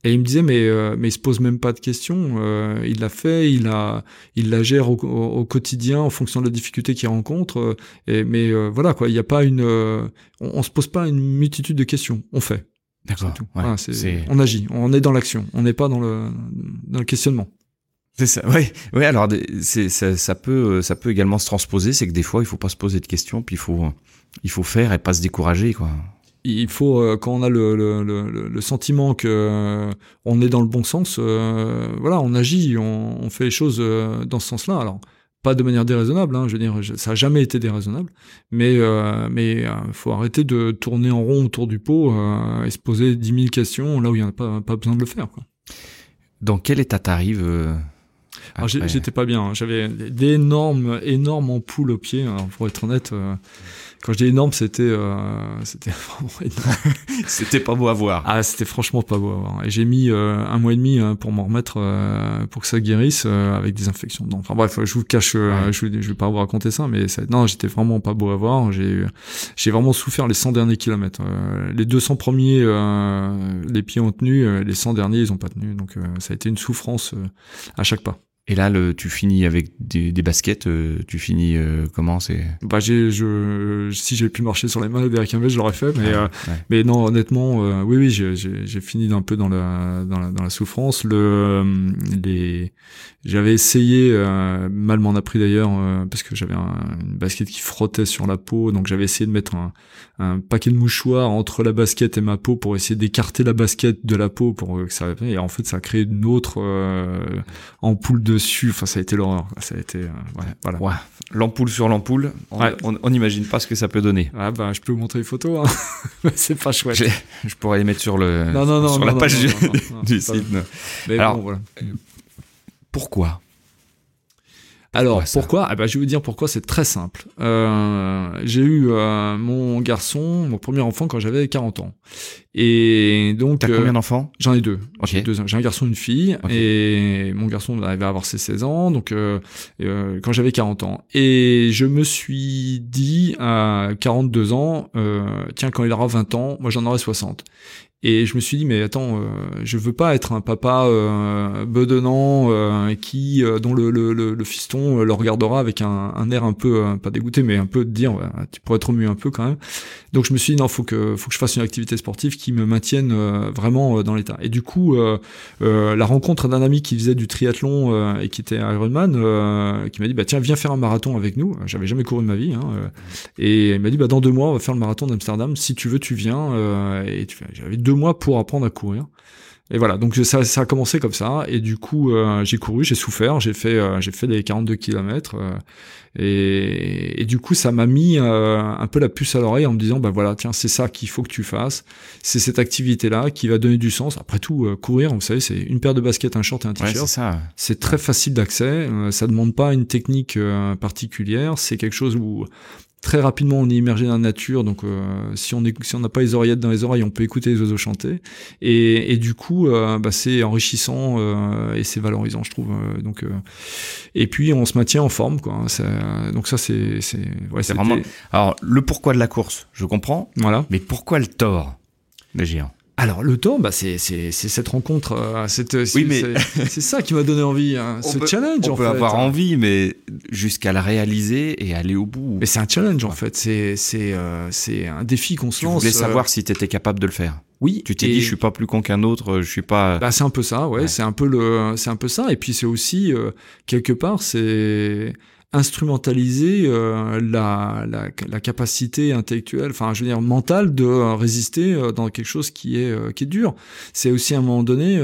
et il me disait mais euh, mais il se pose même pas de questions, euh, il l'a fait, il a il la gère au, au, quotidien en fonction de la difficulté qu'il rencontre, et, mais voilà quoi, il n'y a pas une, on, on se pose pas une multitude de questions, on fait. D'accord. Ouais, on agit, on est dans l'action, on n'est pas dans le dans le questionnement. C'est ça. Oui, oui. Alors, ça, ça, peut, ça peut également se transposer. C'est que des fois, il faut pas se poser de questions, puis il faut, il faut faire et pas se décourager, quoi. Il faut euh, quand on a le, le, le, le sentiment que euh, on est dans le bon sens, euh, voilà, on agit, on, on, fait les choses dans ce sens-là. Alors, pas de manière déraisonnable. Hein, je veux dire, ça a jamais été déraisonnable, mais mais faut arrêter de tourner en rond autour du pot et se poser dix mille questions là où il n'y a pas, pas besoin de le faire. Quoi. Dans quel état t'arrives j'étais pas bien. Hein. J'avais d'énormes, énormes ampoules aux pieds. Alors, pour être honnête, euh, quand je dis énorme, c'était, euh, c'était vraiment énorme. c'était pas beau à voir. Ah, c'était franchement pas beau à voir. Et j'ai mis euh, un mois et demi hein, pour m'en remettre, euh, pour que ça guérisse euh, avec des infections. Enfin bref, je vous cache, je, je vais pas vous raconter ça, mais ça, non, j'étais vraiment pas beau à voir. J'ai, j'ai vraiment souffert les 100 derniers kilomètres. les 200 premiers, les pieds ont tenu, les 100 derniers, ils ont pas tenu. Donc ça a été une souffrance à chaque pas. Et là, le, tu finis avec des, des baskets, euh, tu finis euh, comment c'est? Bah j'ai, je, si j'avais pu marcher sur les mains avec un je l'aurais fait, mais euh, mais non, honnêtement, oui oui, j'ai, j'ai, fini un peu dans la dans la, dans la souffrance. Le les, j'avais essayé, mal m'en a pris d'ailleurs, parce que j'avais une basket qui frottait sur la peau, donc j'avais essayé de mettre un, un paquet de mouchoirs entre la basket et ma peau pour essayer d'écarter la basket de la peau pour que ça et en fait ça a créé une autre ampoule de dessus. Enfin, ça a été l'horreur. Ça a été, euh, voilà. Ouais. L'ampoule sur l'ampoule. On n'imagine pas ce que ça peut donner. Ah bah, je peux vous montrer les photos. Hein. c'est pas chouette. Je pourrais les mettre sur le, non, non, non, sur la page du, site. Mais Alors, bon, voilà. pourquoi alors pourquoi? Ah bah, Je vais vous dire pourquoi, c'est très simple. Euh, j'ai eu euh, mon garçon, mon premier enfant quand j'avais 40 ans. Et donc... T'as combien euh, d'enfants? J'en ai deux. J'ai un garçon et une fille. Et mon garçon à avoir ses 16 ans, donc euh, euh, quand j'avais 40 ans. Et je me suis dit à 42 ans, tiens, quand il aura 20 ans, moi j'en aurai 60. Et je me suis dit mais attends, euh, je veux pas être un papa euh, bedonnant euh, qui dont le, le, le, fiston le regardera avec un, un air un peu pas dégoûté mais un peu de dire tu pourrais être remuer un peu quand même. Donc je me suis dit non faut que faut que je fasse une activité sportive qui me maintienne vraiment dans l'état. Et du coup la rencontre d'un ami qui faisait du triathlon et qui était Ironman qui m'a dit bah tiens viens faire un marathon avec nous. J'avais jamais couru de ma vie hein, et il m'a dit bah dans deux mois on va faire le marathon d'Amsterdam si tu veux tu viens et j'avais deux mois pour apprendre à courir. Et voilà, donc ça, ça a commencé comme ça. Et du coup, euh, j'ai couru, j'ai souffert, j'ai fait, euh, j'ai fait des 42 km. Euh, et, et, du coup, ça m'a mis un peu la puce à l'oreille en me disant, bah voilà, tiens, c'est ça qu'il faut que tu fasses. C'est cette activité-là qui va donner du sens. Après tout, courir, vous savez, c'est une paire de baskets, un short et un t-shirt. c'est C'est très facile d'accès. ça demande pas une technique particulière. C'est quelque chose où très rapidement on est immergé dans la nature donc euh, si on si n'a pas les oreillettes dans les oreilles on peut écouter les oiseaux chanter. Et, et du coup euh, bah, c'est enrichissant euh, et c'est valorisant je trouve donc et puis on se maintient en forme quoi donc ça c'est c'est ouais, c'est vraiment alors le pourquoi de la course je comprends. Voilà. Mais pourquoi le tort des géants? Alors le temps, bah, c'est cette rencontre, euh, oui, c'est ça qui m'a donné envie, hein, ce challenge. On peut avoir envie, mais jusqu'à la réaliser et aller au bout. Mais c'est un challenge en fait, c'est euh, un défi qu'on se lance. Tu voulais savoir euh, si tu étais capable de le faire. Oui. Tu t'es dit, je suis pas plus con qu'un autre, je suis pas. Bah c'est un peu ça, ouais, c'est un peu le, c'est un peu ça, et puis c'est aussi quelque part, c'est instrumentaliser euh, la, la, capacité intellectuelle, enfin je veux dire mentale de euh, résister euh, dans quelque chose qui est qui est dur. C'est aussi à un moment donné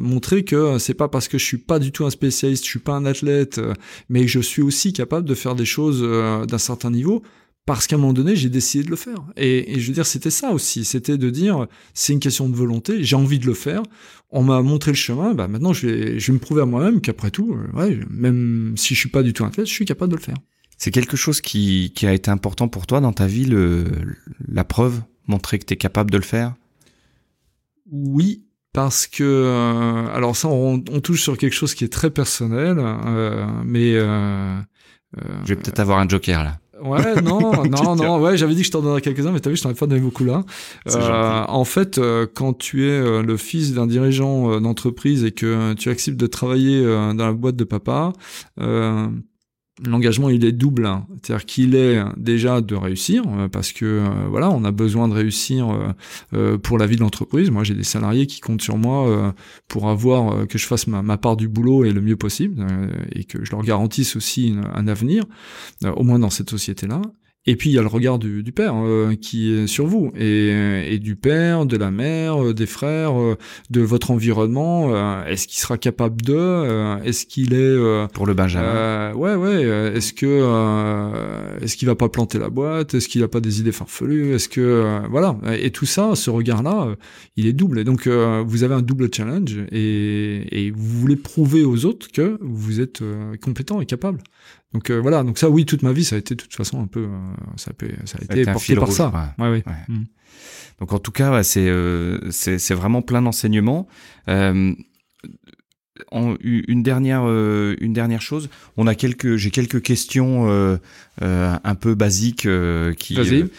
montrer que c'est pas parce que je suis pas du tout un spécialiste, je suis pas un athlète, mais je suis aussi capable de faire des choses d'un certain niveau parce qu'à un moment donné, j'ai décidé de le faire. Et, et je veux dire, c'était ça aussi. C'était de dire, c'est une question de volonté, j'ai envie de le faire. On m'a montré le chemin, bah maintenant je vais, je vais me prouver à moi-même qu'après tout, euh, ouais, même si je suis pas du tout un athlète, je suis capable de le faire. C'est quelque chose qui, qui a été important pour toi dans ta vie, le, la preuve, montrer que tu es capable de le faire? Oui, parce que euh, alors ça on, on, touche sur quelque chose qui est très personnel euh, mais euh, je vais peut-être avoir un joker là Ouais, non, non, non, ouais, j'avais dit que je t'en donnerais quelques-uns, mais t'as vu, je t'en ai pas donné beaucoup là. Euh, en fait, euh, quand tu es euh, le fils d'un dirigeant d'entreprise et que tu acceptes de travailler dans la boîte de papa, l'engagement il est double, hein. c'est-à-dire qu'il est déjà de réussir euh, parce que euh, voilà, on a besoin de réussir euh, pour la vie de l'entreprise. Moi, j'ai des salariés qui comptent sur moi pour avoir que je fasse ma, part du boulot et le mieux possible et que je leur garantisse aussi un avenir, au moins dans cette société-là. Et puis il y a le regard du, du père euh, qui est sur vous et, et, du père, de la mère, euh, des frères, euh, de votre environnement. est-ce qu'il sera capable de Est-ce qu'il est pour le Benjamin Ouais, ouais. Est-ce que est-ce qu'il va pas planter la boîte Est-ce qu'il a pas des idées farfelues Est-ce que voilà Et tout ça, ce regard-là, il est double. Et donc vous avez un double challenge et, et vous voulez prouver aux autres que vous êtes compétent et capable. Donc euh, voilà, donc ça oui, toute ma vie ça a été de toute façon un peu, euh, ça, a, ça, a, été porté par ça. Ouais. Ouais, mm. Donc en tout cas, c'est euh, c'est vraiment plein d'enseignements. Une dernière une dernière chose, on a quelques j'ai quelques questions un peu basiques qui. Vas-y.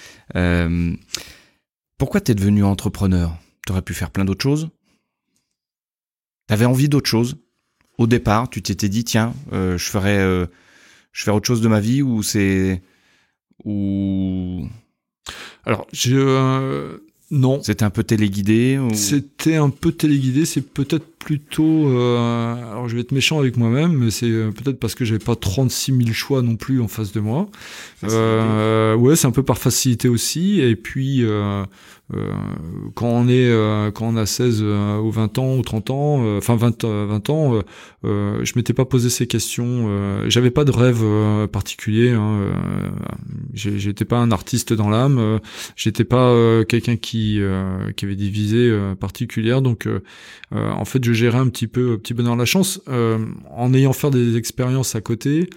pourquoi t'es devenu entrepreneur? T'aurais pu faire plein d'autres choses. T'avais envie d'autre chose au départ. Tu t'étais dit tiens, je ferais je fais autre chose de ma vie ou c'est ou alors je euh, non. C'était un peu téléguidé ou... c'était un peu téléguidé c'est peut-être plutôt euh, alors je vais être méchant avec moi-même mais c'est euh, peut-être parce que j'avais pas 36 000 choix non plus en face de moi euh, ouais c'est un peu par facilité aussi et puis euh, quand on est quand on a 16 euh, ou 20 ans ou 30 ans, enfin 20 20 ans, je m'étais pas posé ces questions. J'avais pas de rêve particulier. Hein, J'étais pas un artiste dans l'âme. J'étais pas quelqu'un qui qui avait des visées particulières. Donc en fait, je gérais un petit peu petit bonheur. La chance en ayant fait des expériences à côté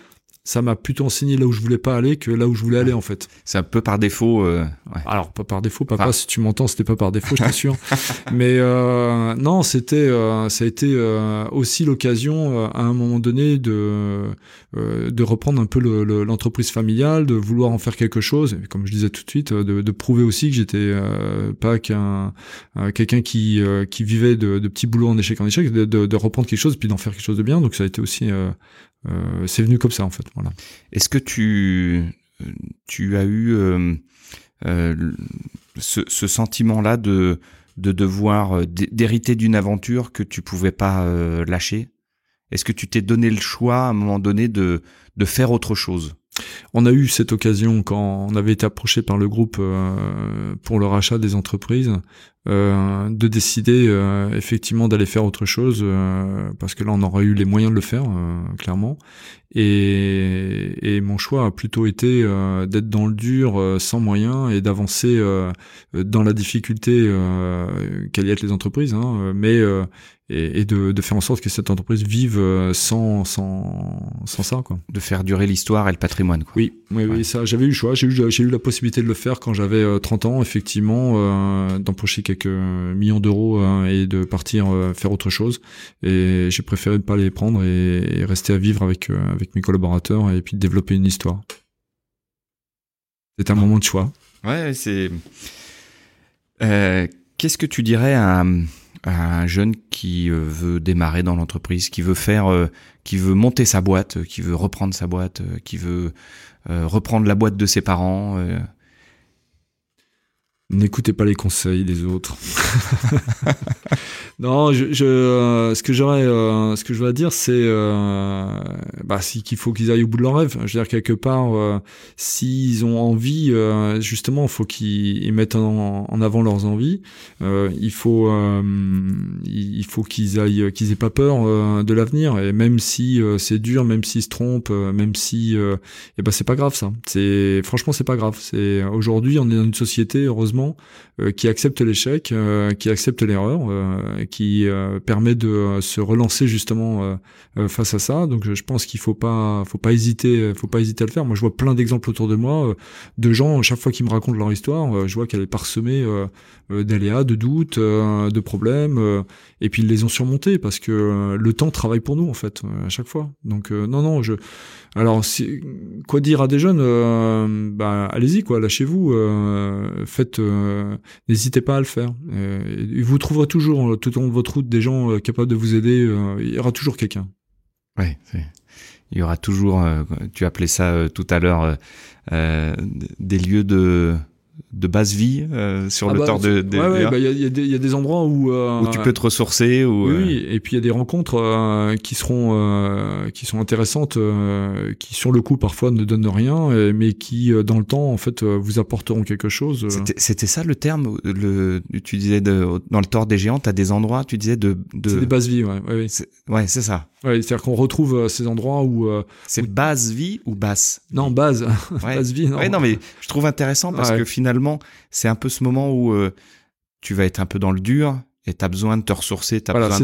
ça m'a plutôt enseigné là où je voulais pas aller que là où je voulais aller en fait. C'est un peu par défaut. Euh, ouais. Alors pas par défaut, papa. Si tu m'entends, c'était pas par défaut, je t'assure. Mais euh, non, c'était, euh, ça a été euh, aussi l'occasion à un moment donné de de reprendre un peu l'entreprise familiale, de vouloir en faire quelque chose. Et comme je disais tout de suite, de, de prouver aussi que j'étais pas qu'un quelqu'un qui qui vivait de, de petits boulots en échec en échec, de, de, de reprendre quelque chose puis d'en faire quelque chose de bien. Donc ça a été aussi euh, c'est venu comme ça en fait. Est-ce que tu tu as eu euh, euh, ce, sentiment-là de de devoir d'hériter d'une aventure que tu pouvais pas lâcher? Est-ce que tu t'es donné le choix à un moment donné de de faire autre chose? On a eu cette occasion quand on avait été approché par le groupe pour le rachat des entreprises euh, de décider euh, effectivement d'aller faire autre chose euh, parce que là on aurait eu les moyens de le faire clairement. Et, et, mon choix a plutôt été d'être dans le dur sans moyens et d'avancer dans la difficulté qu'allait être les entreprises hein, mais et, et de, de, faire en sorte que cette entreprise vive sans sans sans ça quoi. De faire durer l'histoire et le patrimoine quoi. oui oui, oui ça j'avais eu le choix j'ai eu j'ai eu la possibilité de le faire quand j'avais 30 ans effectivement d'empocher quelques millions d'euros hein, et de partir euh, faire autre chose. Et j'ai préféré ne pas les prendre et, rester à vivre avec, euh, avec mes collaborateurs et puis développer une histoire. C'est un moment de choix. Ouais, c'est. Euh, qu'est-ce que tu dirais à, un jeune qui veut démarrer dans l'entreprise, qui veut faire, qui veut monter sa boîte, qui veut reprendre sa boîte, qui veut reprendre la boîte de ses parents N'écoutez pas les conseils des autres. non, je, euh, ce que j'aurais, euh, ce que je voudrais dire, c'est euh, bah, qu'il faut qu'ils aillent au bout de leur rêve. Je veux dire quelque part, euh, s'ils ont envie, justement, il faut qu'ils mettent en, en, avant leurs envies. il faut, il faut qu'ils aillent, qu'ils aient pas peur de l'avenir. Et même si c'est dur, même s'ils se trompent, même si, eh ben c'est pas grave ça. C'est franchement c'est pas grave. C'est aujourd'hui on est dans une société heureusement heureusement, qui accepte l'échec, qui accepte l'erreur, qui permet de se relancer justement face à ça. Donc je pense qu'il faut pas, faut pas hésiter, faut pas hésiter à le faire. Moi, je vois plein d'exemples autour de moi de gens chaque fois qu'ils me racontent leur histoire, je vois qu'elle est parsemée d'aléas, de doutes, de problèmes, et puis ils les ont surmontés parce que le temps travaille pour nous en fait à chaque fois. Donc non, non, je alors, quoi dire à des jeunes euh, bah, Allez-y, quoi, lâchez-vous, euh, faites, euh, n'hésitez pas à le faire. Et vous trouverez toujours tout au long de votre route des gens capables de vous aider. il y aura toujours quelqu'un. Ouais, il y aura toujours. tu appelais ça tout à l'heure des lieux de de basse vie euh, sur ah le bah, tort de. Il ouais, bah, y, a, y, y, a, des endroits où, euh, où tu peux te ressourcer. Ou, oui, euh, et puis il y a des rencontres euh, qui seront euh, qui sont intéressantes, qui sur le coup parfois ne donnent rien, mais qui dans le temps en fait vous apporteront quelque chose. C'était ça le terme. Le, tu disais de, dans le tort des géants, tu as des endroits, tu disais de. de... C'est des bases vie, ouais. Ouais, ouais c'est ça. Ouais, c'est-à-dire qu'on retrouve ces endroits où. c'est base vie ou basse Non, base. base vie. Non. Ouais, non, mais je trouve intéressant parce que finalement, c'est un peu ce moment où euh, tu vas être un peu dans le dur et tu as besoin de te ressourcer, tu as besoin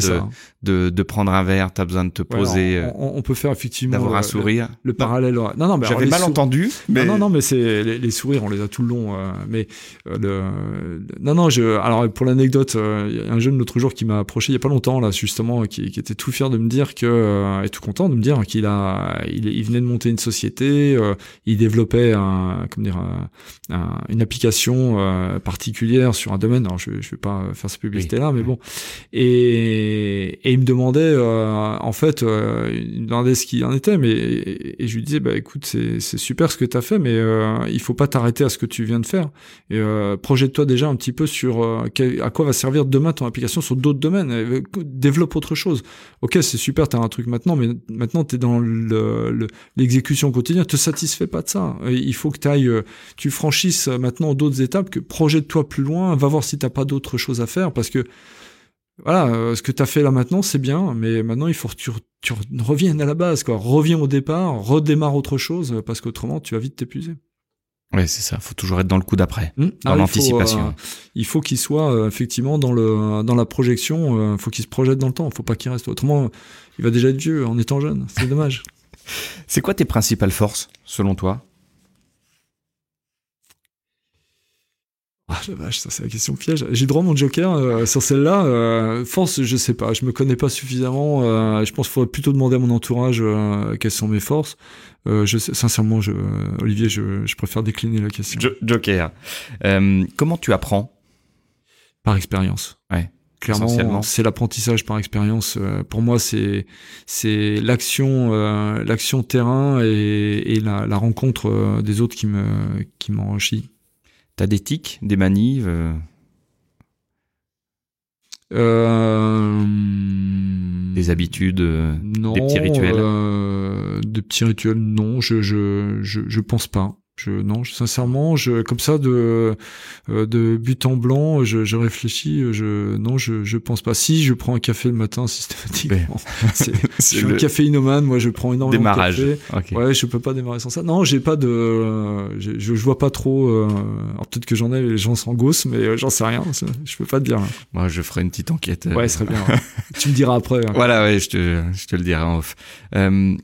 de, de, de, prendre un verre, tu as besoin de te poser. Euh, on, peut faire effectivement. D'avoir un sourire. Le, parallèle. Non, non, mais J'avais mal entendu. Mais... Non, non, mais c'est les, sourires, on les a tout le long. Euh, mais euh, le... non, non, je. Alors pour l'anecdote, il y a un jeune l'autre jour qui m'a approché il y a pas longtemps là, justement, qui, qui était tout fier de me dire que, et tout content de me dire qu'il a, il, il, venait de monter une société, il développait un, comment dire, un, une application particulière sur un domaine. Alors je, je vais pas faire cette publicité là mais bon. Et, il me demandait, euh, en fait, euh, ce qu'il en était, mais et, je lui disais, bah écoute, c'est super ce que tu as fait, mais euh, il faut pas t'arrêter à ce que tu viens de faire. Et euh, projette-toi déjà un petit peu sur euh, à quoi va servir demain ton application sur d'autres domaines. Développe autre chose. Ok, c'est super, tu as un truc maintenant, mais maintenant tu es dans l'exécution le, quotidienne, te satisfait pas de ça. Il faut que tu ailles, tu franchisses maintenant d'autres étapes, que projette-toi plus loin, va voir si t'as pas d'autres choses à faire, parce que voilà, euh, ce que tu as fait là maintenant, c'est bien, mais maintenant il faut que tu, tu, reviennes à la base, quoi. Reviens au départ, redémarre autre chose, parce qu'autrement tu vas vite t'épuiser. Oui, c'est ça. Faut toujours être dans le coup d'après, mmh. dans l'anticipation. Il faut, euh, qu'il soit euh, effectivement dans le dans la projection. Il faut qu'il se projette dans le temps. Faut pas qu'il reste. Autrement, il va déjà être vieux en étant jeune. C'est dommage. c'est quoi tes principales forces, selon toi? Ah la vache, ça c'est la question piège. J'ai droit à mon joker euh, sur celle-là. Euh, force, je sais pas, je me connais pas suffisamment. Euh, je pense qu'il faudrait plutôt demander à mon entourage quelles sont mes forces. je sais, sincèrement, je, Olivier, je, je, préfère décliner la question. joker. comment tu apprends? Par expérience. Ouais. Clairement, c'est l'apprentissage par expérience. pour moi, c'est c'est l'action, l'action terrain et, et la, la, rencontre des autres qui me qui m'enrichit. T'as des tics, des manives euh... Euh... Des habitudes, non, des petits rituels euh, Des petits rituels, non, je, je, je, je pense pas. Je, non, sincèrement, je, comme ça, de, euh, de but en blanc, je, je réfléchis, je, non, je, je pense pas. Si je prends un café le matin systématiquement, c'est, je suis un caféinomane, moi, je prends énormément Démarrage. de café. Ouais, je peux pas démarrer sans ça. Non, j'ai pas de, je, je vois pas trop. Euh, alors peut-être que j'en ai, les gens sont gosses, mais euh, j'en sais rien. Je peux pas te dire. Moi, je ferai une petite enquête. Ouais, ce serait bien. tu me diras après. Hein. Voilà, ouais, je te, je te le dirai en off. Euh,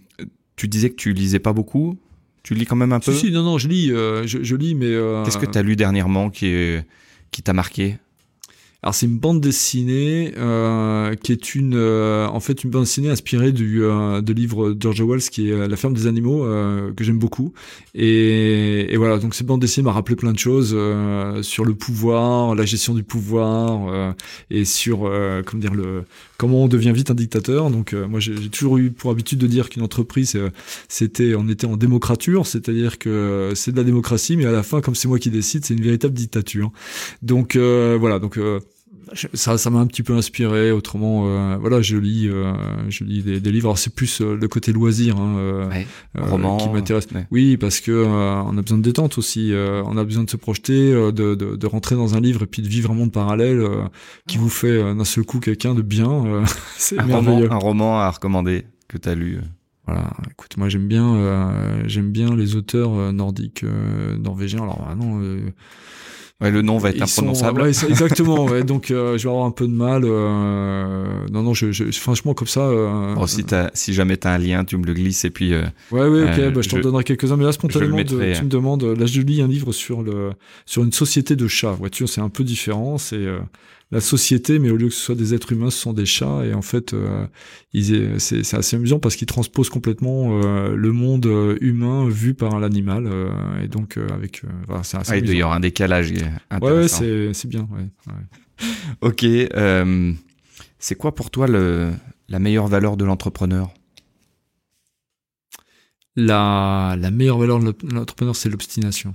tu disais que tu lisais pas beaucoup. Tu lis quand même un peu Si, non, non, je lis, euh, je, je, lis, mais... Euh, Qu'est-ce que tu as lu dernièrement qui, est, qui t'a marqué? Alors c'est une bande dessinée euh, qui est une euh, en fait une bande dessinée inspirée du euh, de livre George Wells qui est La ferme des animaux que j'aime beaucoup. Et, et, voilà donc cette bande dessinée m'a rappelé plein de choses sur le pouvoir, la gestion du pouvoir et sur comment dire le comment on devient vite un dictateur. Donc moi j'ai toujours eu pour habitude de dire qu'une entreprise c'était on était en démocrature, c'est-à-dire que c'est de la démocratie mais à la fin comme c'est moi qui décide, c'est une véritable dictature. Donc voilà donc ça ça m'a un petit peu inspiré autrement euh, voilà je lis euh, je lis des, des livres. Alors c'est plus euh, le côté loisir hein, ouais. roman qui m'intéresse. oui parce que on a besoin de détente aussi on a besoin de se projeter de, de, de, rentrer dans un livre et puis de vivre un monde parallèle qui vous fait d'un seul coup quelqu'un de bien c'est roman un roman à recommander que tu as lu voilà, écoute, moi j'aime bien, j'aime bien les auteurs nordiques, norvégiens. Alors, ah non, Ouais, le nom va être imprononçable. ouais, exactement. ouais, donc euh, je vais avoir un peu de mal. Euh, non, non, je, je, franchement comme ça. Euh, bon, si, as, si jamais t'as un lien, tu me le glisses et puis. Euh, ouais, ouais, ok. bah, je t'en donnerai quelques-uns. Mais là, spontanément, tu me demandes. Là, je lis un livre sur le sur une société de chats. Voiture, c'est un peu différent. C'est la société, mais au lieu que ce soit des êtres humains, ce sont des chats. Et en fait, euh, c'est assez amusant parce qu'ils transposent complètement euh, le monde euh, humain vu par l'animal. Euh, et donc, avec. c'est assez ouais, il y aura un décalage. Intéressant. Ouais, c'est bien. Ouais. ok. c'est quoi pour toi le, la meilleure valeur de l'entrepreneur? La, la meilleure valeur de l'entrepreneur, c'est l'obstination.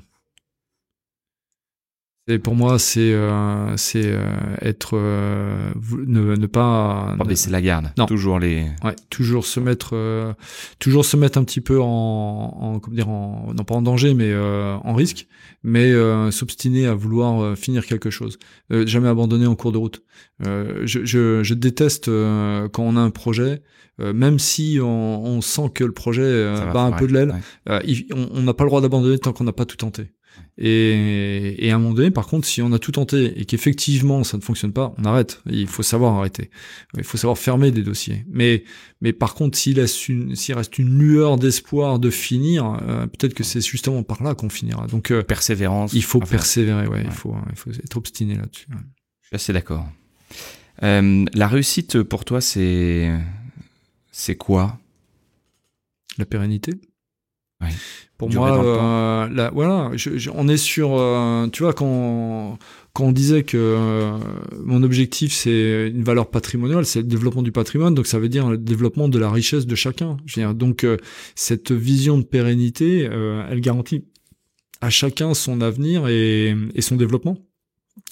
Et pour moi, c'est euh, c'est euh, être euh, ne, ne, pas pas baisser la garde. Non. Toujours les. Ouais, toujours se mettre euh, toujours se mettre un petit peu en, en comment dire en non pas en danger mais euh, en risque, mais s'obstiner à vouloir finir quelque chose. jamais abandonner en cours de route. Je, je, je, déteste quand on a un projet. même si on, on, sent que le projet bat un peu de l'aile, on n'a pas le droit d'abandonner tant qu'on n'a pas tout tenté. Et, et, à un moment donné, par contre, si on a tout tenté et qu'effectivement ça ne fonctionne pas, on arrête. Il faut savoir arrêter. Il faut savoir fermer des dossiers. Mais, mais par contre, s'il reste une, lueur d'espoir de finir, euh, peut-être que c'est justement par là qu'on finira. Donc, euh, persévérance. Il faut persévérer. Ouais, Il faut, il faut être obstiné là-dessus. Je suis assez d'accord. Euh, la réussite pour toi, c'est, c'est quoi? La pérennité? Pour moi, euh, voilà, on est sur, euh, tu vois, quand, quand on disait que euh, mon objectif c'est une valeur patrimoniale, c'est le développement du patrimoine, donc ça veut dire le développement de la richesse de chacun. Je veux dire, donc cette vision de pérennité, elle garantit à chacun son avenir et, et, son développement.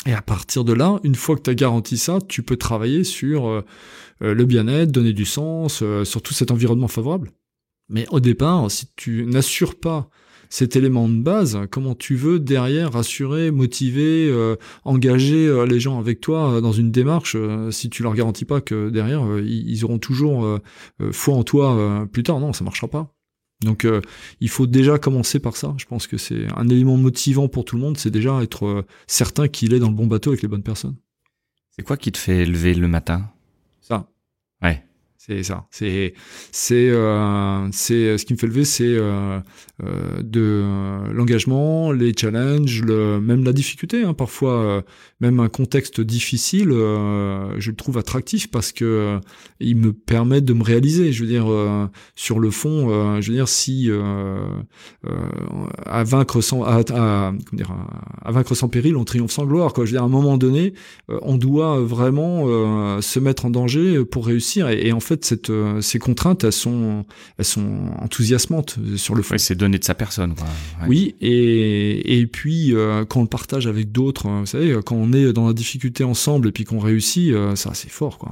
Et à partir de là, une fois que tu as garanti ça, tu peux travailler sur le bien-être, donner du sens, sur tout cet environnement favorable. Mais au départ, si tu n'assures pas cet élément de base, comment tu veux derrière rassurer, motiver, euh, engager euh, les gens avec toi euh, dans une démarche si tu leur garantis pas que derrière ils auront toujours foi en toi plus tard? Non, ça marchera pas. Donc il faut déjà commencer par ça. Je pense que c'est un élément motivant pour tout le monde, c'est déjà être certain qu'il est dans le bon bateau avec les bonnes personnes. C'est quoi qui te fait lever le matin? Ça. Ouais. C'est ça. C'est c'est euh, c'est ce qui me fait lever, c'est euh, euh, de l'engagement, les challenges, le, même la difficulté. Hein, parfois, même un contexte difficile, je le trouve attractif parce que il me permet de me réaliser. Je veux dire, sur le fond, je veux dire, si à vaincre sans à, vaincre sans péril, on triomphe sans gloire. Quoi. Je veux dire, à un moment donné, on doit vraiment se mettre en danger pour réussir. Et, cette, euh, ces contraintes, elles sont, elles sont enthousiasmantes sur le fond. c'est donner de sa personne. Quoi. Oui, et, et puis euh, quand on le partage avec d'autres, hein, vous savez, quand on est dans la difficulté ensemble et puis qu'on réussit, euh, ça c'est fort. quoi.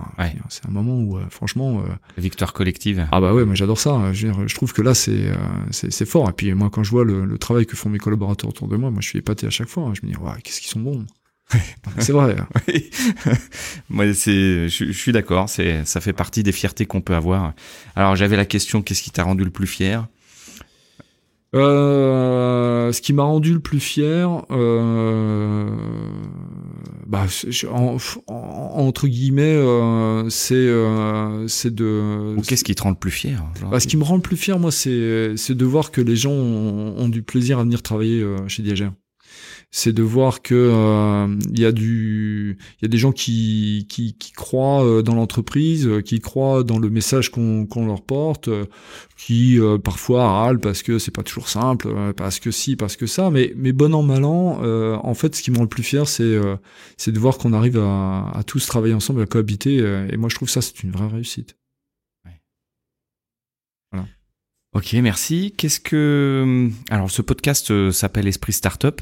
C'est un moment où, franchement... la victoire collective. Ah bah ouais, moi j'adore ça. Je, je, trouve que là, c'est c'est fort. Et puis moi, quand je vois le, le, travail que font mes collaborateurs autour de moi, moi je suis épaté à chaque fois. Hein. Je me dis, ouais, qu'est-ce qu'ils sont bons. C'est vrai. Moi, c'est, je, suis d'accord. C'est, ça fait partie des fiertés qu'on peut avoir. Alors, j'avais la question qu'est-ce qui t'a rendu le plus fier? Euh, ce qui m'a rendu le plus fier, euh, bah, entre guillemets, euh, c'est c'est de. Ou qu'est-ce qui te rend le plus fier bah, Ce qui me rend le plus fier, moi, c'est de voir que les gens ont, ont, du plaisir à venir travailler chez Diageo c'est de voir que euh, il y a du il y a des gens qui qui, qui croient euh, dans l'entreprise, euh, qui croient dans le message qu'on qu'on leur porte, qui parfois râlent parce que c'est pas toujours simple, parce que si, parce que ça, mais mais bon an mal an, en fait, ce qui me rend le plus fier, c'est c'est de voir qu'on arrive à, à tous travailler ensemble, à cohabiter, et moi je trouve ça c'est une vraie réussite. Ok, merci. Qu'est-ce que alors ce podcast s'appelle Esprit Startup.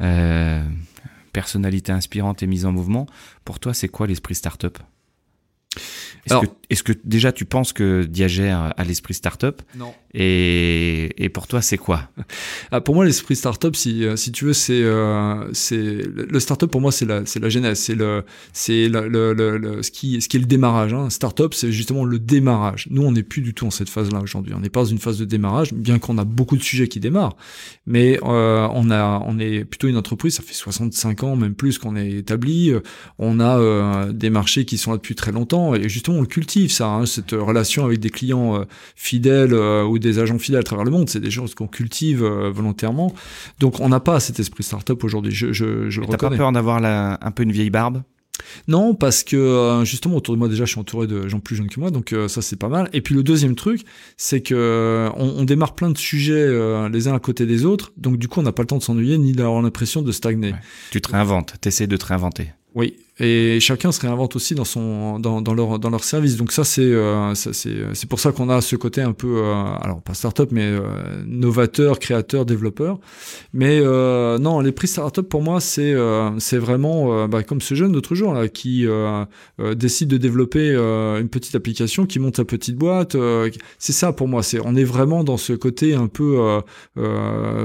Euh, personnalité inspirante et mise en mouvement. Pour toi, c'est quoi l'esprit startup? Est-ce que, déjà tu penses que Diagère a l'esprit startup? Non. Et, et pour toi, c'est quoi? Ah, Pour moi, l'esprit startup, si, euh, si tu veux, c'est euh, c'est le startup pour moi, c'est la, c'est la genèse, c'est le, c'est le, le, le, ce qui, ce qui est le démarrage. Hein. Startup, c'est justement le démarrage. Nous, on n'est plus du tout en cette phase-là aujourd'hui. On n'est pas dans une phase de démarrage, bien qu'on a beaucoup de sujets qui démarrent, mais euh, on a, on est plutôt une entreprise. Ça fait 65 ans, même plus qu'on est établi. On a euh, des marchés qui sont là depuis très longtemps, et justement, on le cultive ça, hein, cette relation avec des clients euh, fidèles ou des agents fidèles à travers le monde. C'est des choses qu'on cultive euh, volontairement. Donc on n'a pas cet esprit startup aujourd'hui. Je, je, je le reconnais. T'as pas peur d'avoir un peu une vieille barbe? Non, parce que euh, justement autour de moi déjà, je suis entouré de gens plus jeunes que moi, donc euh, ça c'est pas mal. Et puis le deuxième truc, c'est que on, démarre plein de sujets les uns à côté des autres, donc du coup on n'a pas le temps de s'ennuyer ni d'avoir l'impression de stagner. Tu te réinventes, t'essaies de te réinventer. Oui, et chacun se réinvente aussi dans son dans, leur dans leur service. Donc ça c'est euh, c'est pour ça qu'on a ce côté un peu euh, alors pas startup mais euh, novateur, créateur, développeur. Mais euh, non, les prix startup pour moi c'est c'est vraiment bah, comme ce jeune l'autre jour là qui décide de développer une petite application, qui monte sa petite boîte. c'est ça pour moi. C'est on est vraiment dans ce côté un peu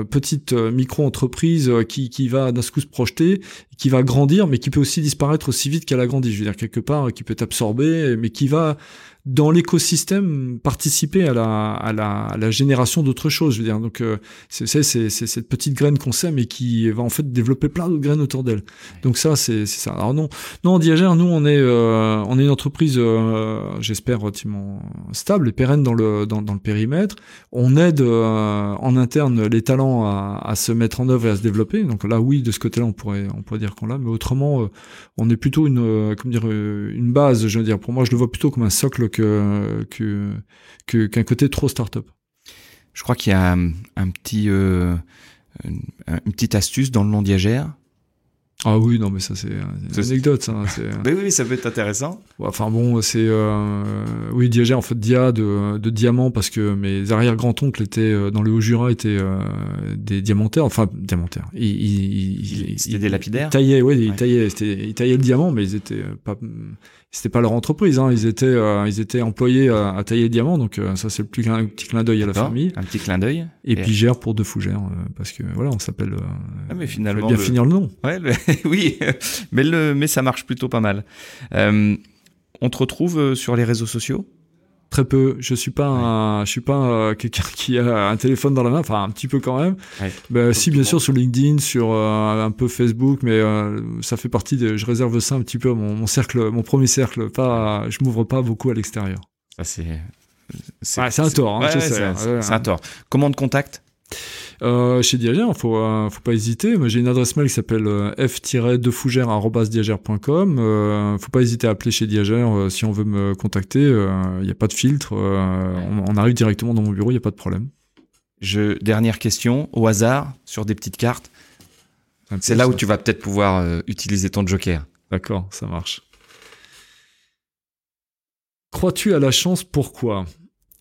petite micro entreprise qui qui va d'un coup se projeter, qui va grandir, mais qui peut aussi disparaître aussi vite qu'elle a grandi. Je veux dire, quelque part, qui peut être absorbé, mais qui va dans l'écosystème participer à la, à la, à la génération d'autres choses. Je veux dire, donc euh, c'est cette petite graine qu'on sème et qui va en fait développer plein d'autres graines autour d'elle. Donc ça, c'est ça. Alors non, non, Diagère, nous on est euh, on est une entreprise, euh, j'espère relativement stable et pérenne dans le dans, dans le périmètre. On aide en interne les talents à, à, se mettre en œuvre et à se développer. Donc là, oui, de ce côté-là, on pourrait on pourrait dire qu'on l'a, mais autrement, on est plutôt une comment dire une base. Je veux dire, pour moi, je le vois plutôt comme un socle que qu'un côté trop start-up. Je crois qu'il y a un, petit euh, une, petite astuce dans le nom diagère. Ah oui, non, mais ça, c'est une anecdote, ça. mais oui, ça peut être intéressant. Enfin bon, c'est... Euh, oui, Diagère, en fait, Dia de, de diamant, parce que mes arrière-grands-oncles étaient, euh, dans le Haut-Jura, étaient des diamantaires, enfin, diamantaires. Ils, C'était des lapidaires Ils taillaient, oui, ils, taillaient, ils taillaient le diamant, mais ils étaient pas c'était pas leur entreprise, hein. ils étaient euh, ils étaient employés à, à tailler diamants, donc euh, ça c'est le plus un petit clin d'œil à la famille. Un petit clin d'œil. Et, puis gère pour deux fougères, euh, parce que voilà, on s'appelle. ah, mais finalement, bien finir le nom. Ouais, oui, mais le mais ça marche plutôt pas mal. on te retrouve sur les réseaux sociaux? Très peu. Je suis pas un, je suis pas euh, quelqu'un qui a un téléphone dans la main, enfin un petit peu quand même. Bah, si bien sûr sur LinkedIn, sur euh, un peu Facebook, mais euh, ça fait partie de. Je réserve ça un petit peu à mon, cercle, mon premier cercle. Pas, je m'ouvre pas beaucoup à l'extérieur. Ça c'est. C'est un tort. Hein, c'est un tort. Comment on te contacte euh, chez Diagère, faut euh, faut pas hésiter. J'ai une adresse mail qui s'appelle euh, f-defougère@diagère.com. Euh, faut pas hésiter à appeler chez Diagère euh, si on veut me contacter. Il n'y a pas de filtre. On, on, arrive directement dans mon bureau, il y a pas de problème. Je dernière question au hasard sur des petites cartes. C'est là où tu vas peut-être pouvoir utiliser ton joker. D'accord, ça marche. Crois-tu à la chance? Pourquoi?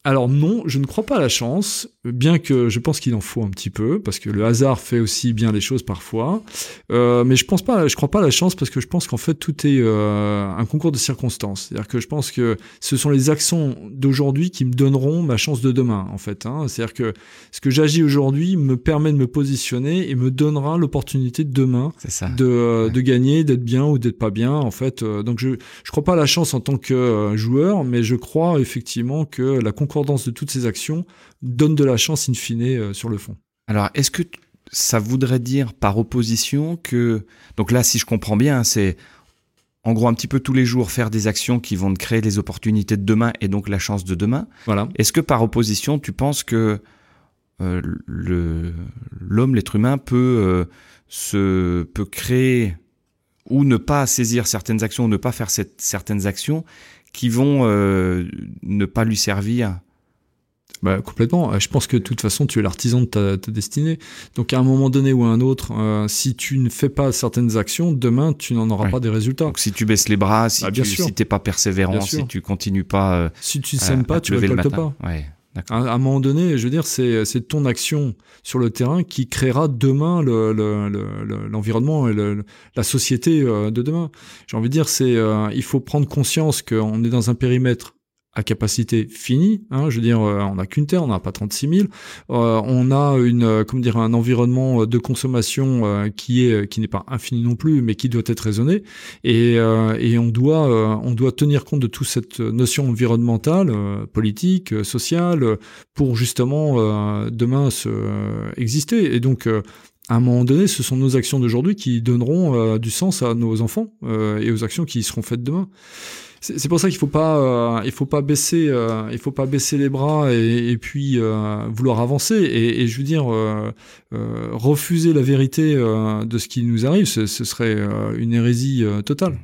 Alors non, je ne crois pas à la chance, bien que je pense qu'il en faut un petit peu, parce que le hasard fait aussi bien les choses parfois. Euh, mais je pense pas, je crois pas à la chance parce que je pense qu'en fait tout est euh, un concours de circonstances. C'est-à-dire que je pense que ce sont les actions d'aujourd'hui qui me donneront ma chance de demain, en fait. Hein. C'est-à-dire que ce que j'agis aujourd'hui me permet de me positionner et me donnera l'opportunité de demain de, de gagner, d'être bien ou d'être pas bien, en fait. Euh, donc je je crois pas à la chance en tant que euh, joueur, mais je crois effectivement que la concordance de toutes ces actions donne de la chance in fine euh, sur le fond. Alors, est-ce que ça voudrait dire par opposition que... Donc là, si je comprends bien, c'est en gros un petit peu tous les jours faire des actions qui vont créer les opportunités de demain et donc la chance de demain. Voilà. Est-ce que par opposition, tu penses que euh, le l'homme, l'être humain peut euh, se peut créer ou ne pas saisir certaines actions ou ne pas faire cette, certaines actions qui vont euh, ne pas lui servir bah, complètement. Euh, je pense que de toute façon, tu es l'artisan de ta, ta, destinée. Donc, à un moment donné ou à un autre, euh, si tu ne fais pas certaines actions, demain, tu n'en auras pas des résultats. Donc, si tu baisses les bras, si bah, tu si pas persévérant, si tu continues pas, si tu ne sèmes pas, tu récoltes pas. Ouais. À, un moment donné, je veux dire, c'est ton action sur le terrain qui créera demain l'environnement le, le, et la société euh, de demain. J'ai envie de dire, c'est euh, il faut prendre conscience qu'on est dans un périmètre à capacité finie. Hein, je veux dire, euh, on n'a qu'une terre, on n'a pas 36 000. Euh, on a une, euh, comment dire, un environnement de consommation qui est qui n'est pas infini non plus, mais qui doit être raisonné. Et, et on doit on doit tenir compte de toute cette notion environnementale, politique, sociale, pour justement demain se exister. Et donc à un moment donné, ce sont nos actions d'aujourd'hui qui donneront du sens à nos enfants et aux actions qui seront faites demain c'est pour ça qu'il faut pas, euh, il faut pas baisser, euh, il faut pas baisser les bras et, puis euh, vouloir avancer. Et, et, je veux dire, refuser la vérité de ce qui nous arrive, ce, ce serait une hérésie totale,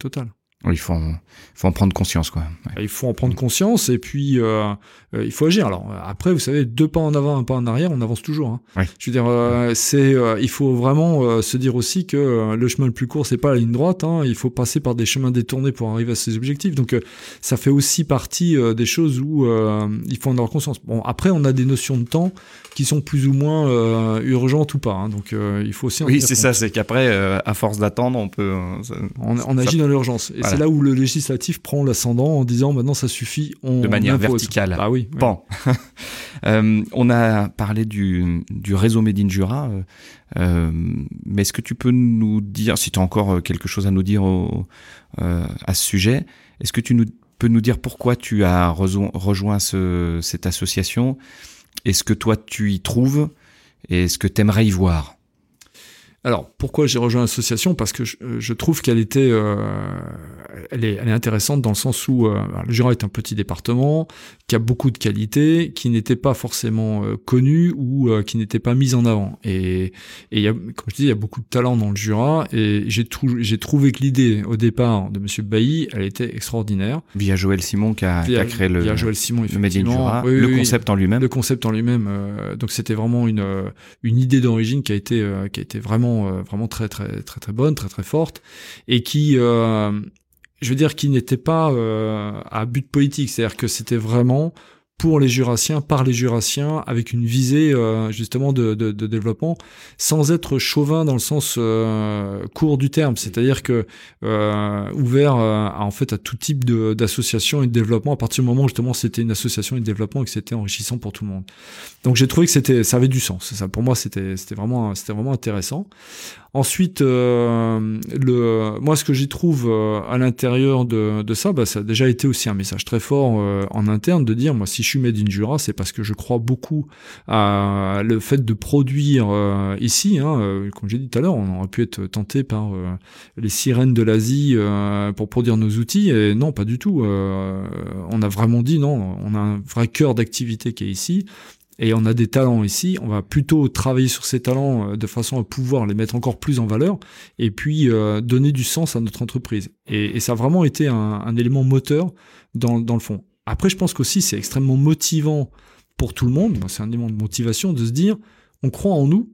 totale. Il faut, en, faut en prendre conscience, quoi. Il faut en prendre conscience et puis euh, euh, il faut agir. Alors après, vous savez, deux pas en avant, un pas en arrière, on avance toujours. Hein. Je veux dire, euh, c'est, il faut vraiment se dire aussi que le chemin le plus court, c'est pas la ligne droite. Hein. Il faut passer par des chemins détournés pour arriver à ses objectifs. Donc, ça fait aussi partie des choses où il faut en avoir conscience. Bon, après, on a des notions de temps qui sont plus ou moins urgentes ou pas. Hein. Donc, il faut aussi. En oui, c'est ça. C'est qu'après, à force d'attendre, on peut. on, on, agit dans l'urgence. Et c'est là où le législatif prend l'ascendant en disant maintenant ça suffit. On de manière verticale. Ah oui. Bon. euh, on a parlé du, du réseau Made in Jura. Euh, euh mais est-ce que tu peux nous dire, si tu as encore euh, quelque chose à nous dire au, euh, à ce sujet, est-ce que tu nous, peux nous dire pourquoi tu as rejoint ce, cette association? Est-ce que toi tu y trouves Et est-ce que tu aimerais y voir? Alors pourquoi j'ai rejoint l'association? Parce que je, je trouve qu'elle était, euh, elle est, elle est intéressante dans le sens où euh, le Jura est un petit département qui a beaucoup de qualités, qui n'était pas forcément euh, connu ou euh, qui n'était pas mise en avant. Et, et il y a, comme je dis, il y a beaucoup de talent dans le Jura et j'ai j'ai trouvé que l'idée au départ de Monsieur Bailly, elle était extraordinaire. Via Joël Simon qui a, qui a créé le, via Joël Simon, le Jura, le concept en lui-même. Le concept en lui-même. donc c'était vraiment une une idée d'origine qui a été qui a été vraiment euh, vraiment très très très très bonne, très très forte, et qui, euh, je veux dire, qui n'était pas euh, à but politique, c'est-à-dire que c'était vraiment pour les Jurassiens, par les Jurassiens, avec une visée euh, justement de, de, de, développement, sans être chauvin dans le sens euh, court du terme, c'est-à-dire que euh, ouvert à, en fait à tout type d'associations et de développement à partir du moment où justement c'était une association et de développement et que c'était enrichissant pour tout le monde. Donc j'ai trouvé que c'était ça avait du sens. Ça pour moi c'était c'était vraiment c'était vraiment intéressant. Ensuite, euh, le, moi, ce que j'y trouve euh, à l'intérieur de, de, ça, bah, ça a déjà été aussi un message très fort euh, en interne de dire, moi, si je suis made in Jura, c'est parce que je crois beaucoup à le fait de produire ici. Hein, comme j'ai dit tout à l'heure, on aurait pu être tenté par les sirènes de l'Asie pour produire nos outils, et non, pas du tout. on a vraiment dit non, on a un vrai cœur d'activité qui est ici et on a des talents ici, on va plutôt travailler sur ces talents euh, de façon à pouvoir les mettre encore plus en valeur et puis euh, donner du sens à notre entreprise. Et, ça a vraiment été un, élément moteur dans, dans, le fond. Après, je pense qu'aussi c'est extrêmement motivant pour tout le monde, c'est un élément de motivation de se dire on croit en nous,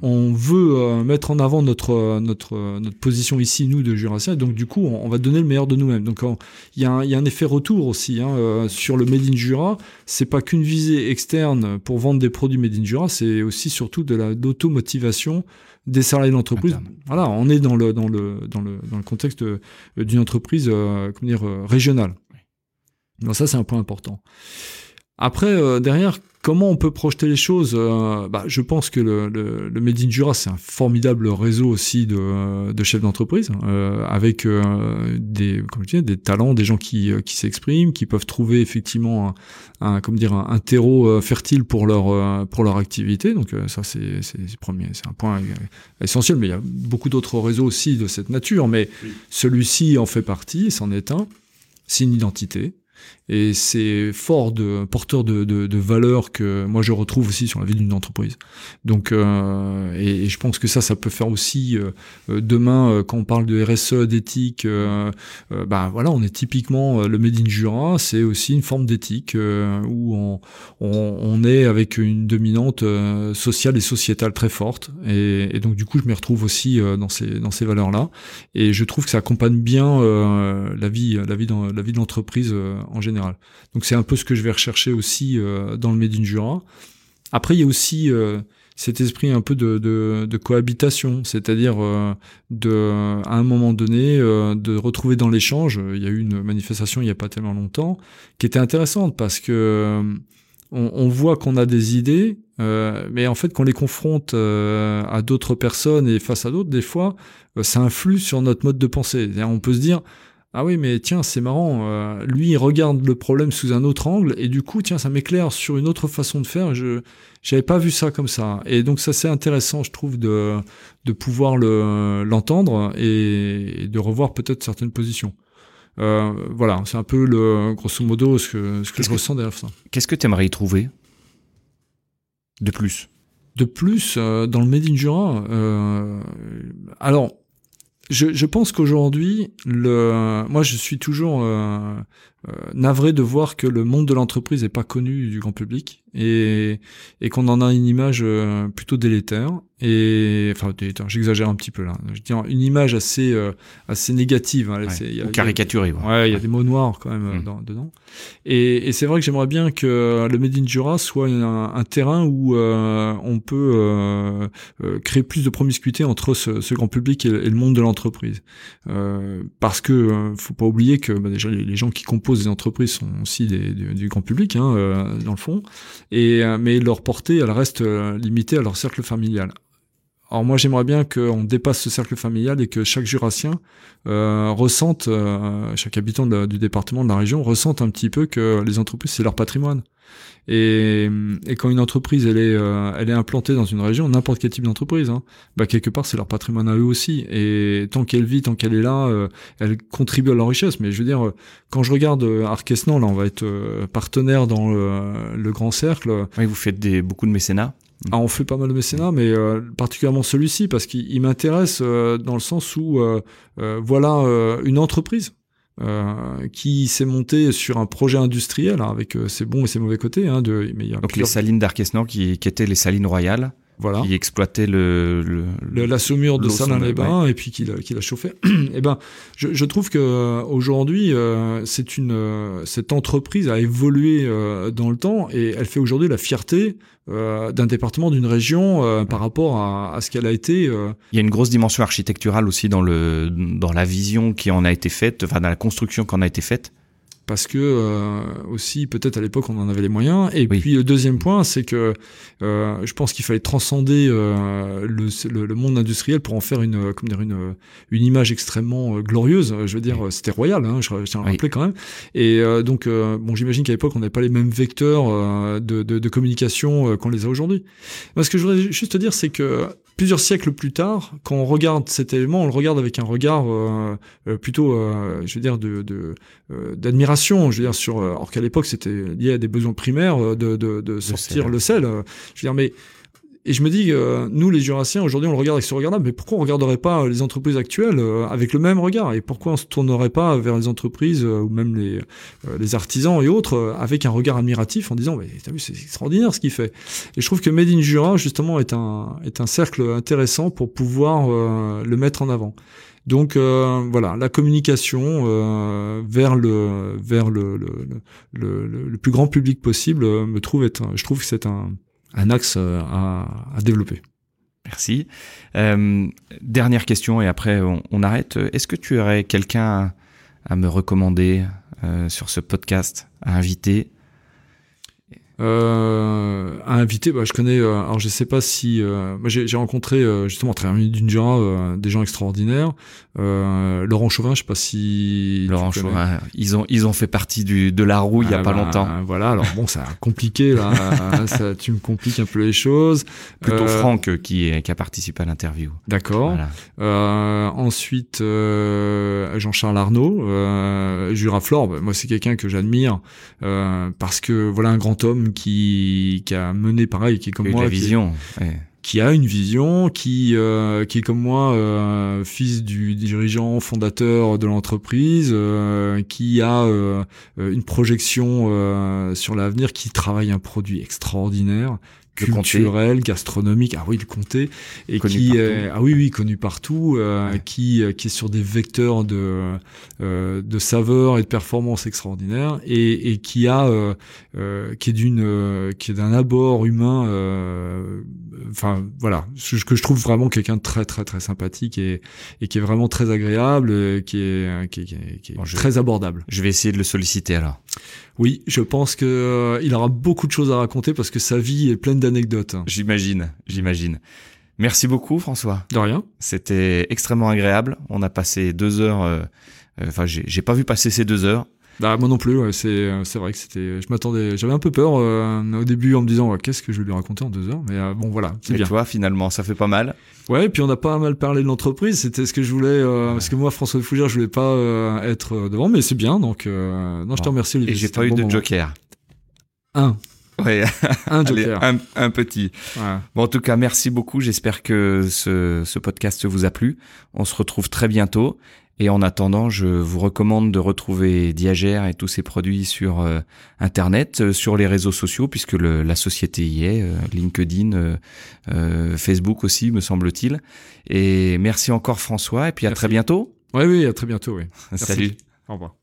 on veut euh, mettre en avant notre euh, notre euh, notre position ici nous de Jurassien et donc du coup on, va donner le meilleur de nous-mêmes. Donc il y, a un, y a un effet retour aussi hein, sur le Made in Jura. C'est pas qu'une visée externe pour vendre des produits Made in Jura c'est aussi surtout de la d'automotivation des salariés de l'entreprise. Voilà on est dans le dans le dans le dans le contexte d'une entreprise comment dire régionale. Donc ça c'est un point important. Après derrière Comment on peut projeter les choses euh, bah, Je pense que le, le, le Made in Jura, c'est un formidable réseau aussi de, de chefs d'entreprise, euh, avec euh, des, comme je dis, des talents, des gens qui, qui s'expriment, qui peuvent trouver effectivement un, un comme dire, un, terreau fertile pour leur, pour leur activité. Donc ça, c'est, c'est, c'est un point essentiel, mais il y a beaucoup d'autres réseaux aussi de cette nature, mais celui-ci en fait partie, c'en est un. C'est une identité, et c'est fort de porteur de, de, de valeurs que moi je retrouve aussi sur la vie d'une entreprise. Donc euh, et, je pense que ça ça peut faire aussi euh, euh demain euh, quand on parle de RSE d'éthique euh, bah voilà on est typiquement le Made in Jura c'est aussi une forme d'éthique où on, on, on, est avec une dominante sociale et sociétale très forte et, et donc du coup je m'y retrouve aussi dans ces dans ces valeurs là et je trouve que ça accompagne bien la vie la vie dans la vie de l'entreprise en général. Donc c'est un peu ce que je vais rechercher aussi dans le Made in Jura. Après, il y a aussi cet esprit un peu de, cohabitation, c'est-à-dire de, à un moment donné, de retrouver dans l'échange. Il y a eu une manifestation il n'y a pas tellement longtemps qui était intéressante parce que on, voit qu'on a des idées, euh, mais en fait, qu'on les confronte euh, à d'autres personnes et face à d'autres, des fois, euh, ça influe sur notre mode de pensée. On peut se dire, ah oui, mais tiens, c'est marrant, lui, il regarde le problème sous un autre angle, et du coup, tiens, ça m'éclaire sur une autre façon de faire. Je j'avais pas vu ça comme ça. Et donc, ça, c'est intéressant, je trouve, de, de pouvoir le, l'entendre et, de revoir peut-être certaines positions. voilà, c'est un peu le grosso modo ce que, ce que je ressens derrière ça. Qu'est-ce que tu aimerais y trouver? De plus? De plus, euh, dans le Made in Jura, euh, alors, je, pense qu'aujourd'hui, le, moi, je suis toujours euh, navré de voir que le monde de l'entreprise n'est pas connu du grand public et, et qu'on en a une image euh, plutôt délétère et enfin j'exagère un petit peu là. Je dis une image assez euh, assez négative hein, caricaturée ouais il y a des mots noirs quand même mmh. dedans. Et, et c'est vrai que j'aimerais bien que le Made in Jura soit un, terrain où on peut créer plus de promiscuité entre ce, ce grand public et, le monde de l'entreprise. Parce que faut pas oublier que bah, déjà les gens qui composent des entreprises sont aussi du, grand public, hein, euh, dans le fond, et, euh, mais leur portée, elle reste euh, limitée à leur cercle familial. Alors moi j'aimerais bien qu'on dépasse ce cercle familial et que chaque jurassien ressente, chaque habitant du département, de la région, ressente un petit peu que les entreprises c'est leur patrimoine. Et, et, quand une entreprise elle est, euh, elle est implantée dans une région, n'importe quel type d'entreprise, hein, bah quelque part c'est leur patrimoine à eux aussi. Et tant qu'elle vit, tant qu'elle est là, euh, elle contribue à leur richesse. Mais je veux dire, quand je regarde euh, Arkesnan, là on va être partenaire dans le, le, grand cercle. Oui, vous faites des, beaucoup de mécénat. Ah, on fait pas mal de mécénat, mais particulièrement celui-ci parce qu'il m'intéresse dans le sens où voilà une entreprise euh, qui s'est monté sur un projet industriel hein, avec euh, ses bons et ses mauvais côtés. Hein, de, mais y a Donc les salines d'Arquesnan qui, qui étaient les salines royales voilà. qui exploitait le, le, la saumure de Salins-les-Bains et puis qui la, qui la chauffait. et eh ben, je, je trouve que euh, aujourd'hui, euh, c'est une euh, cette entreprise a évolué dans le temps et elle fait aujourd'hui la fierté d'un département, d'une région par rapport à, à ce qu'elle a été. Il y a une grosse dimension architecturale aussi dans le dans la vision qui en a été faite, enfin dans la construction qui en a été faite parce que euh, aussi peut-être à l'époque on en avait les moyens. Et puis le deuxième point, c'est que euh, je pense qu'il fallait transcender euh, le, le, monde industriel pour en faire une, comme dire, une, une image extrêmement glorieuse. Je veux dire, c'était royal, hein, je, tiens à le rappeler quand même. Et donc, bon, j'imagine qu'à l'époque on n'avait pas les mêmes vecteurs de, de, de, communication qu'on les a aujourd'hui. ce que je voudrais juste te dire, c'est que plusieurs siècles plus tard, quand on regarde cet élément, on le regarde avec un regard plutôt, je veux dire, de d'admiration. Je veux dire sur, alors qu'à l'époque c'était lié à des besoins primaires de, de, de sortir le sel. Je veux dire, mais et je me dis, euh, nous les Jurassiens, aujourd'hui on le regarde avec ce regard-là, mais pourquoi on regarderait pas les entreprises actuelles euh, avec le même regard? Et pourquoi on se tournerait pas vers les entreprises euh, ou même les, les artisans et autres avec un regard admiratif en disant, mais t'as vu, c'est extraordinaire ce qu'il fait. Et je trouve que Made in Jura, justement, est un, est un cercle intéressant pour pouvoir le mettre en avant. Donc voilà, la communication vers le vers le le, le, plus grand public possible me trouve être, je trouve que c'est un un axe euh, à, à développer. Merci. Euh, dernière question et après on, on arrête. Est-ce que tu aurais quelqu'un à, me recommander euh, sur ce podcast, à inviter? Euh, à inviter, bah, je connais. Euh, alors je sais pas si euh, moi j'ai rencontré euh, justement à travers d'une euh, des gens extraordinaires. Laurent Chauvin, je sais pas si Laurent Chauvin, ils ont ils ont fait partie du de la roue il y a ah pas bah, longtemps. Voilà, alors bon, ça a compliqué là. ça, tu me compliques un peu les choses. Plutôt Franck qui qui a participé à l'interview. D'accord. ensuite Jean-Charles Arnaud, Juraflore. Bah, moi c'est quelqu'un que j'admire parce que voilà un grand homme qui, qui a mené pareil, qui est comme moi, la vision, qui, a une vision, qui euh, qui est comme moi, euh, fils du dirigeant fondateur de l'entreprise, euh, qui a une projection sur l'avenir, qui travaille un produit extraordinaire, culturel, gastronomique. Ah oui, le comté et qui est, ah oui oui connu partout, euh, qui qui est sur des vecteurs de euh, de saveurs et de performances extraordinaires et, et qui a euh, euh qui est d'une euh, qui est d'un abord humain. Enfin voilà, ce que je trouve vraiment quelqu'un de très très très sympathique et et qui est vraiment très agréable, qui est qui est, qui est, très abordable. Je vais essayer de le solliciter alors. Oui, je pense que euh, il aura beaucoup de choses à raconter parce que sa vie est pleine d'anecdotes. J'imagine, j'imagine. Merci beaucoup, François. De rien. C'était extrêmement agréable. On a passé deux heures. Euh, euh, enfin, j'ai pas vu passer ces deux heures. Bah moi non plus, ouais, c'est euh, c'est vrai que c'était je m'attendais j'avais un peu peur euh, au début en me disant qu'est-ce que je vais lui raconter en deux heures? Mais euh, bon voilà, c'est bien. toi finalement ça fait pas mal. Ouais, et puis on a pas mal parlé de l'entreprise, c'était ce que je voulais parce que moi François Fougère, je voulais pas être devant mais c'est bien donc non, je te remercie Olivier. Et j'ai pas eu de joker. Un. Un joker. un, un, petit. Bon, en tout cas, merci beaucoup. J'espère que ce, ce podcast vous a plu. On se retrouve très bientôt. Et en attendant, je vous recommande de retrouver Diagère et tous ses produits sur euh, Internet, euh, sur les réseaux sociaux, puisque le, la société y est, euh, LinkedIn, Facebook aussi, me semble-t-il. Et merci encore François, et puis à très bientôt. Oui, oui, à très bientôt, oui. Salut. Au revoir.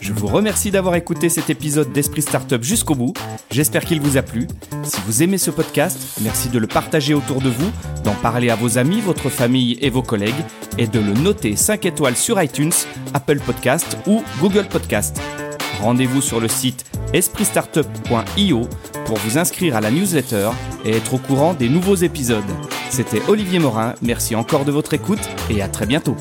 Je vous remercie d'avoir écouté cet épisode d'Esprit Startup jusqu'au bout. J'espère qu'il vous a plu. Si vous aimez ce podcast, merci de le partager autour de vous, d'en parler à vos amis, votre famille et vos collègues, et de le noter 5 étoiles sur iTunes, Apple Podcast ou Google Podcast. Rendez-vous sur le site espritstartup.io pour vous inscrire à la newsletter et être au courant des nouveaux épisodes. C'était Olivier Morin, merci encore de votre écoute et à très bientôt.